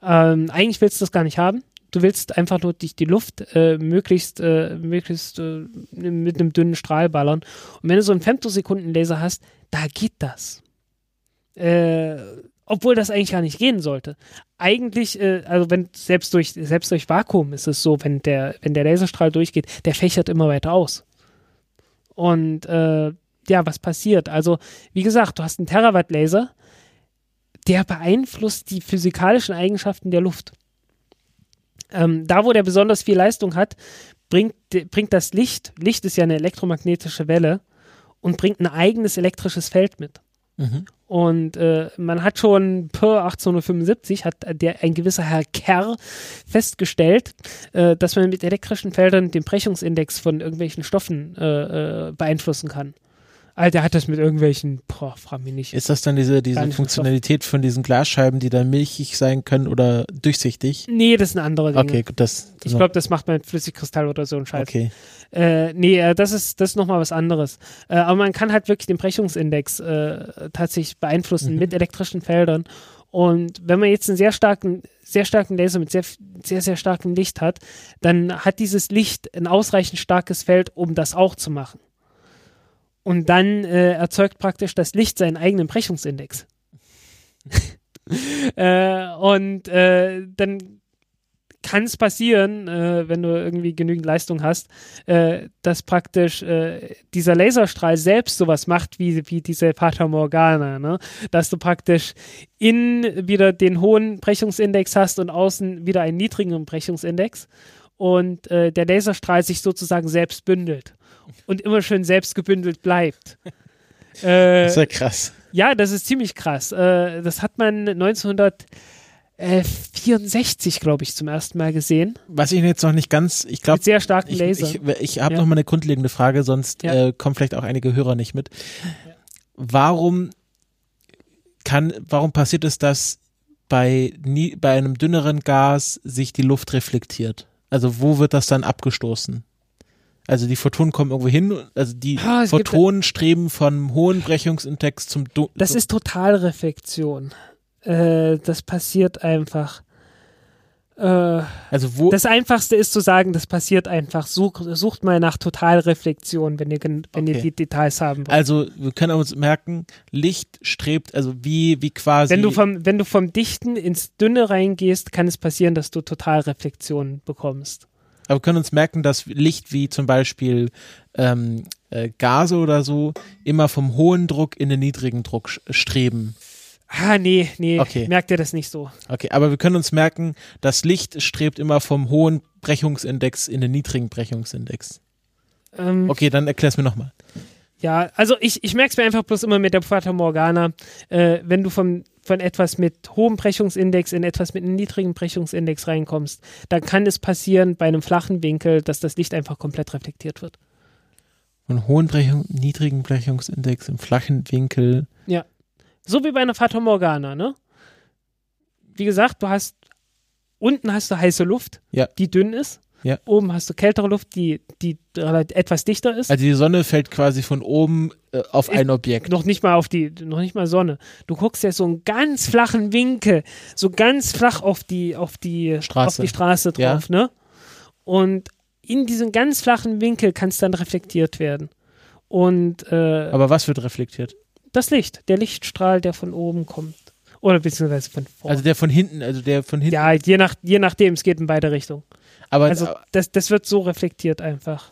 Speaker 1: Ähm, eigentlich willst du das gar nicht haben du willst einfach nur dich die Luft äh, möglichst, äh, möglichst äh, mit einem dünnen Strahl ballern. Und wenn du so einen Femtosekundenlaser hast, da geht das. Äh, obwohl das eigentlich gar nicht gehen sollte. Eigentlich, äh, also wenn selbst durch selbst durch Vakuum ist es so, wenn der wenn der Laserstrahl durchgeht, der fächert immer weiter aus. Und äh, ja, was passiert? Also wie gesagt, du hast einen Terawatt Laser, der beeinflusst die physikalischen Eigenschaften der Luft. Ähm, da, wo der besonders viel Leistung hat, bringt, bringt das Licht, Licht ist ja eine elektromagnetische Welle, und bringt ein eigenes elektrisches Feld mit. Mhm. Und äh, man hat schon per 1875 hat der ein gewisser Herr Kerr festgestellt, äh, dass man mit elektrischen Feldern den Brechungsindex von irgendwelchen Stoffen äh, äh beeinflussen kann. Alter, hat das mit irgendwelchen, boah, frag mich nicht.
Speaker 2: Ist das dann diese, diese Funktionalität von diesen Glasscheiben, die dann milchig sein können oder durchsichtig?
Speaker 1: Nee, das sind andere Dinge.
Speaker 2: Okay, gut, das.
Speaker 1: Ich glaube, das macht man mit Flüssigkristall oder so ein Scheiß.
Speaker 2: Okay.
Speaker 1: Äh, nee, äh, das ist, das ist nochmal was anderes. Äh, aber man kann halt wirklich den Brechungsindex äh, tatsächlich beeinflussen mhm. mit elektrischen Feldern. Und wenn man jetzt einen sehr starken, sehr starken Laser mit sehr, sehr, sehr starkem Licht hat, dann hat dieses Licht ein ausreichend starkes Feld, um das auch zu machen. Und dann äh, erzeugt praktisch das Licht seinen eigenen Brechungsindex. äh, und äh, dann kann es passieren, äh, wenn du irgendwie genügend Leistung hast, äh, dass praktisch äh, dieser Laserstrahl selbst sowas macht wie, wie diese Fata Morgana, ne? dass du praktisch innen wieder den hohen Brechungsindex hast und außen wieder einen niedrigen Brechungsindex und äh, der Laserstrahl sich sozusagen selbst bündelt und immer schön selbst gebündelt bleibt.
Speaker 2: Äh, das ist ja krass.
Speaker 1: Ja, das ist ziemlich krass. Äh, das hat man 1964, glaube ich, zum ersten Mal gesehen.
Speaker 2: Was ich jetzt noch nicht ganz, ich glaube. Mit
Speaker 1: sehr starken Laser.
Speaker 2: Ich, ich, ich habe ja. noch mal eine grundlegende Frage, sonst ja. äh, kommen vielleicht auch einige Hörer nicht mit. Warum kann, warum passiert es, dass bei, nie, bei einem dünneren Gas sich die Luft reflektiert? Also wo wird das dann abgestoßen? Also die Photonen kommen irgendwo hin, also die ah, Photonen streben vom hohen Brechungsindex zum
Speaker 1: du Das ist Totalreflexion. Äh, das passiert einfach. Äh,
Speaker 2: Also wo
Speaker 1: das Einfachste ist zu sagen, das passiert einfach. Such, sucht mal nach Totalreflexion, wenn ihr, wenn ihr
Speaker 2: Okay.
Speaker 1: die Details haben wollt.
Speaker 2: also wir können uns merken, Licht strebt also wie wie quasi
Speaker 1: Wenn du, vom, wenn du vom Dichten ins Dünne reingehst, kann es passieren, dass du Totalreflexion bekommst.
Speaker 2: aber wir können uns merken, dass Licht wie zum Beispiel ähm, äh, Gase oder so immer vom hohen Druck in den niedrigen Druck streben.
Speaker 1: Ah, nee, nee,
Speaker 2: Okay.
Speaker 1: merkt ihr das nicht so.
Speaker 2: Okay, aber wir können uns merken, das Licht strebt immer vom hohen Brechungsindex in den niedrigen Brechungsindex.
Speaker 1: Ähm,
Speaker 2: Okay, dann erklär's mir nochmal.
Speaker 1: Ja, also ich, ich merke es mir einfach bloß immer mit der Fata Morgana. Äh, wenn du vom, von etwas mit hohem Brechungsindex in etwas mit einem niedrigen Brechungsindex reinkommst, dann kann es passieren bei einem flachen Winkel, dass das Licht einfach komplett reflektiert wird.
Speaker 2: Von hohen Brechung, niedrigen Brechungsindex im flachen Winkel.
Speaker 1: So wie bei einer Fata Morgana, ne? Wie gesagt, du hast unten hast du heiße Luft,
Speaker 2: Ja.
Speaker 1: die dünn ist.
Speaker 2: Ja.
Speaker 1: Oben hast du kältere Luft, die, die etwas dichter ist.
Speaker 2: Also die Sonne fällt quasi von oben äh, auf
Speaker 1: Ist
Speaker 2: ein Objekt.
Speaker 1: noch nicht mal auf die, noch nicht mal Sonne. Du guckst ja so einen ganz flachen Winkel, so ganz flach auf die, auf die
Speaker 2: Straße.
Speaker 1: auf die Straße
Speaker 2: Ja.
Speaker 1: drauf, ne? Und in diesem ganz flachen Winkel kann es dann reflektiert werden. Und äh,
Speaker 2: Aber was wird reflektiert?
Speaker 1: Das Licht, der Lichtstrahl, der von oben kommt. Oder beziehungsweise von vorne.
Speaker 2: Also der von hinten, also der von hinten.
Speaker 1: ja, je, nach, je nachdem, es geht in beide Richtungen.
Speaker 2: aber
Speaker 1: Also das, das wird so reflektiert einfach.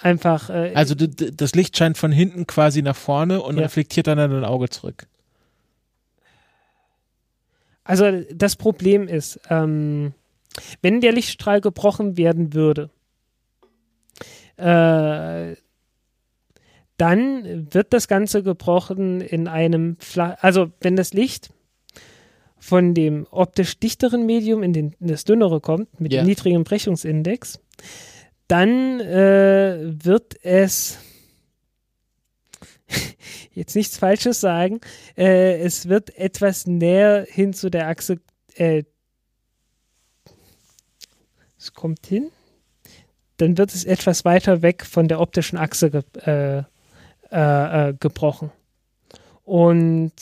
Speaker 1: Einfach, äh,
Speaker 2: also das Licht scheint von hinten quasi nach vorne und
Speaker 1: Ja.
Speaker 2: reflektiert dann in dein Auge zurück.
Speaker 1: Also das Problem ist, ähm, wenn der Lichtstrahl gebrochen werden würde, äh, dann wird das Ganze gebrochen in einem, Fla also wenn das Licht von dem optisch dichteren Medium in, den, in das dünnere kommt, mit
Speaker 2: Ja.
Speaker 1: dem niedrigen Brechungsindex, dann äh, wird es jetzt nichts Falsches sagen, äh, es wird etwas näher hin zu der Achse, äh, es kommt hin, dann wird es etwas weiter weg von der optischen Achse ge äh, äh, gebrochen. Und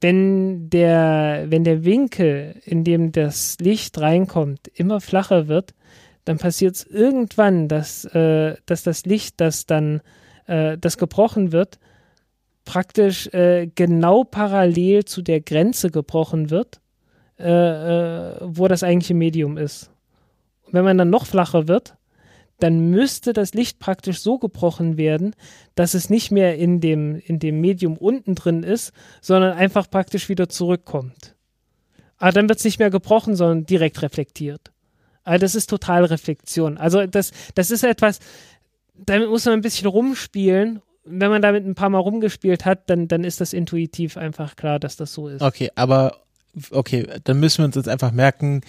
Speaker 1: wenn der, wenn der Winkel, in dem das Licht reinkommt, immer flacher wird, dann passiert es irgendwann, dass, äh, dass das Licht, das dann, äh, das gebrochen wird, praktisch äh, genau parallel zu der Grenze gebrochen wird, äh, äh, wo das eigentliche Medium ist. Und wenn man dann noch flacher wird, dann müsste das Licht praktisch so gebrochen werden, dass es nicht mehr in dem, in dem Medium unten drin ist, sondern einfach praktisch wieder zurückkommt. Aber dann wird es nicht mehr gebrochen, sondern direkt reflektiert. Aber das ist Totalreflexion. Also das, das ist etwas, damit muss man ein bisschen rumspielen. Wenn man damit ein paar Mal rumgespielt hat, dann, dann ist das intuitiv einfach klar, dass das so ist.
Speaker 2: Okay, aber okay, dann müssen wir uns jetzt einfach merken,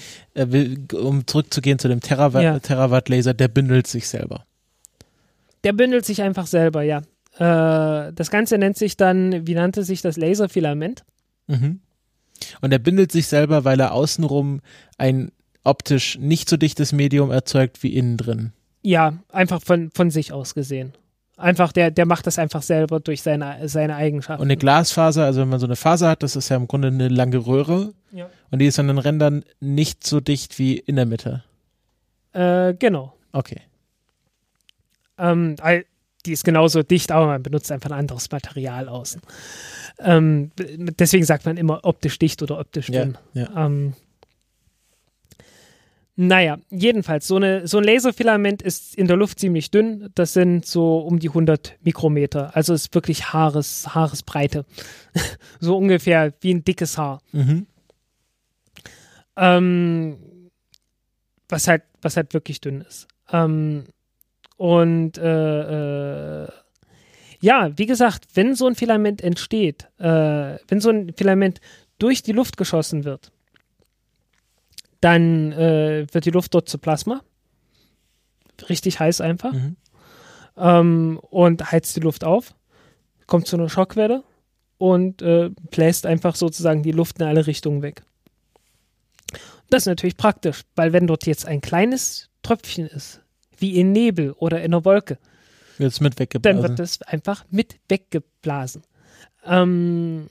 Speaker 2: um zurückzugehen zu dem Terawatt,
Speaker 1: Ja.
Speaker 2: Terawatt Laser, der bündelt sich selber.
Speaker 1: Der bündelt sich einfach selber, ja. Äh, das Ganze nennt sich dann, wie nannte sich das Laserfilament?
Speaker 2: Mhm. Und er bindet sich selber, weil er außenrum ein optisch nicht so dichtes Medium erzeugt wie innen drin.
Speaker 1: Ja, einfach von, von sich aus gesehen. Einfach, der, der macht das einfach selber durch seine, seine Eigenschaften.
Speaker 2: Und eine Glasfaser, also wenn man so eine Faser hat, das ist ja im Grunde eine lange Röhre
Speaker 1: Ja.
Speaker 2: und die ist an den Rändern nicht so dicht wie in der Mitte.
Speaker 1: Äh, genau.
Speaker 2: Okay.
Speaker 1: Ähm, die ist genauso dicht, aber man benutzt einfach ein anderes Material außen. Ähm, deswegen sagt man immer optisch dicht oder optisch
Speaker 2: Ja,
Speaker 1: dünn.
Speaker 2: ja.
Speaker 1: Ähm, naja, jedenfalls, so, eine, so ein Laserfilament ist in der Luft ziemlich dünn. Das sind so um die 100 Mikrometer. Also ist wirklich Haares, Haaresbreite. so ungefähr wie ein dickes Haar.
Speaker 2: Mhm.
Speaker 1: Ähm, was halt, was halt wirklich dünn ist. Ähm, und äh, äh, ja, wie gesagt, wenn so ein Filament entsteht, äh, wenn so ein Filament durch die Luft geschossen wird, dann äh, wird die Luft dort zu Plasma. Richtig heiß einfach.
Speaker 2: Mhm.
Speaker 1: Ähm, und heizt die Luft auf, kommt zu einer Schockwelle und äh, bläst einfach sozusagen die Luft in alle Richtungen weg. Das ist natürlich praktisch, weil wenn dort jetzt ein kleines Tröpfchen ist, wie in Nebel oder in einer Wolke,
Speaker 2: Wird es mit
Speaker 1: dann
Speaker 2: weggeblasen.
Speaker 1: wird das einfach mit weggeblasen. Ähm,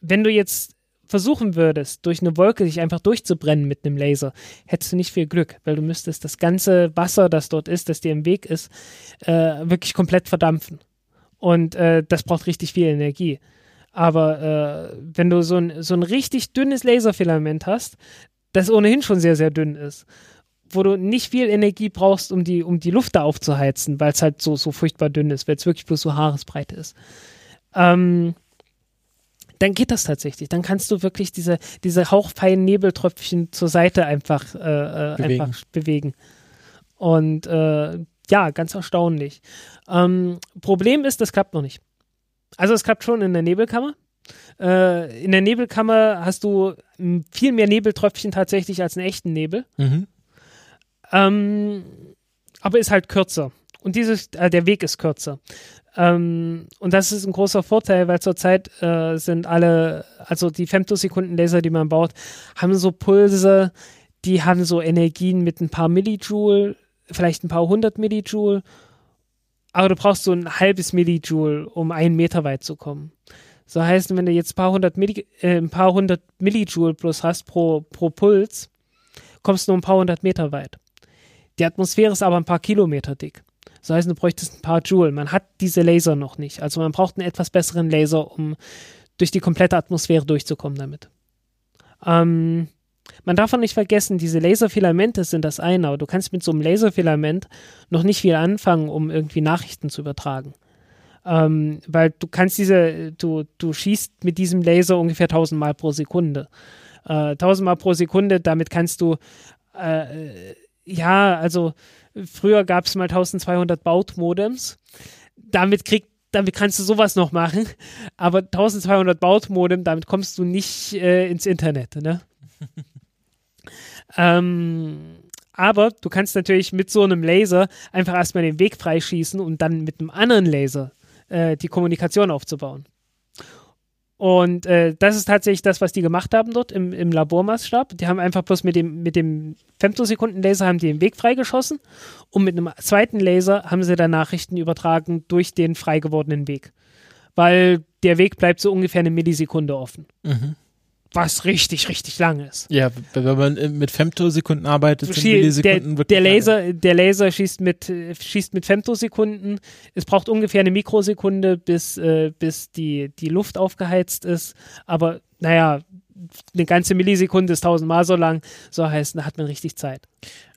Speaker 1: wenn du jetzt versuchen würdest, durch eine Wolke dich einfach durchzubrennen mit einem Laser, hättest du nicht viel Glück, weil du müsstest das ganze Wasser, das dort ist, das dir im Weg ist, äh, wirklich komplett verdampfen. Und äh, das braucht richtig viel Energie. Aber äh, wenn du so ein, so ein richtig dünnes Laserfilament hast, das ohnehin schon sehr, sehr dünn ist, wo du nicht viel Energie brauchst, um die, um die Luft da aufzuheizen, weil es halt so, so furchtbar dünn ist, weil es wirklich bloß so Haaresbreit ist. Ähm, dann geht das tatsächlich. Dann kannst du wirklich diese, diese hauchfeinen Nebeltröpfchen zur Seite einfach, äh, äh bewegen. einfach bewegen. Und äh, ja, ganz erstaunlich. Ähm, Problem ist, das klappt noch nicht. Also es klappt schon in der Nebelkammer. Äh, in der Nebelkammer hast du viel mehr Nebeltröpfchen tatsächlich als einen echten Nebel. Mhm. Ähm, aber ist halt kürzer. Und dieses, äh, der Weg ist kürzer. Ähm, und das ist ein großer Vorteil, weil zurzeit äh, sind alle, also die Femtosekunden-Laser, die man baut, haben so Pulse, die haben so Energien mit ein paar Millijoule, vielleicht ein paar hundert Millijoule. Aber du brauchst so ein halbes Millijoule, um einen Meter weit zu kommen. So heißt, wenn du jetzt ein paar hundert, Milli, äh, ein paar hundert Millijoule plus hast pro, pro Puls, kommst du nur ein paar hundert Meter weit. Die Atmosphäre ist aber ein paar Kilometer dick. Das heißt, du bräuchtest ein paar Joule. Man hat diese Laser noch nicht. Also man braucht einen etwas besseren Laser, um durch die komplette Atmosphäre durchzukommen damit. Ähm, man darf auch nicht vergessen, diese Laserfilamente sind das eine, aber du kannst mit so einem Laserfilament noch nicht viel anfangen, um irgendwie Nachrichten zu übertragen. Ähm, weil du kannst diese, du, du schießt mit diesem Laser ungefähr 1000 Mal pro Sekunde. Äh, 1000 Mal pro Sekunde, damit kannst du äh, ja, also früher gab es mal 1200 Bautmodems. Damit kriegt damit kannst du sowas noch machen, aber 1200 Bautmodem, damit kommst du nicht äh, ins Internet, ne? ähm, aber du kannst natürlich mit so einem Laser einfach erstmal den Weg freischießen und dann mit einem anderen Laser äh, die Kommunikation aufzubauen. Und äh, das ist tatsächlich das, was die gemacht haben dort im, im Labormaßstab. Die haben einfach bloß mit dem, mit dem Femtosekunden-Laser haben die den Weg freigeschossen und mit einem zweiten Laser haben sie dann Nachrichten übertragen durch den frei gewordenen Weg. Weil der Weg bleibt so ungefähr eine Millisekunde offen. Mhm was richtig, richtig lang ist.
Speaker 2: Ja, wenn man äh, mit Femtosekunden arbeitet,
Speaker 1: sind Millisekunden der, der Laser, lange. der Laser schießt mit, schießt mit Femtosekunden. Es braucht ungefähr eine Mikrosekunde, bis, äh, bis die, die Luft aufgeheizt ist. Aber naja, eine ganze Millisekunde ist tausendmal so lang. So heißt, da hat man richtig Zeit.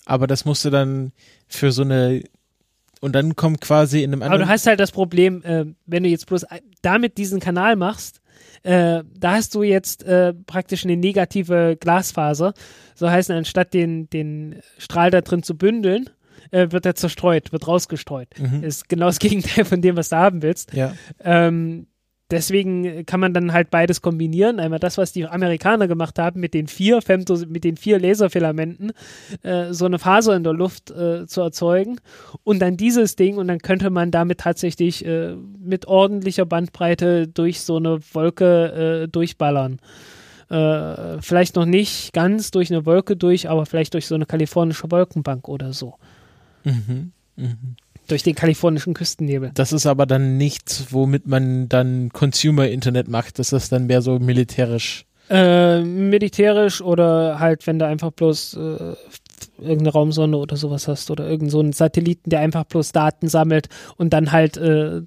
Speaker 2: Aber das musste dann für so eine und dann kommt quasi in einem
Speaker 1: anderen. Aber du hast halt das Problem, äh, wenn du jetzt bloß damit diesen Kanal machst, äh, da hast du jetzt äh, praktisch eine negative Glasfaser. So heißt, anstatt den, den Strahl da drin zu bündeln, äh, wird er zerstreut, wird rausgestreut. Mhm. Ist genau das Gegenteil von dem, was du haben willst.
Speaker 2: Ja.
Speaker 1: Ähm, deswegen kann man dann halt beides kombinieren. Einmal das, was die Amerikaner gemacht haben mit den vier Femtos, mit den vier Laserfilamenten, äh, so eine Faser in der Luft äh, zu erzeugen und dann dieses Ding und dann könnte man damit tatsächlich äh, mit ordentlicher Bandbreite durch so eine Wolke äh, durchballern. Äh, vielleicht noch nicht ganz durch eine Wolke durch, aber vielleicht durch so eine kalifornische Wolkenbank oder so. Mhm. Mhm. Durch den kalifornischen Küstennebel.
Speaker 2: Das ist aber dann nichts, womit man dann Consumer-Internet macht. Das ist dann mehr so militärisch.
Speaker 1: Äh, militärisch oder halt, wenn du einfach bloß äh, irgendeine Raumsonde oder sowas hast oder irgend so einen Satelliten, der einfach bloß Daten sammelt und dann halt, äh,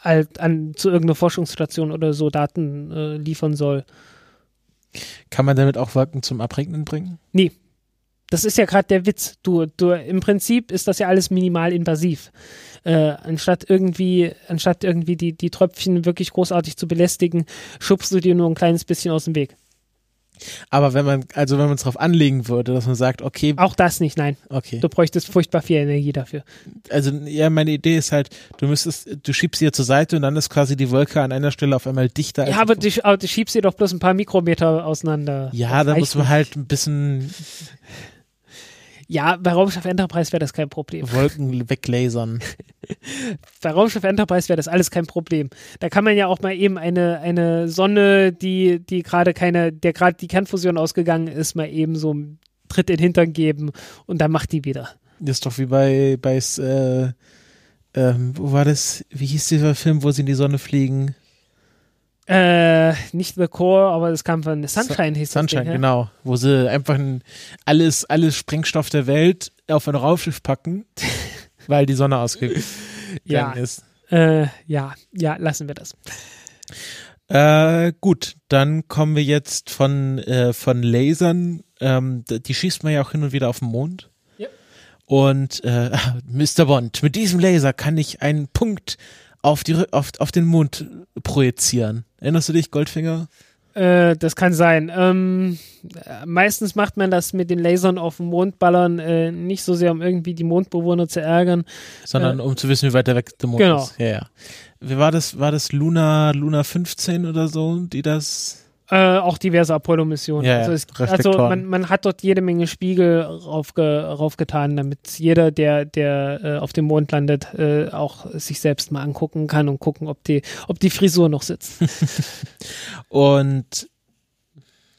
Speaker 1: halt an, zu irgendeiner Forschungsstation oder so Daten äh, liefern soll.
Speaker 2: Kann man damit auch Wolken zum Abregnen bringen?
Speaker 1: Nee, das ist ja gerade der Witz. Du, du, im Prinzip ist das ja alles minimal invasiv. Äh, anstatt irgendwie, anstatt irgendwie die, die Tröpfchen wirklich großartig zu belästigen, schubst du dir nur ein kleines bisschen aus dem Weg.
Speaker 2: Aber wenn man, also wenn man es darauf anlegen würde, dass man sagt, okay.
Speaker 1: Auch das nicht, nein.
Speaker 2: Okay.
Speaker 1: Du bräuchtest furchtbar viel Energie dafür.
Speaker 2: Also, ja, meine Idee ist halt, du müsstest, du schiebst sie zur Seite und dann ist quasi die Wolke an einer Stelle auf einmal dichter.
Speaker 1: Ja, aber du, aber du schiebst sie doch bloß ein paar Mikrometer auseinander.
Speaker 2: Ja, da muss man halt ein bisschen
Speaker 1: ja, bei Raumschiff Enterprise wäre das kein Problem.
Speaker 2: Wolken weglasern.
Speaker 1: bei Raumschiff Enterprise wäre das alles kein Problem. Da kann man ja auch mal eben eine, eine Sonne, die, die gerade keine, der gerade die Kernfusion ausgegangen ist, mal eben so einen Tritt in den Hintern geben und dann macht die wieder.
Speaker 2: Das ist doch wie bei, bei äh, ähm, wo war das? Wie hieß dieser Film, wo sie in die Sonne fliegen?
Speaker 1: Äh, nicht The Core, aber es kam von Sunshine, hieß
Speaker 2: Sunshine,
Speaker 1: das Ding,
Speaker 2: genau. Wo sie einfach ein, alles, alles Sprengstoff der Welt auf ein Raumschiff packen, weil die Sonne ausgegangen
Speaker 1: Ja.
Speaker 2: ist.
Speaker 1: Ja. Äh, ja, ja, lassen wir das.
Speaker 2: Äh, gut, dann kommen wir jetzt von, äh, von Lasern. Ähm, die schießt man ja auch hin und wieder auf den Mond.
Speaker 1: Ja.
Speaker 2: Und äh, Mr. Bond, mit diesem Laser kann ich einen Punkt auf, die, auf, auf den Mond projizieren. Erinnerst du dich, Goldfinger?
Speaker 1: Äh, das kann sein. Ähm, äh, meistens macht man das mit den Lasern auf den Mond ballern, äh, nicht so sehr, um irgendwie die Mondbewohner zu ärgern.
Speaker 2: Sondern um zu wissen, wie weit der weg der Mond
Speaker 1: Genau.
Speaker 2: ist. Ja, ja. Wie war das? War das Luna, Luna 15 oder so, die das?
Speaker 1: Äh, auch diverse Apollo-Missionen.
Speaker 2: Ja,
Speaker 1: also es, also man, man hat dort jede Menge Spiegel raufge, raufgetan, damit jeder, der, der äh, auf dem Mond landet, äh, auch sich selbst mal angucken kann und gucken, ob die, ob die Frisur noch sitzt.
Speaker 2: Und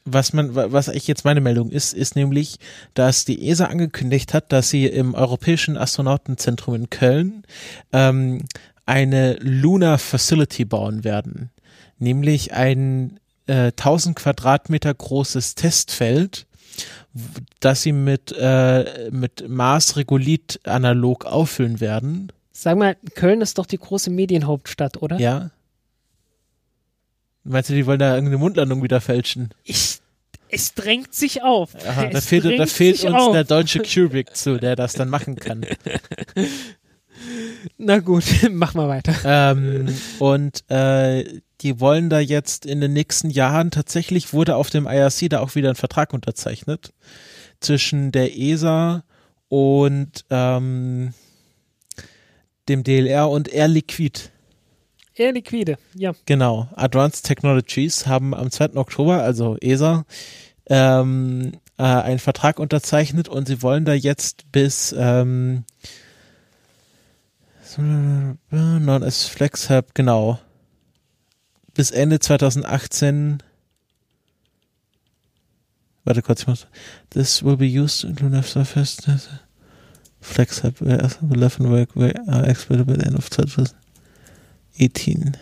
Speaker 2: was man, wa- was eigentlich jetzt meine Meldung ist, ist nämlich, dass die ESA angekündigt hat, dass sie im Europäischen Astronautenzentrum in Köln ähm, eine Lunar Facility bauen werden. Nämlich ein äh, 1000 Quadratmeter großes Testfeld, das sie mit, äh, mit Mars-Regolith analog auffüllen werden.
Speaker 1: Sag mal, Köln ist doch die große Medienhauptstadt, oder?
Speaker 2: Ja. Meinst du, die wollen da irgendeine Mundlandung wieder fälschen?
Speaker 1: Ich, es drängt sich auf.
Speaker 2: Aha, da fehlt, da fehlt uns
Speaker 1: auf.
Speaker 2: der deutsche Kubrick zu, der das dann machen kann.
Speaker 1: Na gut, mach mal weiter.
Speaker 2: ähm, und äh, die wollen da jetzt in den nächsten Jahren, tatsächlich wurde auf dem IRC da auch wieder ein Vertrag unterzeichnet zwischen der ESA und ähm, dem DLR und Air Liquid.
Speaker 1: Eher liquide, ja.
Speaker 2: Genau, Advanced Technologies haben am 2. Oktober, also ESA, ähm, äh, einen Vertrag unterzeichnet und sie wollen da jetzt bis ähm, non as Flex Hub, genau, bis Ende 2018 Warte kurz, ich muss. This will be used to lunar surface. Flex Hub, uh, 11 work, we are expected by the end of 2018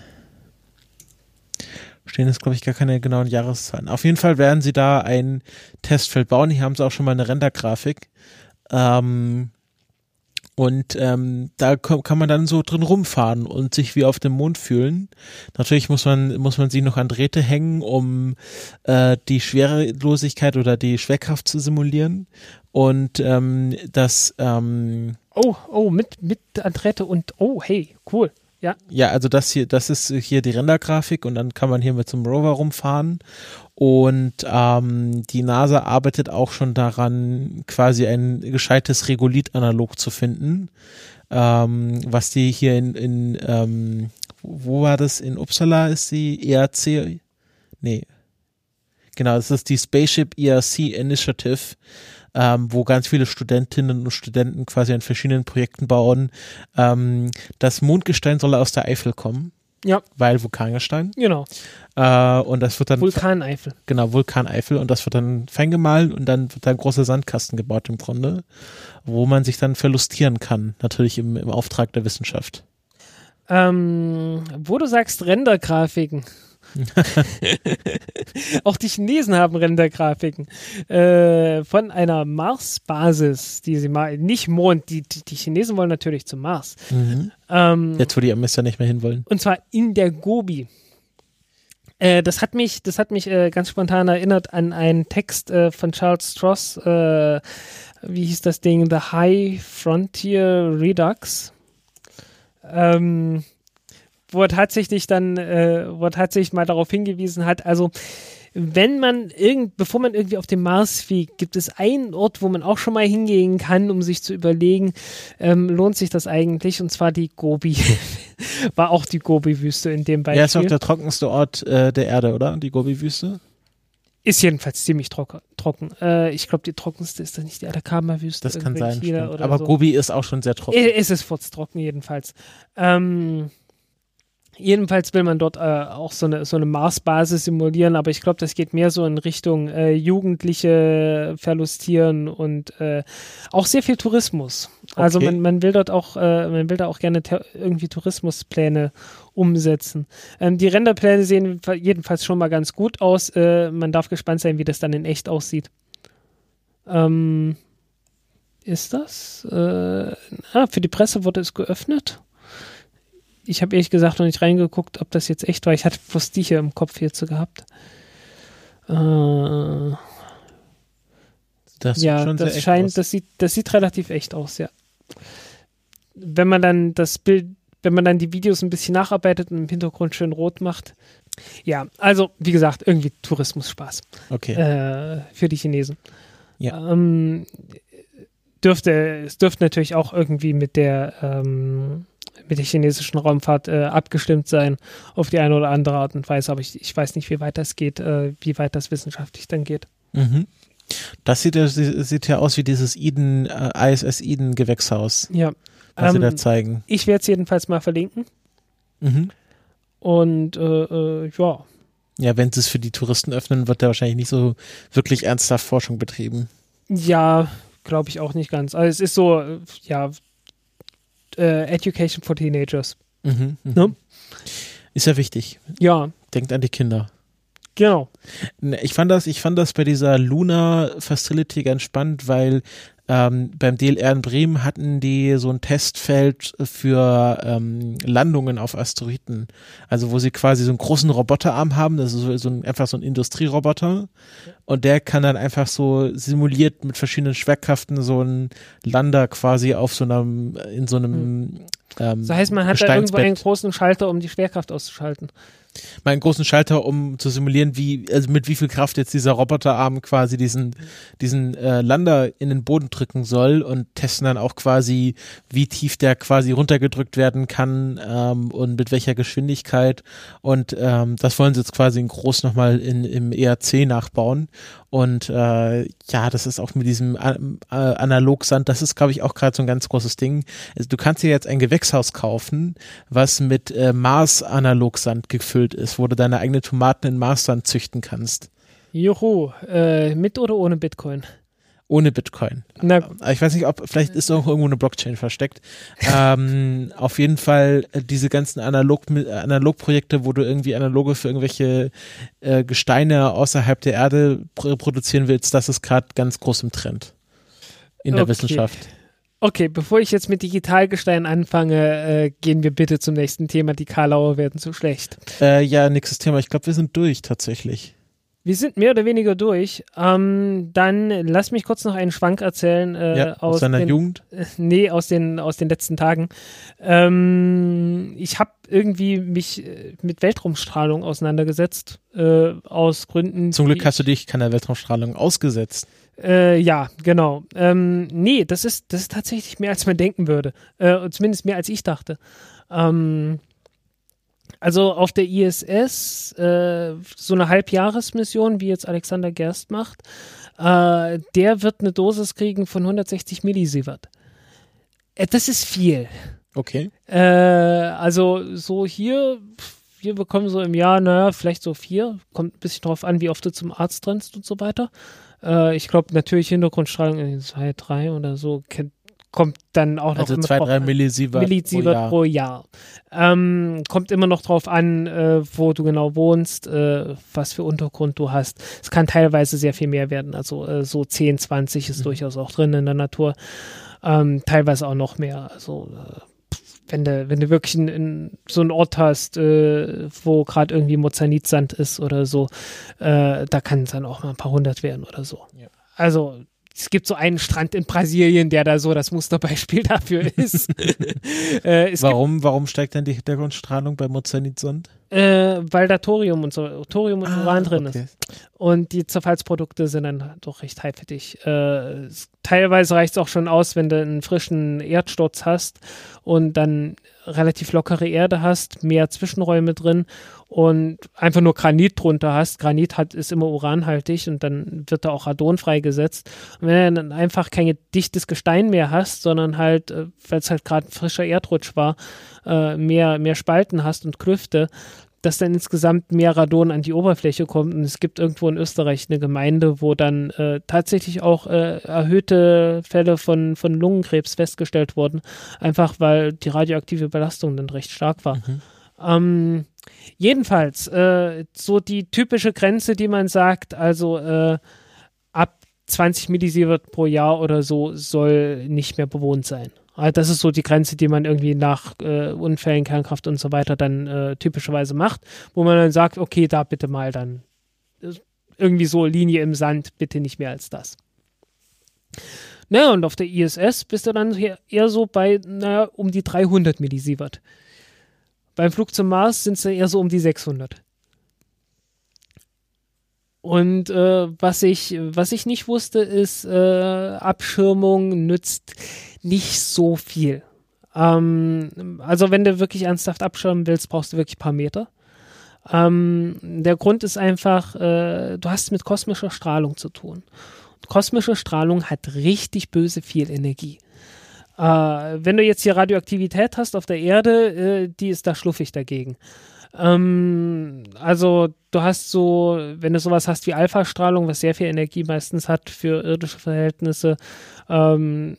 Speaker 2: stehen jetzt, glaube ich, gar keine genauen Jahreszahlen. Auf jeden Fall werden sie da ein Testfeld bauen. Hier haben sie auch schon mal eine Rendergrafik. Ähm, und ähm, da kann man dann so drin rumfahren und sich wie auf dem Mond fühlen. Natürlich muss man muss man sie noch an Drähte hängen, um äh, die Schwerelosigkeit oder die Schwerkraft zu simulieren. Und ähm, das ähm,
Speaker 1: Oh, oh, mit, mit Adrette und, oh, hey, cool. Ja,
Speaker 2: Ja, also das hier, das ist hier die Rendergrafik und dann kann man hier mit so einem Rover rumfahren. Und ähm, die NASA arbeitet auch schon daran, quasi ein gescheites Regolith-Analog zu finden. Ähm, was die hier in, in ähm, wo war das? In Uppsala ist die ERC? Nee. Genau, das ist die Spaceship ERC Initiative, ähm, wo ganz viele Studentinnen und Studenten quasi an verschiedenen Projekten bauen. Ähm, das Mondgestein soll aus der Eifel kommen,
Speaker 1: ja,
Speaker 2: weil Vulkangestein.
Speaker 1: genau.
Speaker 2: Äh, und das wird dann
Speaker 1: Vulkaneifel.
Speaker 2: genau Vulkaneifel und das wird dann fein gemahlen und dann wird da ein großer Sandkasten gebaut im Grunde, wo man sich dann verlustieren kann, natürlich im, im Auftrag der Wissenschaft.
Speaker 1: Ähm, wo du sagst Rendergrafiken. Auch die Chinesen haben Rendergrafiken äh, von einer Mars-Basis, die sie mal nicht Mond. Die, die, die Chinesen wollen natürlich zum Mars. Ähm,
Speaker 2: Jetzt, wo die Amis ja nicht mehr hinwollen.
Speaker 1: und zwar in der Gobi. Äh, das hat mich, das hat mich äh, ganz spontan erinnert an einen Text äh, von Charles Stross. Äh, wie hieß das Ding? The High Frontier Redux. Ähm, wo er tatsächlich dann, äh, wo er tatsächlich mal darauf hingewiesen hat, also wenn man irgend, bevor man irgendwie auf den Mars fliegt, gibt es einen Ort, wo man auch schon mal hingehen kann, um sich zu überlegen, ähm, lohnt sich das eigentlich? Und zwar die Gobi. War auch die Gobi-Wüste in dem Beispiel.
Speaker 2: Ja, ist auch der trockenste Ort äh, der Erde, oder? Die Gobi-Wüste?
Speaker 1: Ist jedenfalls ziemlich trocken. trocken. Äh, ich glaube, die trockenste ist das nicht die Atacama-Wüste.
Speaker 2: Das kann sein. Aber
Speaker 1: so.
Speaker 2: Gobi ist auch schon sehr trocken.
Speaker 1: Äh, Es ist furztrocken jedenfalls. Ähm, Jedenfalls will man dort äh, auch so eine, so eine Marsbasis simulieren, aber ich glaube, das geht mehr so in Richtung äh, Jugendliche verlustieren und äh, auch sehr viel Tourismus. Also
Speaker 2: Okay.
Speaker 1: man, man will dort auch, äh, man will da auch gerne irgendwie Tourismuspläne umsetzen. Ähm, die Renderpläne sehen jedenfalls schon mal ganz gut aus. Äh, man darf gespannt sein, wie das dann in echt aussieht. Ähm, ist das? Äh, ah, für die Presse wurde es geöffnet ich habe ehrlich gesagt noch nicht reingeguckt, ob das jetzt echt war. Ich hatte bloß die hier im Kopf hierzu gehabt. Äh,
Speaker 2: Das
Speaker 1: ja, das scheint,
Speaker 2: aus.
Speaker 1: das sieht, das sieht relativ echt aus, ja. Wenn man dann das Bild, wenn man dann die Videos ein bisschen nacharbeitet und im Hintergrund schön rot macht. Ja, also wie gesagt, irgendwie Tourismusspaß
Speaker 2: Okay.
Speaker 1: äh, für die Chinesen.
Speaker 2: Ja.
Speaker 1: Ähm, dürfte, es dürfte natürlich auch irgendwie mit der ähm, mit der chinesischen Raumfahrt äh, abgestimmt sein, auf die eine oder andere Art und Weise, aber ich, ich weiß nicht, wie weit das geht, äh, wie weit das wissenschaftlich dann geht.
Speaker 2: Mhm. Das sieht, ja- sieht ja aus wie dieses Eden, äh, ISS Eden Gewächshaus,
Speaker 1: Ja.
Speaker 2: was sie
Speaker 1: Ähm,
Speaker 2: da zeigen.
Speaker 1: ich werde es jedenfalls mal verlinken
Speaker 2: Mhm.
Speaker 1: und äh, äh, ja,
Speaker 2: Ja, wenn sie es für die Touristen öffnen, wird da wahrscheinlich nicht so wirklich ernsthaft Forschung betrieben.
Speaker 1: ja, glaube ich auch nicht ganz. Also es ist so, äh, ja, äh, Education for Teenagers.
Speaker 2: Mhm. Mhm.
Speaker 1: Ne?
Speaker 2: Ist ja wichtig.
Speaker 1: Ja,
Speaker 2: Denkt an die Kinder.
Speaker 1: genau.
Speaker 2: Ne, Ich fand das, ich fand das bei dieser Luna Facility ganz spannend, weil ähm, beim DLR in Bremen hatten die so ein Testfeld für ähm, Landungen auf Asteroiden. Also wo sie quasi so einen großen Roboterarm haben, das ist so, so ein, einfach so ein Industrieroboter. Und der kann dann einfach so simuliert mit verschiedenen Schwerkraften so einen Lander quasi auf so einem, in so einem ähm,
Speaker 1: Das heißt, man hat da irgendwo einen großen Schalter, um die Schwerkraft auszuschalten.
Speaker 2: Mal einen großen Schalter, um zu simulieren, wie, also mit wie viel Kraft jetzt dieser Roboterarm quasi diesen, diesen äh, Lander in den Boden drücken soll und testen dann auch quasi, wie tief der quasi runtergedrückt werden kann ähm, und mit welcher Geschwindigkeit. Und ähm, das wollen sie jetzt quasi in groß nochmal in, im ERC nachbauen. Und äh, ja, das ist auch mit diesem äh, äh, Analogsand, das ist, glaube ich, auch gerade so ein ganz großes Ding. Also, du kannst dir jetzt ein Gewächshaus kaufen, was mit äh, Mars-Analogsand gefüllt ist, wo du deine eigenen Tomaten in Marssand züchten kannst.
Speaker 1: Juhu, äh, mit oder ohne Bitcoin?
Speaker 2: Ohne Bitcoin.
Speaker 1: Na,
Speaker 2: Aber Ich weiß nicht, ob vielleicht ist auch irgendwo eine Blockchain versteckt. ähm, auf jeden Fall äh, diese ganzen Analog äh, Analogprojekte, wo du irgendwie analoge für irgendwelche äh, Gesteine außerhalb der Erde pr produzieren willst, das ist gerade ganz groß im Trend in der
Speaker 1: Okay.
Speaker 2: Wissenschaft.
Speaker 1: okay, bevor ich jetzt mit Digitalgestein anfange, äh, gehen wir bitte zum nächsten Thema. Die Karlauer werden zu schlecht.
Speaker 2: Äh, ja, nächstes Thema. Ich glaube, wir sind durch tatsächlich.
Speaker 1: Wir sind mehr oder weniger durch. Ähm, dann lass mich kurz noch einen Schwank erzählen äh,
Speaker 2: ja, aus
Speaker 1: aus
Speaker 2: seiner
Speaker 1: den,
Speaker 2: Jugend.
Speaker 1: Nee, aus den, aus den letzten Tagen. Ähm, ich habe irgendwie mich äh, mit Weltraumstrahlung auseinandergesetzt, äh, aus Gründen.
Speaker 2: Zum Glück hast du dich keiner Weltraumstrahlung ausgesetzt.
Speaker 1: Äh, ja, genau. Ähm, nee, das ist, das ist tatsächlich mehr, als man denken würde. Äh, zumindest mehr, als ich dachte. Ähm, also auf der ISS, äh, so eine Halbjahresmission, wie jetzt Alexander Gerst macht, äh, der wird eine Dosis kriegen von 160 Millisievert. Äh, das ist viel.
Speaker 2: Okay.
Speaker 1: Äh, also so hier, wir bekommen so im Jahr, naja, vielleicht so vier. Kommt ein bisschen drauf an, wie oft du zum Arzt rennst und so weiter. Äh, ich glaube natürlich Hintergrundstrahlung in zwei, drei oder so kennt, kommt dann auch noch
Speaker 2: Also zwei, drei. Millisievert,
Speaker 1: Millisievert
Speaker 2: pro Jahr.
Speaker 1: pro Jahr. Ähm, kommt immer noch drauf an, äh, wo du genau wohnst, äh, was für Untergrund du hast. Es kann teilweise sehr viel mehr werden. Also äh, so 10, 20 ist durchaus auch drin in der Natur. Ähm, teilweise auch noch mehr. Also äh, wenn du, wenn du wirklich in, in so einen Ort hast, äh, wo gerade irgendwie Mozanitsand ist oder so, äh, da kann es dann auch mal ein paar hundert werden oder so.
Speaker 2: Ja.
Speaker 1: Also es gibt so einen Strand in Brasilien, der da so das Musterbeispiel dafür ist. äh,
Speaker 2: Warum, warum steigt dann die Hintergrundstrahlung bei Mozanitsand?
Speaker 1: Äh, weil da Thorium und so, Thorium und
Speaker 2: Ah,
Speaker 1: Uran drin
Speaker 2: okay.
Speaker 1: ist. Und die Zerfallsprodukte sind dann doch recht halbfettig. Äh, teilweise reicht es auch schon aus, wenn du einen frischen Erdsturz hast und dann relativ lockere Erde hast, mehr Zwischenräume drin und einfach nur Granit drunter hast. Granit hat, ist immer uranhaltig und dann wird da auch Radon freigesetzt. Und wenn du dann einfach kein dichtes Gestein mehr hast, sondern halt, äh, weil es halt gerade ein frischer Erdrutsch war, äh, mehr, mehr Spalten hast und Klüfte, dass dann insgesamt mehr Radon an die Oberfläche kommt. Und es gibt irgendwo in Österreich eine Gemeinde, wo dann äh, tatsächlich auch äh, erhöhte Fälle von, von Lungenkrebs festgestellt wurden, einfach weil die radioaktive Belastung dann recht stark war. Ähm, jedenfalls, äh, so die typische Grenze, die man sagt, also äh, ab 20 Millisievert pro Jahr oder so soll nicht mehr bewohnt sein. Also das ist so die Grenze, die man irgendwie nach äh, Unfällen, Kernkraft und so weiter dann äh, typischerweise macht, wo man dann sagt, okay, da bitte mal dann äh, irgendwie so Linie im Sand, bitte nicht mehr als das. Naja, und auf der ISS bist du dann eher so bei, naja, um die 300 Millisievert. Beim Flug zum Mars sind es eher so um die 600. Und äh, was ich, was ich nicht wusste, ist, äh, Abschirmung nützt nicht so viel. Ähm, also wenn du wirklich ernsthaft abschirmen willst, brauchst du wirklich ein paar Meter. Ähm, der Grund ist einfach, äh, du hast mit kosmischer Strahlung zu tun. Und kosmische Strahlung hat richtig böse viel Energie. Äh, wenn du jetzt hier Radioaktivität hast auf der Erde, äh, die ist da schluffig dagegen. Ähm, also du hast so, wenn du sowas hast wie Alpha-Strahlung, was sehr viel Energie meistens hat für irdische Verhältnisse, ähm,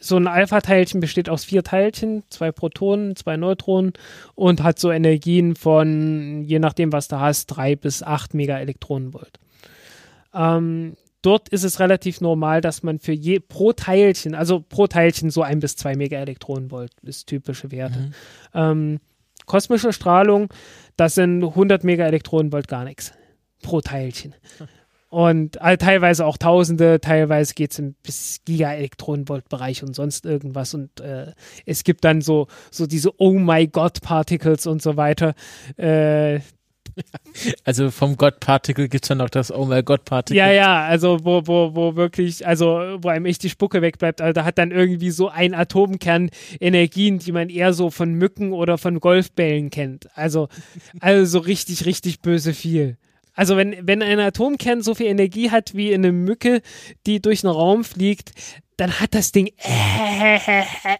Speaker 1: so ein Alpha-Teilchen besteht aus vier Teilchen, zwei Protonen, zwei Neutronen und hat so Energien von, je nachdem, was du hast, drei bis acht Megaelektronenvolt. Ähm, dort ist es relativ normal, dass man für je pro Teilchen, also pro Teilchen so ein bis zwei Megaelektronenvolt ist typische Werte. Ähm, kosmische Strahlung, das sind 100 Megaelektronenvolt gar nichts pro Teilchen. Und äh, teilweise auch Tausende, teilweise geht es im bis Gigaelektronenvolt-Bereich und sonst irgendwas. Und äh, es gibt dann so, so diese Oh my God Particles und so weiter. Äh,
Speaker 2: Also vom God Particle gibt's dann noch das Oh my God Particle.
Speaker 1: ja, ja, also wo, wo, wo wirklich, also wo einem echt die Spucke wegbleibt. Also da hat dann irgendwie so ein Atomkern Energien, die man eher so von Mücken oder von Golfbällen kennt. Also, also so richtig, richtig böse viel. Also wenn, wenn ein Atomkern so viel Energie hat wie eine Mücke, die durch einen Raum fliegt, dann hat das Ding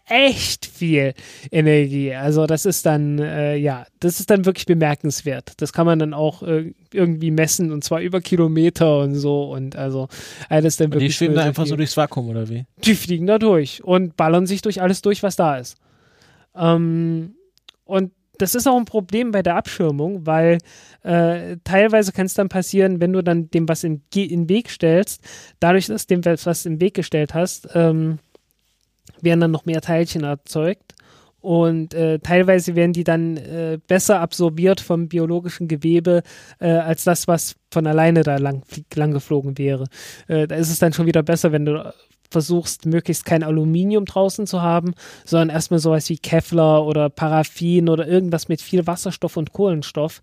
Speaker 1: echt viel Energie. Also das ist dann, äh, ja, das ist dann wirklich bemerkenswert. Das kann man dann auch äh, irgendwie messen und zwar über Kilometer und so und also alles dann
Speaker 2: Und die
Speaker 1: wirklich.
Speaker 2: schweben da einfach so durchs Vakuum, oder wie?
Speaker 1: Die fliegen da durch und ballern sich durch alles durch, was da ist. Ähm, und das ist auch ein Problem bei der Abschirmung, weil äh, teilweise kann es dann passieren, wenn du dann dem was in, in Weg stellst, dadurch, dass dem was im Weg gestellt hast, ähm, werden dann noch mehr Teilchen erzeugt. Und äh, teilweise werden die dann äh, besser absorbiert vom biologischen Gewebe äh, als das, was von alleine da lang, lang geflogen wäre. Äh, da ist es dann schon wieder besser, wenn du versuchst, möglichst kein Aluminium draußen zu haben, sondern erstmal sowas wie Kevlar oder Paraffin oder irgendwas mit viel Wasserstoff und Kohlenstoff,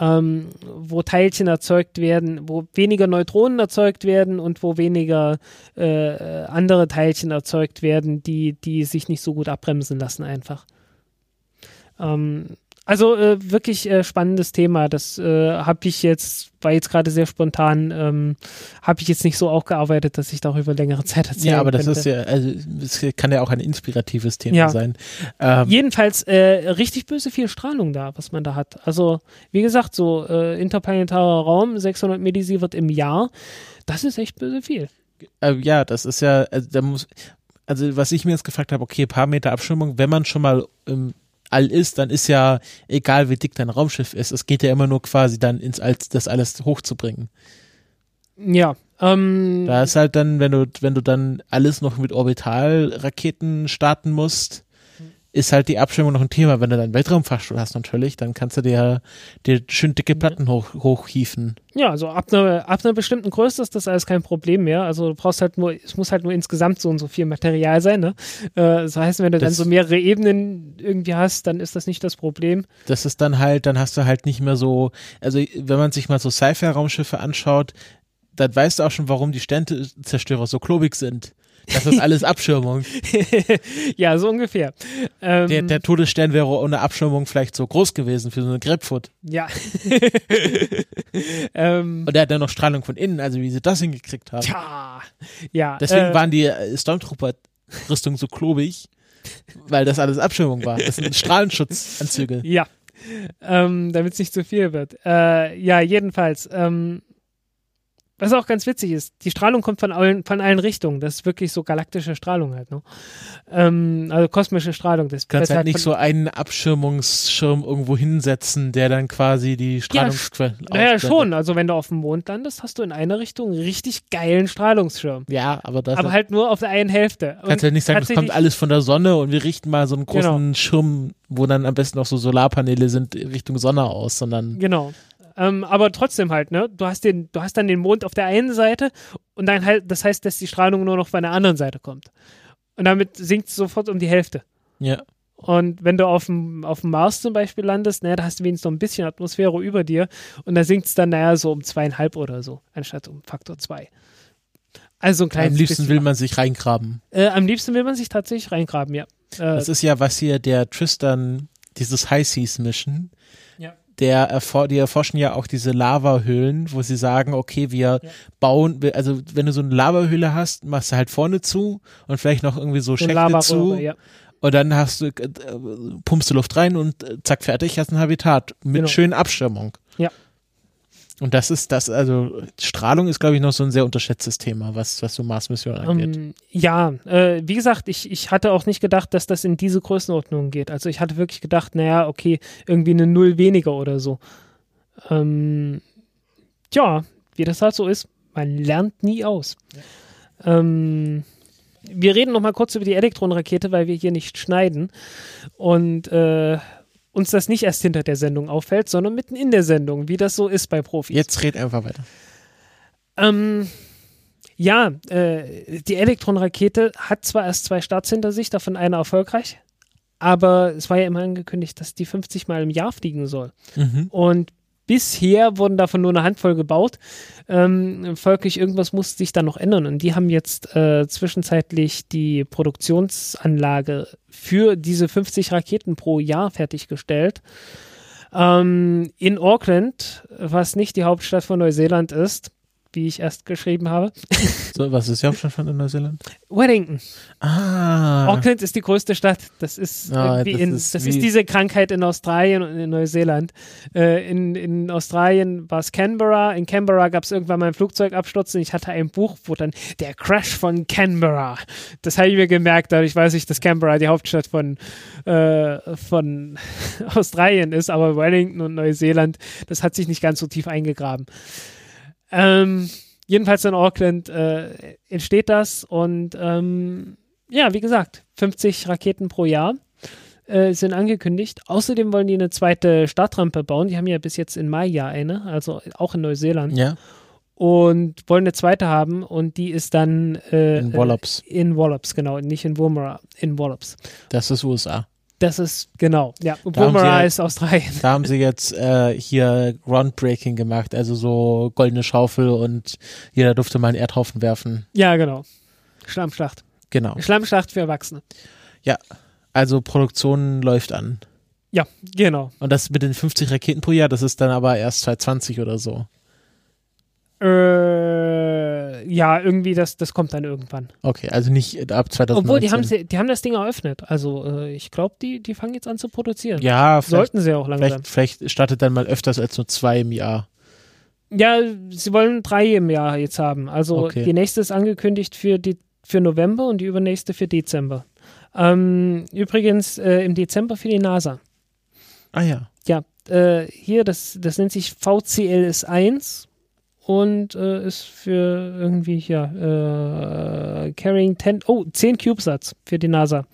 Speaker 1: ähm, wo Teilchen erzeugt werden, wo weniger Neutronen erzeugt werden und wo weniger äh, andere Teilchen erzeugt werden, die, die sich nicht so gut abbremsen lassen einfach. Ähm, also äh, wirklich äh, spannendes Thema. Das äh, habe ich jetzt, war jetzt gerade sehr spontan, ähm, habe ich jetzt nicht so aufgearbeitet, dass ich darüber längere Zeit erzählen
Speaker 2: Ja, aber das
Speaker 1: könnte.
Speaker 2: ist ja, also es kann ja auch ein inspiratives Thema
Speaker 1: Ja.
Speaker 2: sein. Ähm,
Speaker 1: Jedenfalls äh, richtig böse viel Strahlung da, was man da hat. Also, wie gesagt, so äh, interplanetarer Raum, 600 Millisievert im Jahr, das ist echt böse viel.
Speaker 2: äh, ja, das ist ja, also da muss, also was ich mir jetzt gefragt habe, okay, paar Meter Abschirmung, wenn man schon mal im All ist, dann ist ja egal, wie dick dein Raumschiff ist, es geht ja immer nur quasi dann ins All, das alles hochzubringen.
Speaker 1: Ja, ähm,
Speaker 2: Da ist halt dann, wenn du, wenn du dann alles noch mit Orbitalraketen starten musst, ist halt die Abschirmung noch ein Thema. Wenn du dann Weltraumfahrstuhl hast natürlich, dann kannst du dir, dir schön dicke Platten hoch, hochhieven.
Speaker 1: Ja, also ab einer, ab einer bestimmten Größe ist das alles kein Problem mehr. Also du brauchst halt nur, es muss halt nur insgesamt so und so viel Material sein. Ne? Äh, das heißt, wenn du das, dann so mehrere Ebenen irgendwie hast, dann ist das nicht das Problem.
Speaker 2: Das ist dann halt, dann hast du halt nicht mehr so, also wenn man sich mal so Sci-Fi-Raumschiffe anschaut, dann weißt du auch schon, warum die Sternzerstörer so klobig sind. Das ist alles Abschirmung.
Speaker 1: ja, so ungefähr.
Speaker 2: Ähm, der, der, Todesstern wäre ohne Abschirmung vielleicht so groß gewesen für so eine Grapefruit.
Speaker 1: Ja.
Speaker 2: ähm, Und er hat dann noch Strahlung von innen, also wie sie das hingekriegt haben.
Speaker 1: Tja, ja.
Speaker 2: Deswegen äh, waren die äh, Stormtrooper-Rüstungen so klobig, weil das alles Abschirmung war. Das sind Strahlenschutzanzüge.
Speaker 1: Ja. Ähm, Damit es nicht zu viel wird. Äh, ja, jedenfalls. Ähm, was auch ganz witzig ist, die Strahlung kommt von allen, von allen Richtungen. Das ist wirklich so galaktische Strahlung halt, ne? Ähm, also kosmische Strahlung. Das
Speaker 2: du kannst halt, halt nicht so einen Abschirmungsschirm irgendwo hinsetzen, der dann quasi die Strahlungsquelle
Speaker 1: ja, Naja, schon. Also wenn du auf dem Mond landest, hast du in einer Richtung einen richtig geilen Strahlungsschirm.
Speaker 2: Ja, aber das.
Speaker 1: Aber halt nur auf der einen Hälfte.
Speaker 2: Kannst halt nicht sagen, das kommt alles von der Sonne und wir richten mal so einen großen genau. Schirm, wo dann am besten auch so Solarpaneele sind, Richtung Sonne aus, sondern.
Speaker 1: Genau. Ähm, aber trotzdem halt, ne? Du hast den, du hast dann den Mond auf der einen Seite und dann halt, das heißt, dass die Strahlung nur noch von der anderen Seite kommt. Und damit sinkt es sofort um die Hälfte.
Speaker 2: Ja.
Speaker 1: Und wenn du auf dem, auf dem Mars zum Beispiel landest, naja, da hast du wenigstens noch ein bisschen Atmosphäre über dir und da sinkt es dann, naja, so um zweieinhalb oder so, anstatt um Faktor zwei. Also ein kleines
Speaker 2: Am liebsten will man sich reingraben.
Speaker 1: Äh, am liebsten will man sich tatsächlich reingraben, ja.
Speaker 2: Äh, das ist ja, was hier der Tristan, dieses High Seas Mission, der erfor die erforschen ja auch diese Lavahöhlen, wo sie sagen, okay, wir ja. bauen, also wenn du so eine Lavahöhle hast, machst du halt vorne zu und vielleicht noch irgendwie so, so Schächte zu. Ja. Und dann hast du, äh, pumpst du Luft rein und äh, zack, fertig, hast ein Habitat mit genau. schönen Abschirmung.
Speaker 1: Ja.
Speaker 2: Und das ist das, also Strahlung ist, glaube ich, noch so ein sehr unterschätztes Thema, was, was so Mars-Missionen angeht. Um,
Speaker 1: ähm, ja, äh, wie gesagt, ich, ich hatte auch nicht gedacht, dass das in diese Größenordnung geht. Also ich hatte wirklich gedacht, naja, okay, irgendwie eine Null weniger oder so. Ähm, tja, wie das halt so ist, man lernt nie aus. Ja. Ähm, wir reden noch mal kurz über die Elektronenrakete, weil wir hier nicht schneiden. Und äh, uns das nicht erst hinter der Sendung auffällt, sondern mitten in der Sendung, wie das so ist bei Profis.
Speaker 2: Jetzt red einfach weiter.
Speaker 1: Ähm, ja, äh, die Elektron-Rakete hat zwar erst zwei Starts hinter sich, davon einer erfolgreich, aber es war ja immer angekündigt, dass die 50 Mal im Jahr fliegen soll. Mhm. Und bisher wurden davon nur eine Handvoll gebaut. Ähm, folglich, irgendwas muss sich da noch ändern. Und die haben jetzt äh, zwischenzeitlich die Produktionsanlage für diese 50 Raketen pro Jahr fertiggestellt. Ähm, in Auckland, was nicht die Hauptstadt von Neuseeland ist, wie ich erst geschrieben habe.
Speaker 2: So, was ist die Hauptstadt von Neuseeland?
Speaker 1: Wellington.
Speaker 2: Ah.
Speaker 1: Auckland ist die größte Stadt. Das ist ah, das, in, ist, das ist diese Krankheit in Australien und in Neuseeland. Äh, in, in Australien war es Canberra. In Canberra gab es irgendwann mal einen Flugzeugabsturz und ich hatte ein Buch, wo dann der Crash von Canberra. Das habe ich mir gemerkt, dadurch weiß ich, dass Canberra die Hauptstadt von, äh, von Australien ist, aber Wellington und Neuseeland, das hat sich nicht ganz so tief eingegraben. Ähm, jedenfalls in Auckland äh, entsteht das und ähm, ja, wie gesagt, 50 Raketen pro Jahr äh, sind angekündigt. Außerdem wollen die eine zweite Startrampe bauen. Die haben ja bis jetzt in Mai ja eine, also auch in Neuseeland.
Speaker 2: Ja.
Speaker 1: Und wollen eine zweite haben und die ist dann
Speaker 2: äh, in Wallops.
Speaker 1: In Wallops, genau, nicht in Woomera, in Wallops.
Speaker 2: Das ist USA.
Speaker 1: Das ist, genau, ja. Woomera ist Australien.
Speaker 2: Da haben sie jetzt äh, hier Groundbreaking gemacht, also so goldene Schaufel und jeder durfte mal einen Erdhaufen werfen.
Speaker 1: Ja, genau. Schlammschlacht.
Speaker 2: Genau.
Speaker 1: Schlammschlacht für Erwachsene.
Speaker 2: Ja, also Produktion läuft an.
Speaker 1: Ja, genau.
Speaker 2: Und das mit den 50 Raketen pro Jahr, das ist dann aber erst 2020 oder so.
Speaker 1: Äh, ja, irgendwie, das, das kommt dann irgendwann.
Speaker 2: Okay, also nicht ab 2019.
Speaker 1: Obwohl, die haben, die haben das Ding eröffnet. Also, äh, ich glaube, die, die fangen jetzt an zu produzieren.
Speaker 2: Ja,
Speaker 1: sollten sie auch langsam.
Speaker 2: Vielleicht, vielleicht startet dann mal öfters als nur zwei im Jahr.
Speaker 1: Ja, sie wollen drei im Jahr jetzt haben. Also, okay. die nächste ist angekündigt für, die, für November und die übernächste für Dezember. Ähm, übrigens äh, im Dezember für die NASA.
Speaker 2: Ah ja.
Speaker 1: Ja, äh, hier, das, das nennt sich VCLS 1 und äh, ist für irgendwie hier äh, carrying 10, oh, 10 CubeSats für die NASA,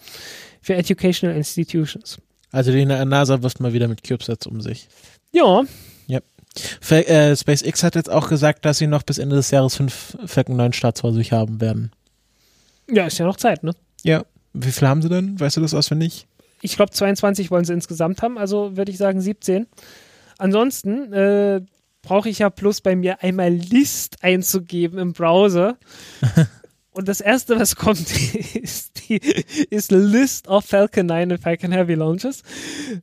Speaker 1: für Educational Institutions.
Speaker 2: Also die NASA wirft mal wieder mit CubeSats um sich.
Speaker 1: Ja,
Speaker 2: Fa äh, SpaceX hat jetzt auch gesagt, dass sie noch bis Ende des Jahres fünf Falcon 9 Starts vor sich haben werden.
Speaker 1: ja, ist ja noch Zeit, ne?
Speaker 2: Ja. Wie viel haben sie denn? Weißt du das auswendig?
Speaker 1: Ich glaube, 22 wollen sie insgesamt haben, also würde ich sagen 17. Ansonsten äh, brauche ich ja bloß bei mir einmal List einzugeben im Browser. Und das erste, was kommt, ist die ist List of Falcon 9 und Falcon Heavy Launches,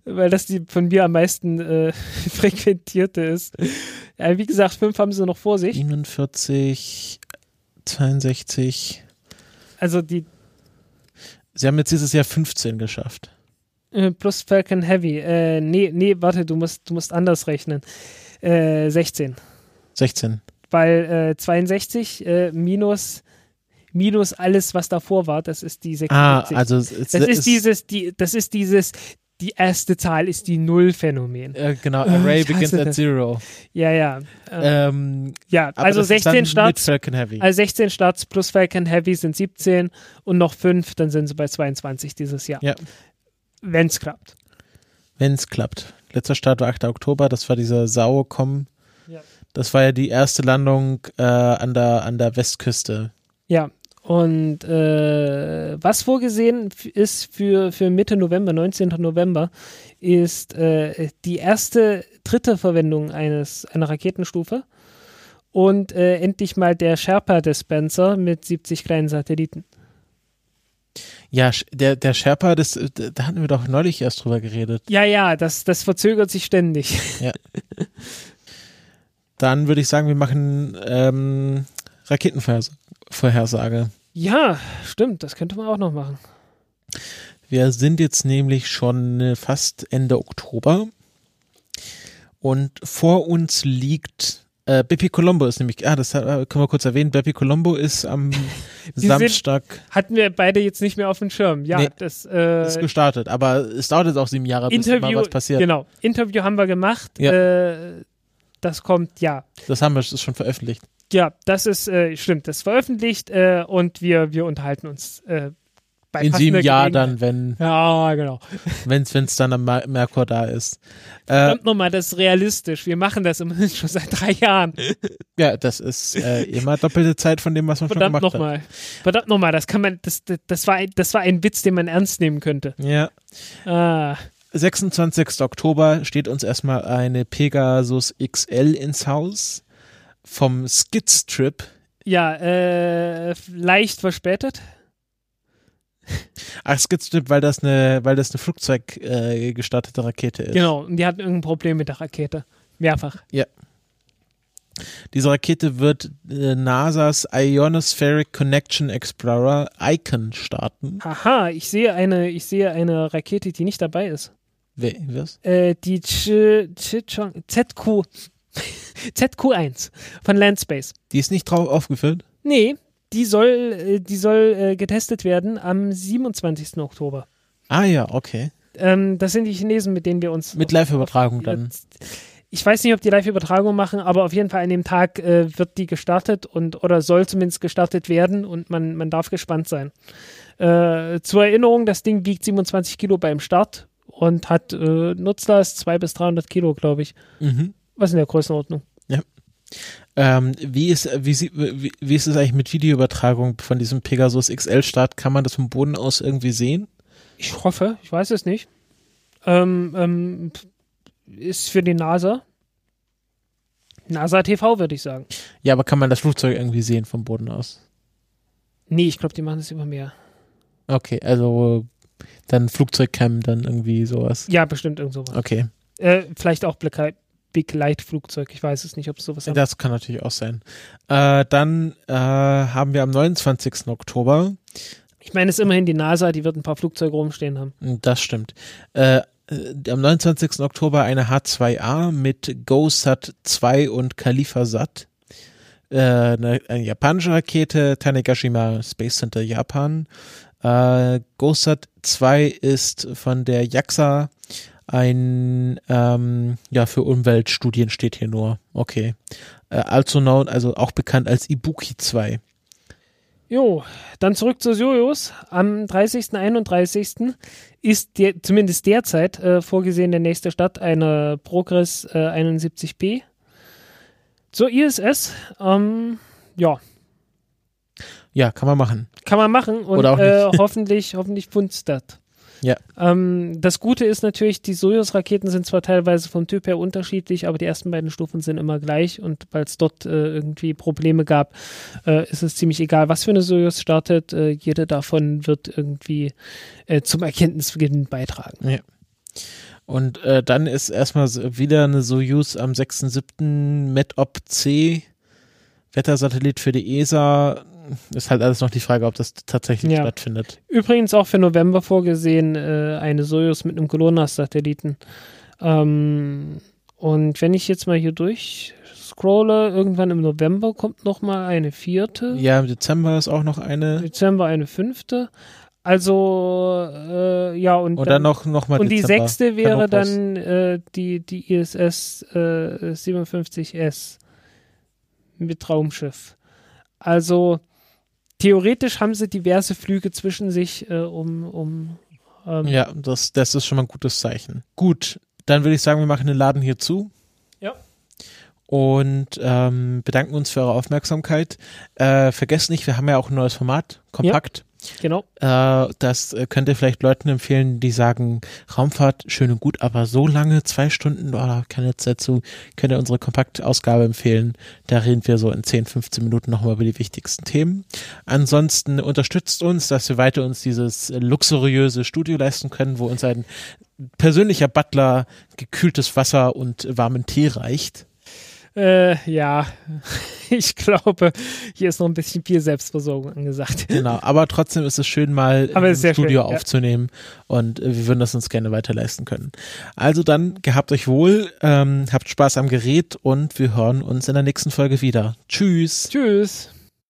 Speaker 1: weil das die von mir am meisten äh, frequentierte ist. Ja, wie gesagt, fünf haben sie noch vor sich.
Speaker 2: 47, 62.
Speaker 1: Also die
Speaker 2: Sie haben jetzt dieses Jahr 15 geschafft.
Speaker 1: äh, plus Falcon Heavy. Äh, nee, nee, warte, du musst, du musst anders rechnen. Äh, 16.
Speaker 2: 16.
Speaker 1: Weil äh, 62 äh, minus, minus alles, was davor war, das ist die 76.
Speaker 2: Ah, also es, es,
Speaker 1: das ist dieses, die, das ist dieses, die erste Zahl ist die Null-Phänomen.
Speaker 2: äh, genau, Array
Speaker 1: ich
Speaker 2: begins at zero.
Speaker 1: Ja, ja. Äh,
Speaker 2: Ähm,
Speaker 1: ja, also
Speaker 2: das ist
Speaker 1: 16
Speaker 2: dann Mit
Speaker 1: Starts,
Speaker 2: Falcon Heavy.
Speaker 1: also 16 Starts plus Falcon Heavy sind 17 und noch 5, dann sind sie bei 22 dieses Jahr.
Speaker 2: Ja.
Speaker 1: Wenn es klappt.
Speaker 2: Wenn es klappt. Letzter Start war 8. Oktober, das war dieser Saucom.
Speaker 1: Ja.
Speaker 2: Das war ja die erste Landung äh, an, der, an der Westküste.
Speaker 1: Ja, und äh, was vorgesehen ist für, für Mitte November, 19. November, ist äh, die erste dritte Verwendung eines, einer Raketenstufe und äh, endlich mal der Sherpa-Dispenser mit 70 kleinen Satelliten.
Speaker 2: Ja, der, der Sherpa, das, äh, da hatten wir doch neulich erst drüber geredet.
Speaker 1: Ja, ja, das, das verzögert sich ständig.
Speaker 2: Dann würde ich sagen, wir machen ähm, Raketenvorhersage.
Speaker 1: Ja, stimmt, das könnte man auch noch machen.
Speaker 2: Wir sind jetzt nämlich schon äh, fast Ende Oktober und vor uns liegt äh, Bepi Colombo ist nämlich, ah, das äh, können wir kurz erwähnen, Bepi Colombo ist am
Speaker 1: sind-
Speaker 2: Samstag
Speaker 1: Hatten wir beide jetzt nicht mehr auf dem Schirm. Ja,
Speaker 2: Nee,
Speaker 1: das äh,
Speaker 2: ist gestartet, aber es dauert jetzt auch sieben Jahre, bis
Speaker 1: Interview,
Speaker 2: mal was passiert.
Speaker 1: genau, Interview haben wir gemacht.
Speaker 2: Ja.
Speaker 1: Äh, das kommt, ja,
Speaker 2: Das haben wir, das ist schon veröffentlicht.
Speaker 1: Ja, das ist, äh, stimmt, das ist veröffentlicht äh, und wir, wir unterhalten uns äh, bei
Speaker 2: In sieben Jahren dann, wenn
Speaker 1: Ja, genau.
Speaker 2: wenn's wenn's dann am Mer- Merkur da ist. Äh,
Speaker 1: Verdammt nochmal, das ist realistisch. Wir machen das immerhin schon seit drei Jahren.
Speaker 2: ja, das ist äh, immer doppelte Zeit von dem, was man
Speaker 1: Verdammt
Speaker 2: schon gemacht hat.
Speaker 1: nochmal. Verdammt nochmal, das kann man, das, das, das, war, ein- das war ein Witz, den man ernst nehmen könnte.
Speaker 2: Ja.
Speaker 1: Ah,
Speaker 2: 26. Oktober steht uns erstmal eine Pegasus XL ins Haus vom Skidstrip.
Speaker 1: ja, äh, leicht verspätet.
Speaker 2: Ach, Skidstrip, weil das eine, weil das eine Flugzeug äh, gestartete Rakete ist.
Speaker 1: Genau, und die hatten irgendein Problem mit der Rakete. Mehrfach.
Speaker 2: Diese Rakete wird äh, NASA's Ionospheric Connection Explorer Icon starten.
Speaker 1: Aha, ich sehe eine, ich sehe eine Rakete, die nicht dabei ist.
Speaker 2: Wer, was?
Speaker 1: Äh, die ZQ ZQ1 von Landspace.
Speaker 2: Die ist nicht drauf aufgeführt?
Speaker 1: Nee, die soll, äh, die soll äh, getestet werden am 27. Oktober.
Speaker 2: Ah ja, okay.
Speaker 1: Ähm, das sind die Chinesen, mit denen wir uns.
Speaker 2: Mit Live-Übertragung dann.
Speaker 1: Ich weiß nicht, ob die Live-Übertragung machen, aber auf jeden Fall an dem Tag äh, wird die gestartet und oder soll zumindest gestartet werden und man, man darf gespannt sein. Äh, zur Erinnerung, das Ding wiegt 27 Kilo beim Start und hat äh, Nutzlast 200 bis 300 Kilo, glaube ich.
Speaker 2: Mhm.
Speaker 1: Was in der Größenordnung.
Speaker 2: Ähm, wie, ist, wie, wie, wie ist es eigentlich mit Videoübertragung von diesem Pegasus XL-Start? Kann man das vom Boden aus irgendwie sehen?
Speaker 1: Ich hoffe, ich weiß es nicht. Ähm, ähm, ist für die NASA. NASA TV, würde ich sagen.
Speaker 2: Ja, aber kann man das Flugzeug irgendwie sehen vom Boden aus?
Speaker 1: Nee, ich glaube, die machen das über mehr.
Speaker 2: Okay, also dann Flugzeugcam, dann irgendwie sowas.
Speaker 1: Ja, bestimmt irgend sowas.
Speaker 2: Okay,
Speaker 1: Äh, vielleicht auch Begle- Begleitflugzeug. Ich weiß es nicht, ob es sowas haben.
Speaker 2: das kann natürlich auch sein. Äh, dann äh, haben wir am 29. Oktober,
Speaker 1: Ich meine, es ist immerhin die NASA, die wird ein paar Flugzeuge rumstehen haben.
Speaker 2: das stimmt, äh, äh, am 29. Oktober eine H2A mit GoSat 2 und KhalifaSat. Äh, eine, eine japanische Rakete, Tanegashima Space Center Japan. Äh, GoSat 2 ist von der JAXA ein, ähm, ja, für Umweltstudien steht hier nur. Okay. Äh, also known, also auch bekannt als Ibuki 2.
Speaker 1: Jo, dann zurück zu Sojus. Am 30. 31. ist der, zumindest derzeit äh, vorgesehen der nächste Stadt eine Progress äh, 71b. Zur ISS, ähm, ja.
Speaker 2: Ja, kann man machen.
Speaker 1: Kann man machen und
Speaker 2: Oder auch
Speaker 1: äh, hoffentlich, hoffentlich das.
Speaker 2: Ja.
Speaker 1: Ähm, das Gute ist natürlich, die Soyuz-Raketen sind zwar teilweise vom Typ her unterschiedlich, aber die ersten beiden Stufen sind immer gleich und weil es dort äh, irgendwie Probleme gab, äh, ist es ziemlich egal, was für eine Soyuz startet. Äh, jede davon wird irgendwie äh, zum Erkenntnisgewinn beitragen.
Speaker 2: Ja. Und äh, dann ist erstmal wieder eine Soyuz am 6.7. MetOp C, Wettersatellit für die ESA. Ist halt alles noch die Frage, ob das tatsächlich
Speaker 1: Ja.
Speaker 2: stattfindet.
Speaker 1: Übrigens auch für November vorgesehen äh, eine Soyuz mit einem GLONASS-Satelliten. Ähm, und wenn ich jetzt mal hier durchscrolle, irgendwann im November kommt noch mal eine vierte.
Speaker 2: Ja, im Dezember ist auch noch eine.
Speaker 1: Dezember eine fünfte. Also, äh, ja, und,
Speaker 2: Und dann noch, noch mal
Speaker 1: und die
Speaker 2: Dezember.
Speaker 1: sechste wäre dann äh, die, die ISS äh, 57S mit Raumschiff. Also, theoretisch haben sie diverse Flüge zwischen sich, äh, um, um ähm,
Speaker 2: Ja, das, das ist schon mal ein gutes Zeichen. Gut, dann würde ich sagen, wir machen den Laden hier zu.
Speaker 1: Ja.
Speaker 2: Und ähm, bedanken uns für eure Aufmerksamkeit. Äh, vergesst nicht, wir haben ja auch ein neues Format, kompakt.
Speaker 1: Genau.
Speaker 2: Äh, das äh, könnt ihr vielleicht Leuten empfehlen, die sagen, Raumfahrt schön und gut, aber so lange, zwei Stunden, oder keine Zeit zu, könnt ihr unsere Kompaktausgabe empfehlen. Da reden wir so in 10, 15 Minuten nochmal über die wichtigsten Themen. Ansonsten unterstützt uns, dass wir weiter uns dieses luxuriöse Studio leisten können, wo uns ein persönlicher Butler gekühltes Wasser und warmen Tee reicht.
Speaker 1: Äh, ja, ich glaube, hier ist noch ein bisschen viel Selbstversorgung angesagt.
Speaker 2: Genau, aber trotzdem ist es schön, mal
Speaker 1: Aber
Speaker 2: im Studio
Speaker 1: schön, ja.
Speaker 2: aufzunehmen und wir würden das uns gerne weiter leisten können. Also dann, gehabt euch wohl, ähm, habt Spaß am Gerät und wir hören uns in der nächsten Folge wieder. Tschüss.
Speaker 1: Tschüss.